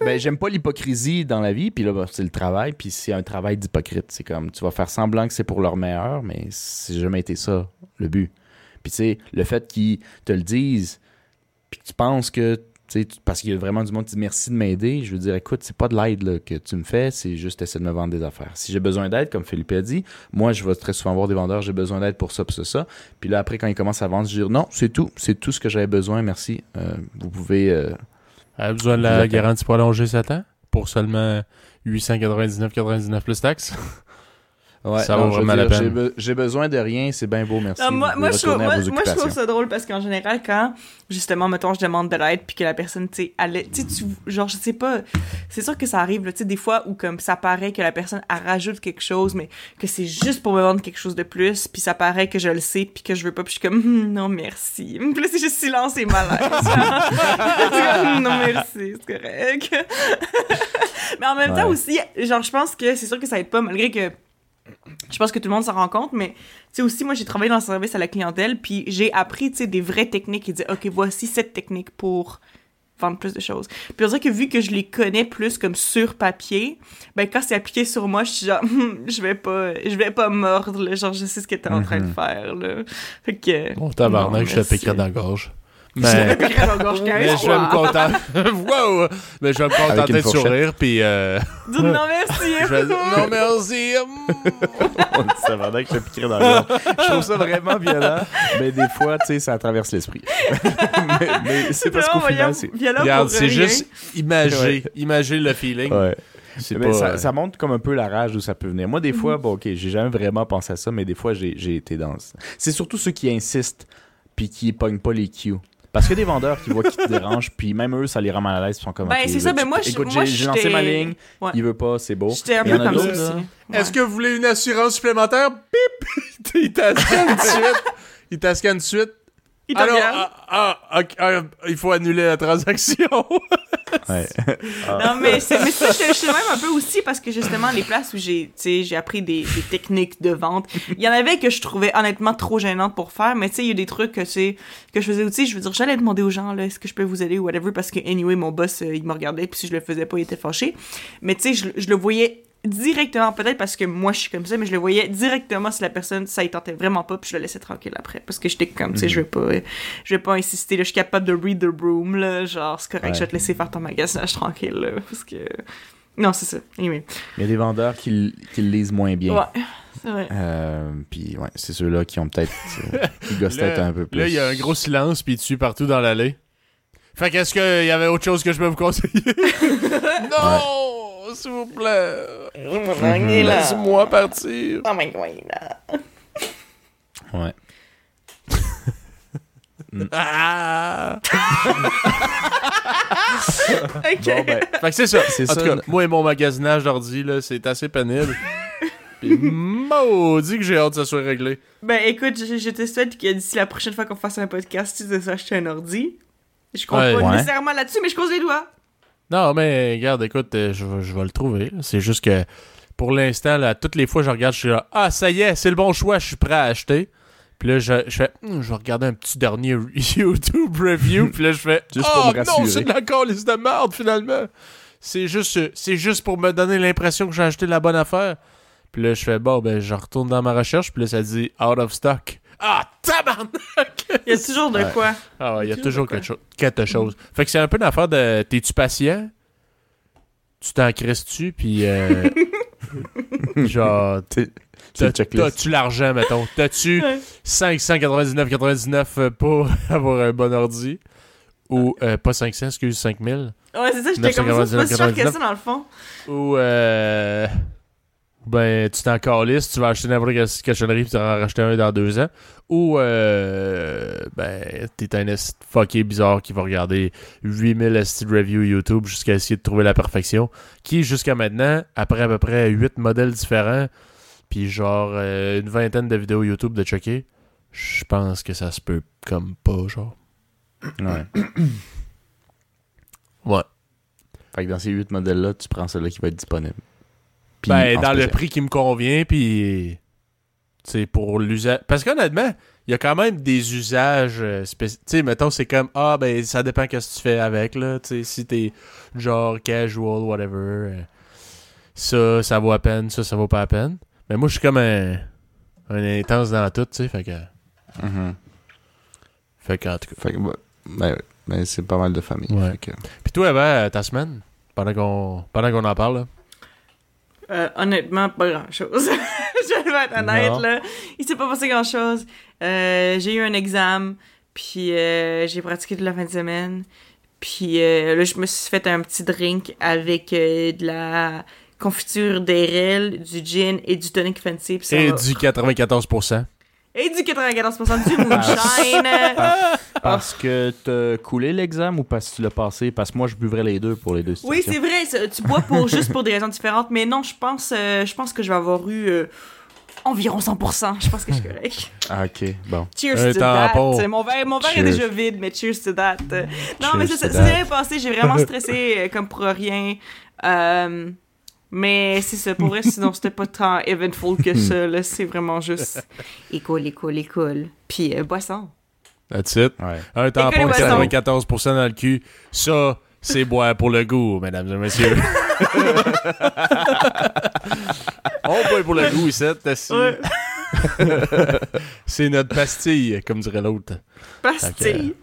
Speaker 3: ben, j'aime pas l'hypocrisie dans la vie, puis là, ben, c'est le travail, puis c'est un travail d'hypocrite. C'est comme, tu vas faire semblant que c'est pour leur meilleur, mais c'est jamais été ça, le but. Puis tu sais, le fait qu'ils te le disent, puis que tu penses que. Parce qu'il y a vraiment du monde qui dit merci de m'aider. Je veux dire, écoute, c'est pas de l'aide que tu me fais, c'est juste essayer de me vendre des affaires. Si j'ai besoin d'aide, comme Philippe a dit, moi, je vais très souvent voir des vendeurs, j'ai besoin d'aide pour ça, pour ça, ça. Puis là, après, quand ils commencent à vendre, je dis non, c'est tout, c'est tout ce que j'avais besoin, merci. Euh, vous pouvez. euh,
Speaker 1: Elle a besoin de la garantie prolongée 7 ans? Pour seulement 899,99 plus taxes?
Speaker 3: Ouais,
Speaker 1: Ça
Speaker 3: non,
Speaker 1: vaut vraiment la peine.
Speaker 3: be- j'ai besoin de rien, c'est bien beau, merci.
Speaker 2: Ah, moi, moi, je trouve, moi, moi, je ça drôle parce qu'en général, quand, justement, mettons, je demande de l'aide puis que la personne, tu sais, elle est- tu sais, tu- genre, je sais pas, c'est sûr que ça arrive, là, tu sais, des fois où, comme, ça paraît que la personne, elle rajoute quelque chose, mais que c'est juste pour me vendre quelque chose de plus, puis ça paraît que je le sais puis que je veux pas, puis je suis comme, Hum, non, merci. Puis là, c'est juste silence et malaise. comme, non, merci, c'est correct. mais en même temps aussi, genre, je pense que c'est sûr que ça aide pas, malgré que je pense que tout le monde s'en rend compte, mais tu sais aussi, moi, j'ai travaillé dans le service à la clientèle, puis j'ai appris, tu sais, des vraies techniques et dire, OK, voici cette technique pour vendre plus de choses. Puis on dirait que vu que je les connais plus comme sur papier, ben quand c'est appliqué sur moi, je suis genre, Hum, je vais pas, je vais pas mordre, là, genre, je sais ce que t'es en train de
Speaker 3: Mhm.
Speaker 2: faire, là. Fait que...
Speaker 1: Bon, tabarnak, je te piquerais dans la gorge.
Speaker 2: Je
Speaker 1: Mais, mais je vais me contenter. wow! Mais je vais me contenter de sourire, puis euh,
Speaker 2: Dis non, merci.
Speaker 1: je vais dire non merci.
Speaker 3: On dit ça pendant que je piquerais dans le. Je trouve ça vraiment violent, mais des fois, tu sais, ça traverse l'esprit. mais, mais c'est parce qu'au
Speaker 2: Vraiment,
Speaker 3: final, c'est.
Speaker 1: Regarde, c'est juste imager,
Speaker 3: Ouais.
Speaker 1: imager le feeling.
Speaker 3: Ouais. Mais
Speaker 1: pas,
Speaker 3: ça,
Speaker 1: euh,
Speaker 3: ça montre comme un peu la rage d'où ça peut venir. Moi, des fois, bon, ok, j'ai jamais vraiment pensé à ça, mais des fois, j'ai j'ai été dans. C'est surtout ceux qui insistent puis qui pognent pas les cues. Parce qu'il y a des vendeurs qui voient qui te dérangent, puis même eux, ça les rend mal à l'aise, ils sont comme.
Speaker 2: Ben, c'est ça,
Speaker 3: là,
Speaker 2: ben moi, je-
Speaker 3: Écoute, j'ai j'ai lancé ma ligne,
Speaker 2: Ouais.
Speaker 3: il veut pas, c'est beau.
Speaker 2: J'étais un peu comme ça aussi.
Speaker 1: Est-ce que vous voulez une assurance supplémentaire? Bip! il t'ascanne tout de suite. Il t'ascanne tout de suite.
Speaker 2: Il te
Speaker 1: Alors,
Speaker 2: regarde.
Speaker 1: ah, ah, ok, ah, il faut annuler la transaction.
Speaker 3: Ouais.
Speaker 2: Non, mais c'est mais ça, je, je suis même un peu aussi parce que justement, les places où j'ai, tu sais, j'ai appris des, des techniques de vente, il y en avait que je trouvais honnêtement trop gênantes pour faire, mais tu sais, il y a des trucs que, tu sais, que je faisais aussi. Je veux dire, j'allais demander aux gens, là, est-ce que je peux vous aider ou whatever, parce que, anyway, mon boss, euh, il me regardait, puis si je le faisais pas, il était fâché. Mais tu sais, je, je le voyais directement, peut-être parce que moi, je suis comme ça, mais je le voyais directement si la personne, ça y tentait vraiment pas, puis je le laissais tranquille après. Parce que j'étais comme, tu sais, je vais pas, je vais pas insister, là, je suis capable de read the room, là, genre, c'est correct,
Speaker 3: Ouais.
Speaker 2: je vais te laisser faire ton magasinage tranquille, là, parce que... Non, c'est ça. Anyway.
Speaker 3: Il y a des vendeurs qui, qui le lisent moins bien.
Speaker 2: Ouais, c'est vrai.
Speaker 3: Euh, puis ouais, c'est ceux-là qui ont peut-être euh, qui gossent peut-être
Speaker 1: Là,
Speaker 3: un peu plus.
Speaker 1: là, il y a un gros silence, puis tue partout dans l'allée. Fait qu'est-ce qu'il y avait autre chose que je peux vous conseiller? non! S'il vous plaît!
Speaker 3: Mhm.
Speaker 1: Laisse-moi partir!
Speaker 2: Oh my god.
Speaker 3: Ouais.
Speaker 1: Ah!
Speaker 2: Ok.
Speaker 3: Bon ben,
Speaker 1: Fait que c'est ça.
Speaker 3: C'est
Speaker 1: en
Speaker 3: ça,
Speaker 1: tout cas, moi et mon magasinage d'ordi, là, c'est assez pénible. Puis maudit que j'ai hâte que ça soit réglé.
Speaker 2: Ben écoute, je, je te souhaite que d'ici la prochaine fois qu'on fasse un podcast, tu te acheter un ordi. Je compte
Speaker 1: Ouais.
Speaker 2: pas
Speaker 3: Ouais.
Speaker 2: nécessairement là-dessus, mais je cause les doigts.
Speaker 1: Non, mais regarde, écoute, euh, je, vais- je vais le trouver. C'est juste que pour l'instant, là, toutes les fois que je regarde, je suis là, ah, ça y est, c'est le bon choix, je suis prêt à acheter. Puis là, je, je fais, Hum, je vais regarder un petit dernier YouTube review. Puis là, je fais,
Speaker 3: Juste
Speaker 1: oh
Speaker 3: pour me
Speaker 1: non, c'est de la calice de merde finalement. C'est juste, c'est juste pour me donner l'impression que j'ai acheté la bonne affaire. Puis là, je fais, bon, ben, je retourne dans ma recherche. Puis là, ça dit out of stock. Ah, tabarnak!
Speaker 2: Il y a toujours de
Speaker 3: Ouais.
Speaker 2: quoi.
Speaker 1: Ah, ouais, il y a
Speaker 2: Toujours
Speaker 1: quelque, chose quelque chose. Fait que c'est un peu une affaire de t'es-tu patient? Tu t'en crisses-tu? Puis, euh, genre, t'as-tu l'argent, mettons? T'as-tu
Speaker 2: Ouais.
Speaker 1: 599,99 pour avoir un bon ordi? Ou, euh, pas 500, excuse, 5000?
Speaker 2: Ouais, c'est ça, j'étais comme ça, c'est pas si cher que
Speaker 1: 999.
Speaker 2: ça dans le fond.
Speaker 1: Ou, euh, ben, tu t'en calisses, tu vas acheter n'importe quelle cochonnerie puis tu vas en racheter un dans deux ans. Ou, euh, ben, t'es un fucké bizarre qui va regarder 8000 esti de reviews YouTube jusqu'à essayer de trouver la perfection. Qui, jusqu'à maintenant, après à peu près 8 modèles différents, puis genre euh, une vingtaine de vidéos YouTube de checker, je pense que ça se peut comme pas, genre.
Speaker 3: Ouais.
Speaker 1: Ouais.
Speaker 3: Fait que dans ces 8 modèles-là, tu prends celui qui va être disponible. Puis,
Speaker 1: ben,
Speaker 3: en
Speaker 1: dans le prix qui me convient, puis. C'est pour l'usage. Parce qu'honnêtement, il y a quand même des usages euh, spécifiques. Tu sais, mettons, c'est comme, ah, ben, ça dépend qu'est-ce que tu fais avec, là. Tu sais, si t'es genre casual, whatever. euh, ça, ça vaut à peine, ça, ça vaut pas à peine. Mais moi, je suis comme un. Un intense dans tout, tu sais, fait que.
Speaker 3: Mhm.
Speaker 1: Fait que, en tout cas.
Speaker 3: Fait que, ouais, ben, ouais. Ben, c'est pas mal de famille.
Speaker 1: Ouais.
Speaker 3: Que-
Speaker 1: Puis toi, avant, ta semaine, pendant qu'on pendant qu'on en parle, là?
Speaker 2: Euh, honnêtement, pas grand-chose. je vais être honnête,
Speaker 1: Non.
Speaker 2: là. Il s'est pas passé grand-chose. Euh, j'ai eu un examen, puis euh, j'ai pratiqué toute la fin de semaine. Puis là, je me suis fait un petit drink avec de la confiture d'érel, du gin et du tonic fancy. ça
Speaker 1: Et
Speaker 2: va-
Speaker 1: du 94%.
Speaker 2: Et du 94% du moonshine.
Speaker 3: Parce que t'as coulé l'examen ou parce que tu l'as passé? Parce que moi, je buvrais les deux pour les deux
Speaker 2: Oui, c'est vrai, tu bois pour juste pour des raisons différentes, mais non, je pense, euh, je pense que je vais avoir eu euh, environ 100%. Je pense que je suis correct.
Speaker 3: Ah, ok, bon.
Speaker 2: Cheers to that. Mon verre, mon verre est déjà vide, mais cheers to that. Non,
Speaker 3: Cheers
Speaker 2: mais ça, s'est bien passé. J'ai vraiment stressé euh, comme pour rien. Euh, mais c'est ça, pour vrai, sinon c'était pas tant eventful que ça. là. C'est vraiment juste école, école, école. Puis euh, boisson.
Speaker 1: That's it.
Speaker 3: Ouais.
Speaker 1: Un tampon de
Speaker 2: boissons.
Speaker 1: 94% dans le cul, ça, c'est boire pour le goût, mesdames et messieurs. On boit pour le goût ici, t'as si.
Speaker 2: Ouais.
Speaker 1: C'est notre pastille, comme dirait l'autre.
Speaker 2: Pastille.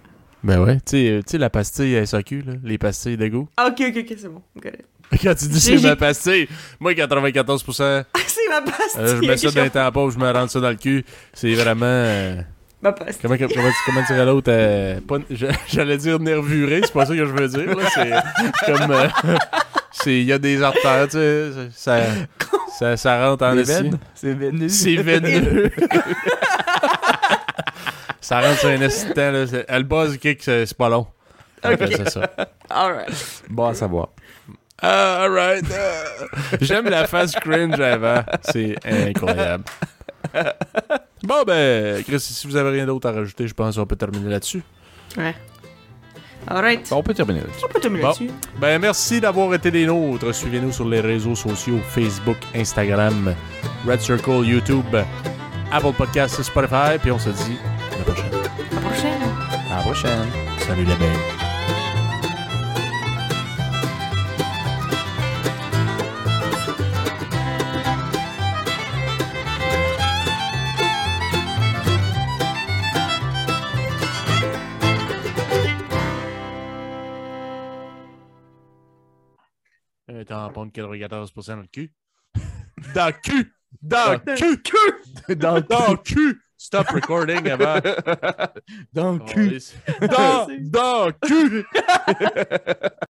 Speaker 1: Ben ouais, tu sais, tu sais la pastille SAQ, là, les pastilles de goût.
Speaker 2: Ah, ok, ok, ok, c'est bon. Got it.
Speaker 1: Quand tu dis c'est ma pastille, moi 94%,
Speaker 2: Ah, c'est ma pastille.
Speaker 1: euh, je mets ça dans les tampons, je me rentre ça dans le cul. C'est vraiment... euh,
Speaker 2: Ma pastille.
Speaker 1: Comment, comment, comment dirait l'autre euh, J'allais dire nervuré, c'est pas ça que je veux dire. là, C'est comme. euh, c'est- Il y a des artères, tu sais. Ça, ça, ça rentre en
Speaker 3: veines? C'est veineux.
Speaker 1: C'est veineux. ça rentre sur un temps, là. C'est- Le buzz kick, c'est c'est pas long.
Speaker 2: Ok.
Speaker 1: Fait que C'est ça.
Speaker 2: Alright.
Speaker 3: Bon à savoir.
Speaker 1: Ah, alright. ah. J'aime la face cringe avant. C'est incroyable. Bon, ben, Chris, si vous avez rien d'autre à rajouter, je pense qu'on peut terminer là-dessus.
Speaker 2: Ouais. Alright.
Speaker 3: Bon, on peut terminer là-dessus.
Speaker 2: On peut terminer
Speaker 1: Bon.
Speaker 2: là-dessus.
Speaker 1: Ben, merci d'avoir été des nôtres. Suivez-nous sur les réseaux sociaux Facebook, Instagram, Red Circle, YouTube, Apple Podcasts, Spotify. Puis on se dit à la prochaine.
Speaker 2: À la prochaine.
Speaker 3: À la prochaine.
Speaker 1: Salut la belle. Un tampon de 94% dans le cul. Dans le cul! Dans le cul! Dans le cul! Stop recording avant.
Speaker 3: Dans le cul.
Speaker 1: Dans, dans le cul!